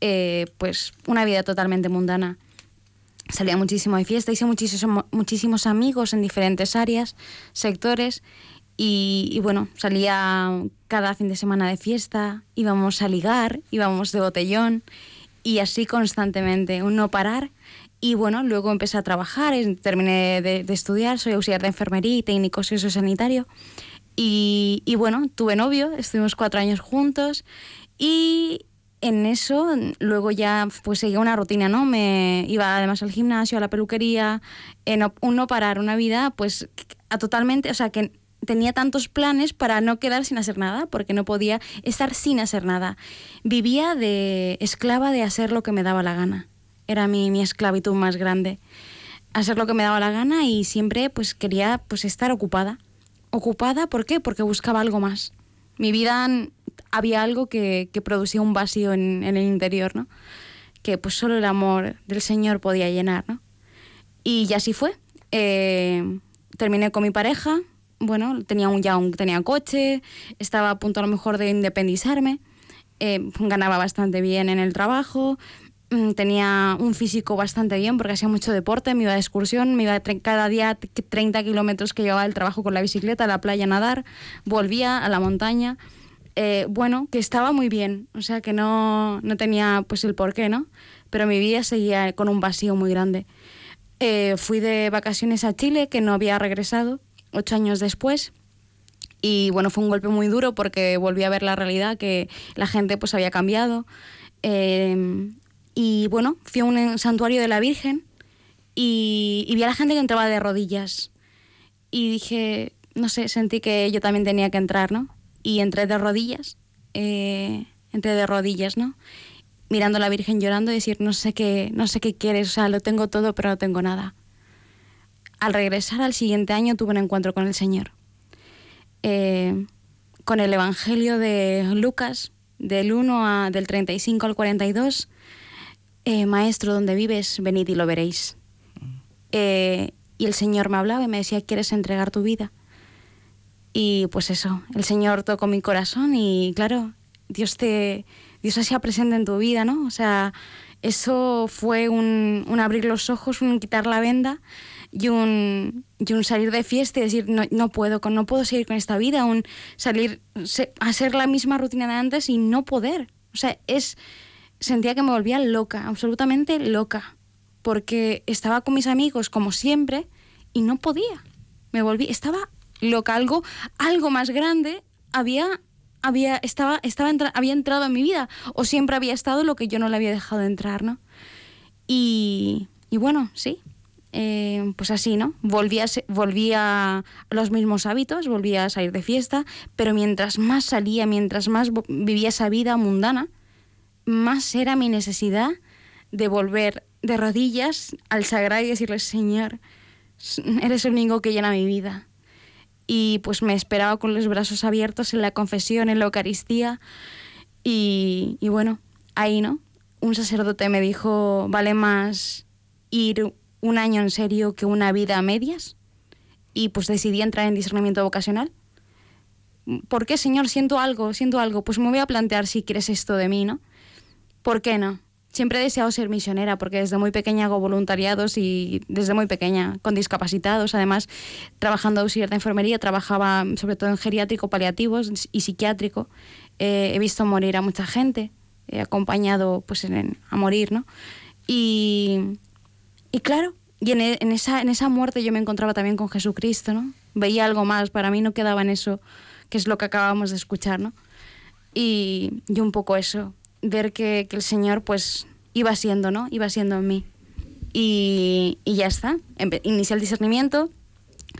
eh, pues una vida totalmente mundana. Salía muchísimo de fiesta, hice muchísimos, muchísimos amigos en diferentes áreas, sectores y, bueno, salía cada fin de semana de fiesta, íbamos a ligar, íbamos de botellón y así constantemente, un no parar. Y bueno, luego empecé a trabajar, terminé de, estudiar, soy auxiliar de enfermería y técnico sociosanitario. Y, y bueno, tuve novio, estuvimos cuatro años juntos y en eso luego ya pues seguía una rutina, ¿no? Me iba además al gimnasio, a la peluquería, en un no parar, una vida pues a totalmente, o sea, que tenía tantos planes para no quedar sin hacer nada, porque no podía estar sin hacer nada. Vivía de esclava de hacer lo que me daba la gana. Era mi, mi esclavitud más grande. Hacer lo que me daba la gana y siempre pues quería pues estar ocupada. Ocupada, ¿por qué? Porque buscaba algo más. Mi vida había algo que, que producía un vacío en, el interior, ¿no? Que pues solo el amor del Señor podía llenar, ¿no? Y así fue. Eh, terminé con mi pareja, bueno, tenía un, ya un, tenía coche, estaba a punto a lo mejor de independizarme, eh, ganaba bastante bien en el trabajo, mm, tenía un físico bastante bien porque hacía mucho deporte, me iba de excursión, me iba cada día 30 kilómetros que llevaba el trabajo con la bicicleta, a la playa a nadar, volvía a la montaña. Eh, bueno, que estaba muy bien, o sea que no, no tenía pues el porqué, ¿no? Pero mi vida seguía con un vacío muy grande. Eh, fui de vacaciones a Chile, que no había regresado, ocho años después. Y bueno, fue un golpe muy duro porque volví a ver la realidad, que la gente pues había cambiado. Em, y bueno, fui a un santuario de la Virgen y, vi a la gente que entraba de rodillas. Y dije, no sé, sentí que yo también tenía que entrar, ¿no? Y entré de rodillas, eh, entré de rodillas, ¿no? Mirando a la Virgen llorando y decir, no sé qué, no sé qué quieres, o sea, lo tengo todo, pero no tengo nada al regresar al siguiente año tuve un encuentro con el Señor. Eh, con el Evangelio de Lucas, del 1 a, del 35 al 42, eh, Maestro, donde vives, venid y lo veréis. Eh, y el Señor me hablaba y me decía, ¿quieres entregar tu vida? Y pues eso, el Señor tocó mi corazón y claro, Dios te Dios hacía presente en tu vida, ¿no? O sea, eso fue un, un abrir los ojos, un quitar la venda y un, y un salir de fiesta y decir, no, no, puedo, no puedo seguir con esta vida, un salir, a hacer la misma rutina de antes y no poder. O sea, es, sentía que me volvía loca, absolutamente loca, porque estaba con mis amigos como siempre y no podía. Me volví, estaba loca, algo, algo más grande había había, estaba, estaba había entrado en mi vida o siempre había estado lo que yo no le había dejado entrar, ¿no? Y, y bueno, sí, eh, pues así, ¿no? Volvía, a los mismos hábitos, volvía a salir de fiesta, pero mientras más salía, mientras más vivía esa vida mundana, más era mi necesidad de volver de rodillas al sagrado y decirle, Señor, eres el único que llena mi vida. Y pues me esperaba con los brazos abiertos en la confesión, en la Eucaristía. Y, y bueno, ahí, ¿no? Un sacerdote me dijo, vale más ir un año en serio que una vida a medias. Y pues decidí entrar en discernimiento vocacional. ¿Por qué, Señor? Siento algo, siento algo. Pues me voy a plantear si quieres esto de mí, ¿no? ¿Por qué no? Siempre he deseado ser misionera porque desde muy pequeña hago voluntariados y desde muy pequeña con discapacitados. Además, trabajando auxiliar de enfermería, trabajaba sobre todo en geriátrico, paliativos y psiquiátrico. Eh, he visto morir a mucha gente, he acompañado pues, a morir, ¿no? Y, y claro, y en, en, esa, en esa muerte yo me encontraba también con Jesucristo, ¿no? Veía algo más, para mí no quedaba en eso, que es lo que acabamos de escuchar, ¿no? Y, y un poco eso, ver que, que, el Señor pues iba siendo, ¿no? Iba siendo en mí. Y, y ya está. Inicié el discernimiento,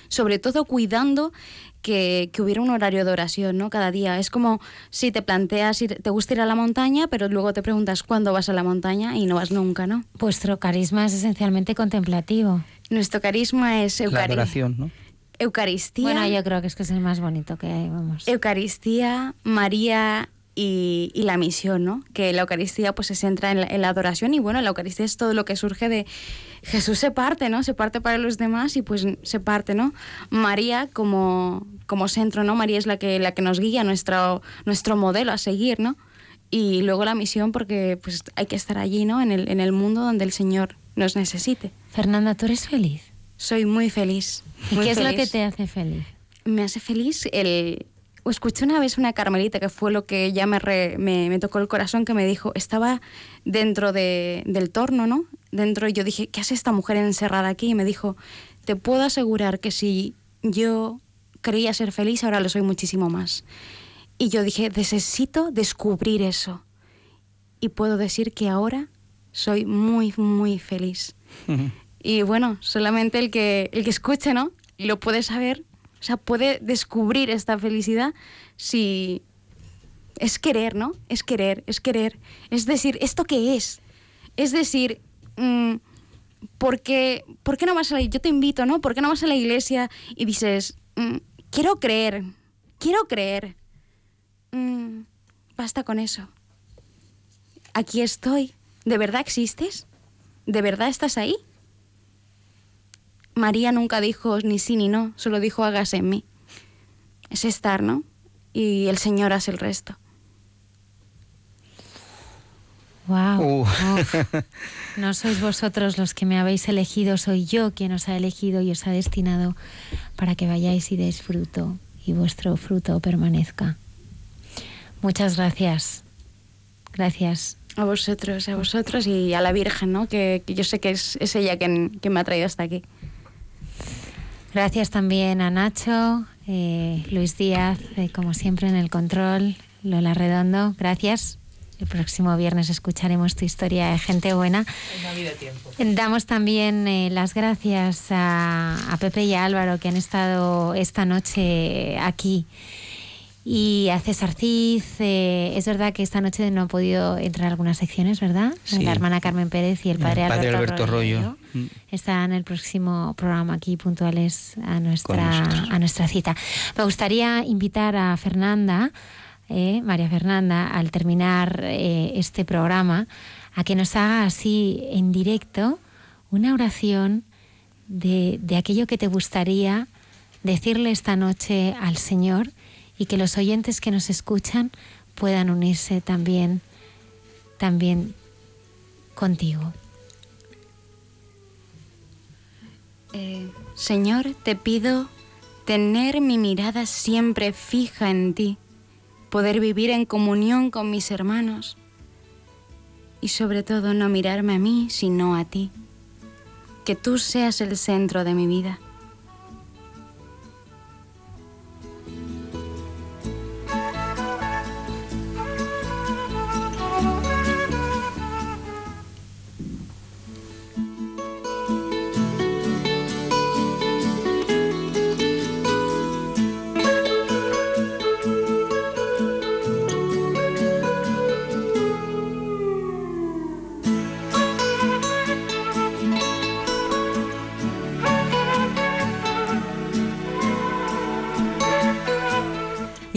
sobre todo cuidando que, que, hubiera un horario de oración, ¿no? Cada día. Es como si te planteas, ir, te gusta ir a la montaña, pero luego te preguntas cuándo vas a la montaña y no vas nunca, ¿no? Vuestro carisma es esencialmente contemplativo. Nuestro carisma es eucaristía. La adoración, ¿no? Eucaristía. Bueno, yo creo que es que es el más bonito que hay, vamos. Eucaristía, María y, y, la misión, ¿no? Que la Eucaristía pues se centra en la, en la, adoración y bueno, la Eucaristía es todo lo que surge de Jesús se parte, ¿no? Se parte para los demás y pues se parte, ¿no? María como, como centro, ¿no? María es la que, la que nos guía, nuestro, nuestro modelo a seguir, ¿no? Y luego la misión porque pues hay que estar allí, ¿no? En el, en el mundo donde el Señor nos necesite. Fernanda, ¿tú eres feliz? Soy muy feliz. Muy ¿Qué es feliz. lo que te hace feliz? Me hace feliz el, escuché una vez una carmelita que fue lo que ya me, re, me, me, tocó el corazón, que me dijo, estaba dentro de, del torno, ¿no? Dentro, y yo dije, ¿qué hace esta mujer encerrada aquí? Y me dijo, te puedo asegurar que si yo creía ser feliz, ahora lo soy muchísimo más. Y yo dije, necesito descubrir eso. Y puedo decir que ahora soy muy, muy feliz. y bueno, solamente el que, el que escuche, ¿no? Lo puede saber o sea, puede descubrir esta felicidad si es querer, ¿no? Es querer, es querer. Es decir, ¿esto qué es? Es decir, mmm, ¿por, qué, ¿por qué no vas a la Yo te invito, ¿no? ¿Por qué no vas a la iglesia y dices, mmm, quiero creer, quiero creer? Mmm, basta con eso. Aquí estoy. ¿De verdad existes? ¿De verdad estás ahí? María nunca dijo ni sí ni no, solo dijo hágase en mí. Es estar, ¿no? Y el Señor hace el resto. Wow. Uh. [laughs] No sois vosotros los que me habéis elegido, soy yo quien os ha elegido y os ha destinado para que vayáis y deis fruto y vuestro fruto permanezca. Muchas gracias. Gracias. A vosotros, a vosotros y a la Virgen, ¿no? Que, que yo sé que es, es ella quien, quien me ha traído hasta aquí. Gracias también a Nacho, eh, Luis Díaz, eh, como siempre en el control, Lola Redondo, gracias. El próximo viernes escucharemos tu historia de gente buena. No ha habido tiempo. Damos también eh, las gracias a, a, Pepe y a Álvaro que han estado esta noche aquí. Y a César Cid, eh, es verdad que esta noche no ha podido entrar a algunas secciones, ¿verdad? Sí. La hermana Carmen Pérez y el padre, el padre Alberto, Alberto Rollo. Rollo. Estarán en el próximo programa aquí puntuales a nuestra, a nuestra cita. Me gustaría invitar a Fernanda, eh, María Fernanda, al terminar eh, este programa, a que nos haga así en directo una oración de, de aquello que te gustaría decirle esta noche al Señor y que los oyentes que nos escuchan puedan unirse también, también contigo. Eh, Señor, te pido tener mi mirada siempre fija en ti, poder vivir en comunión con mis hermanos y sobre todo no mirarme a mí, sino a ti. Que tú seas el centro de mi vida.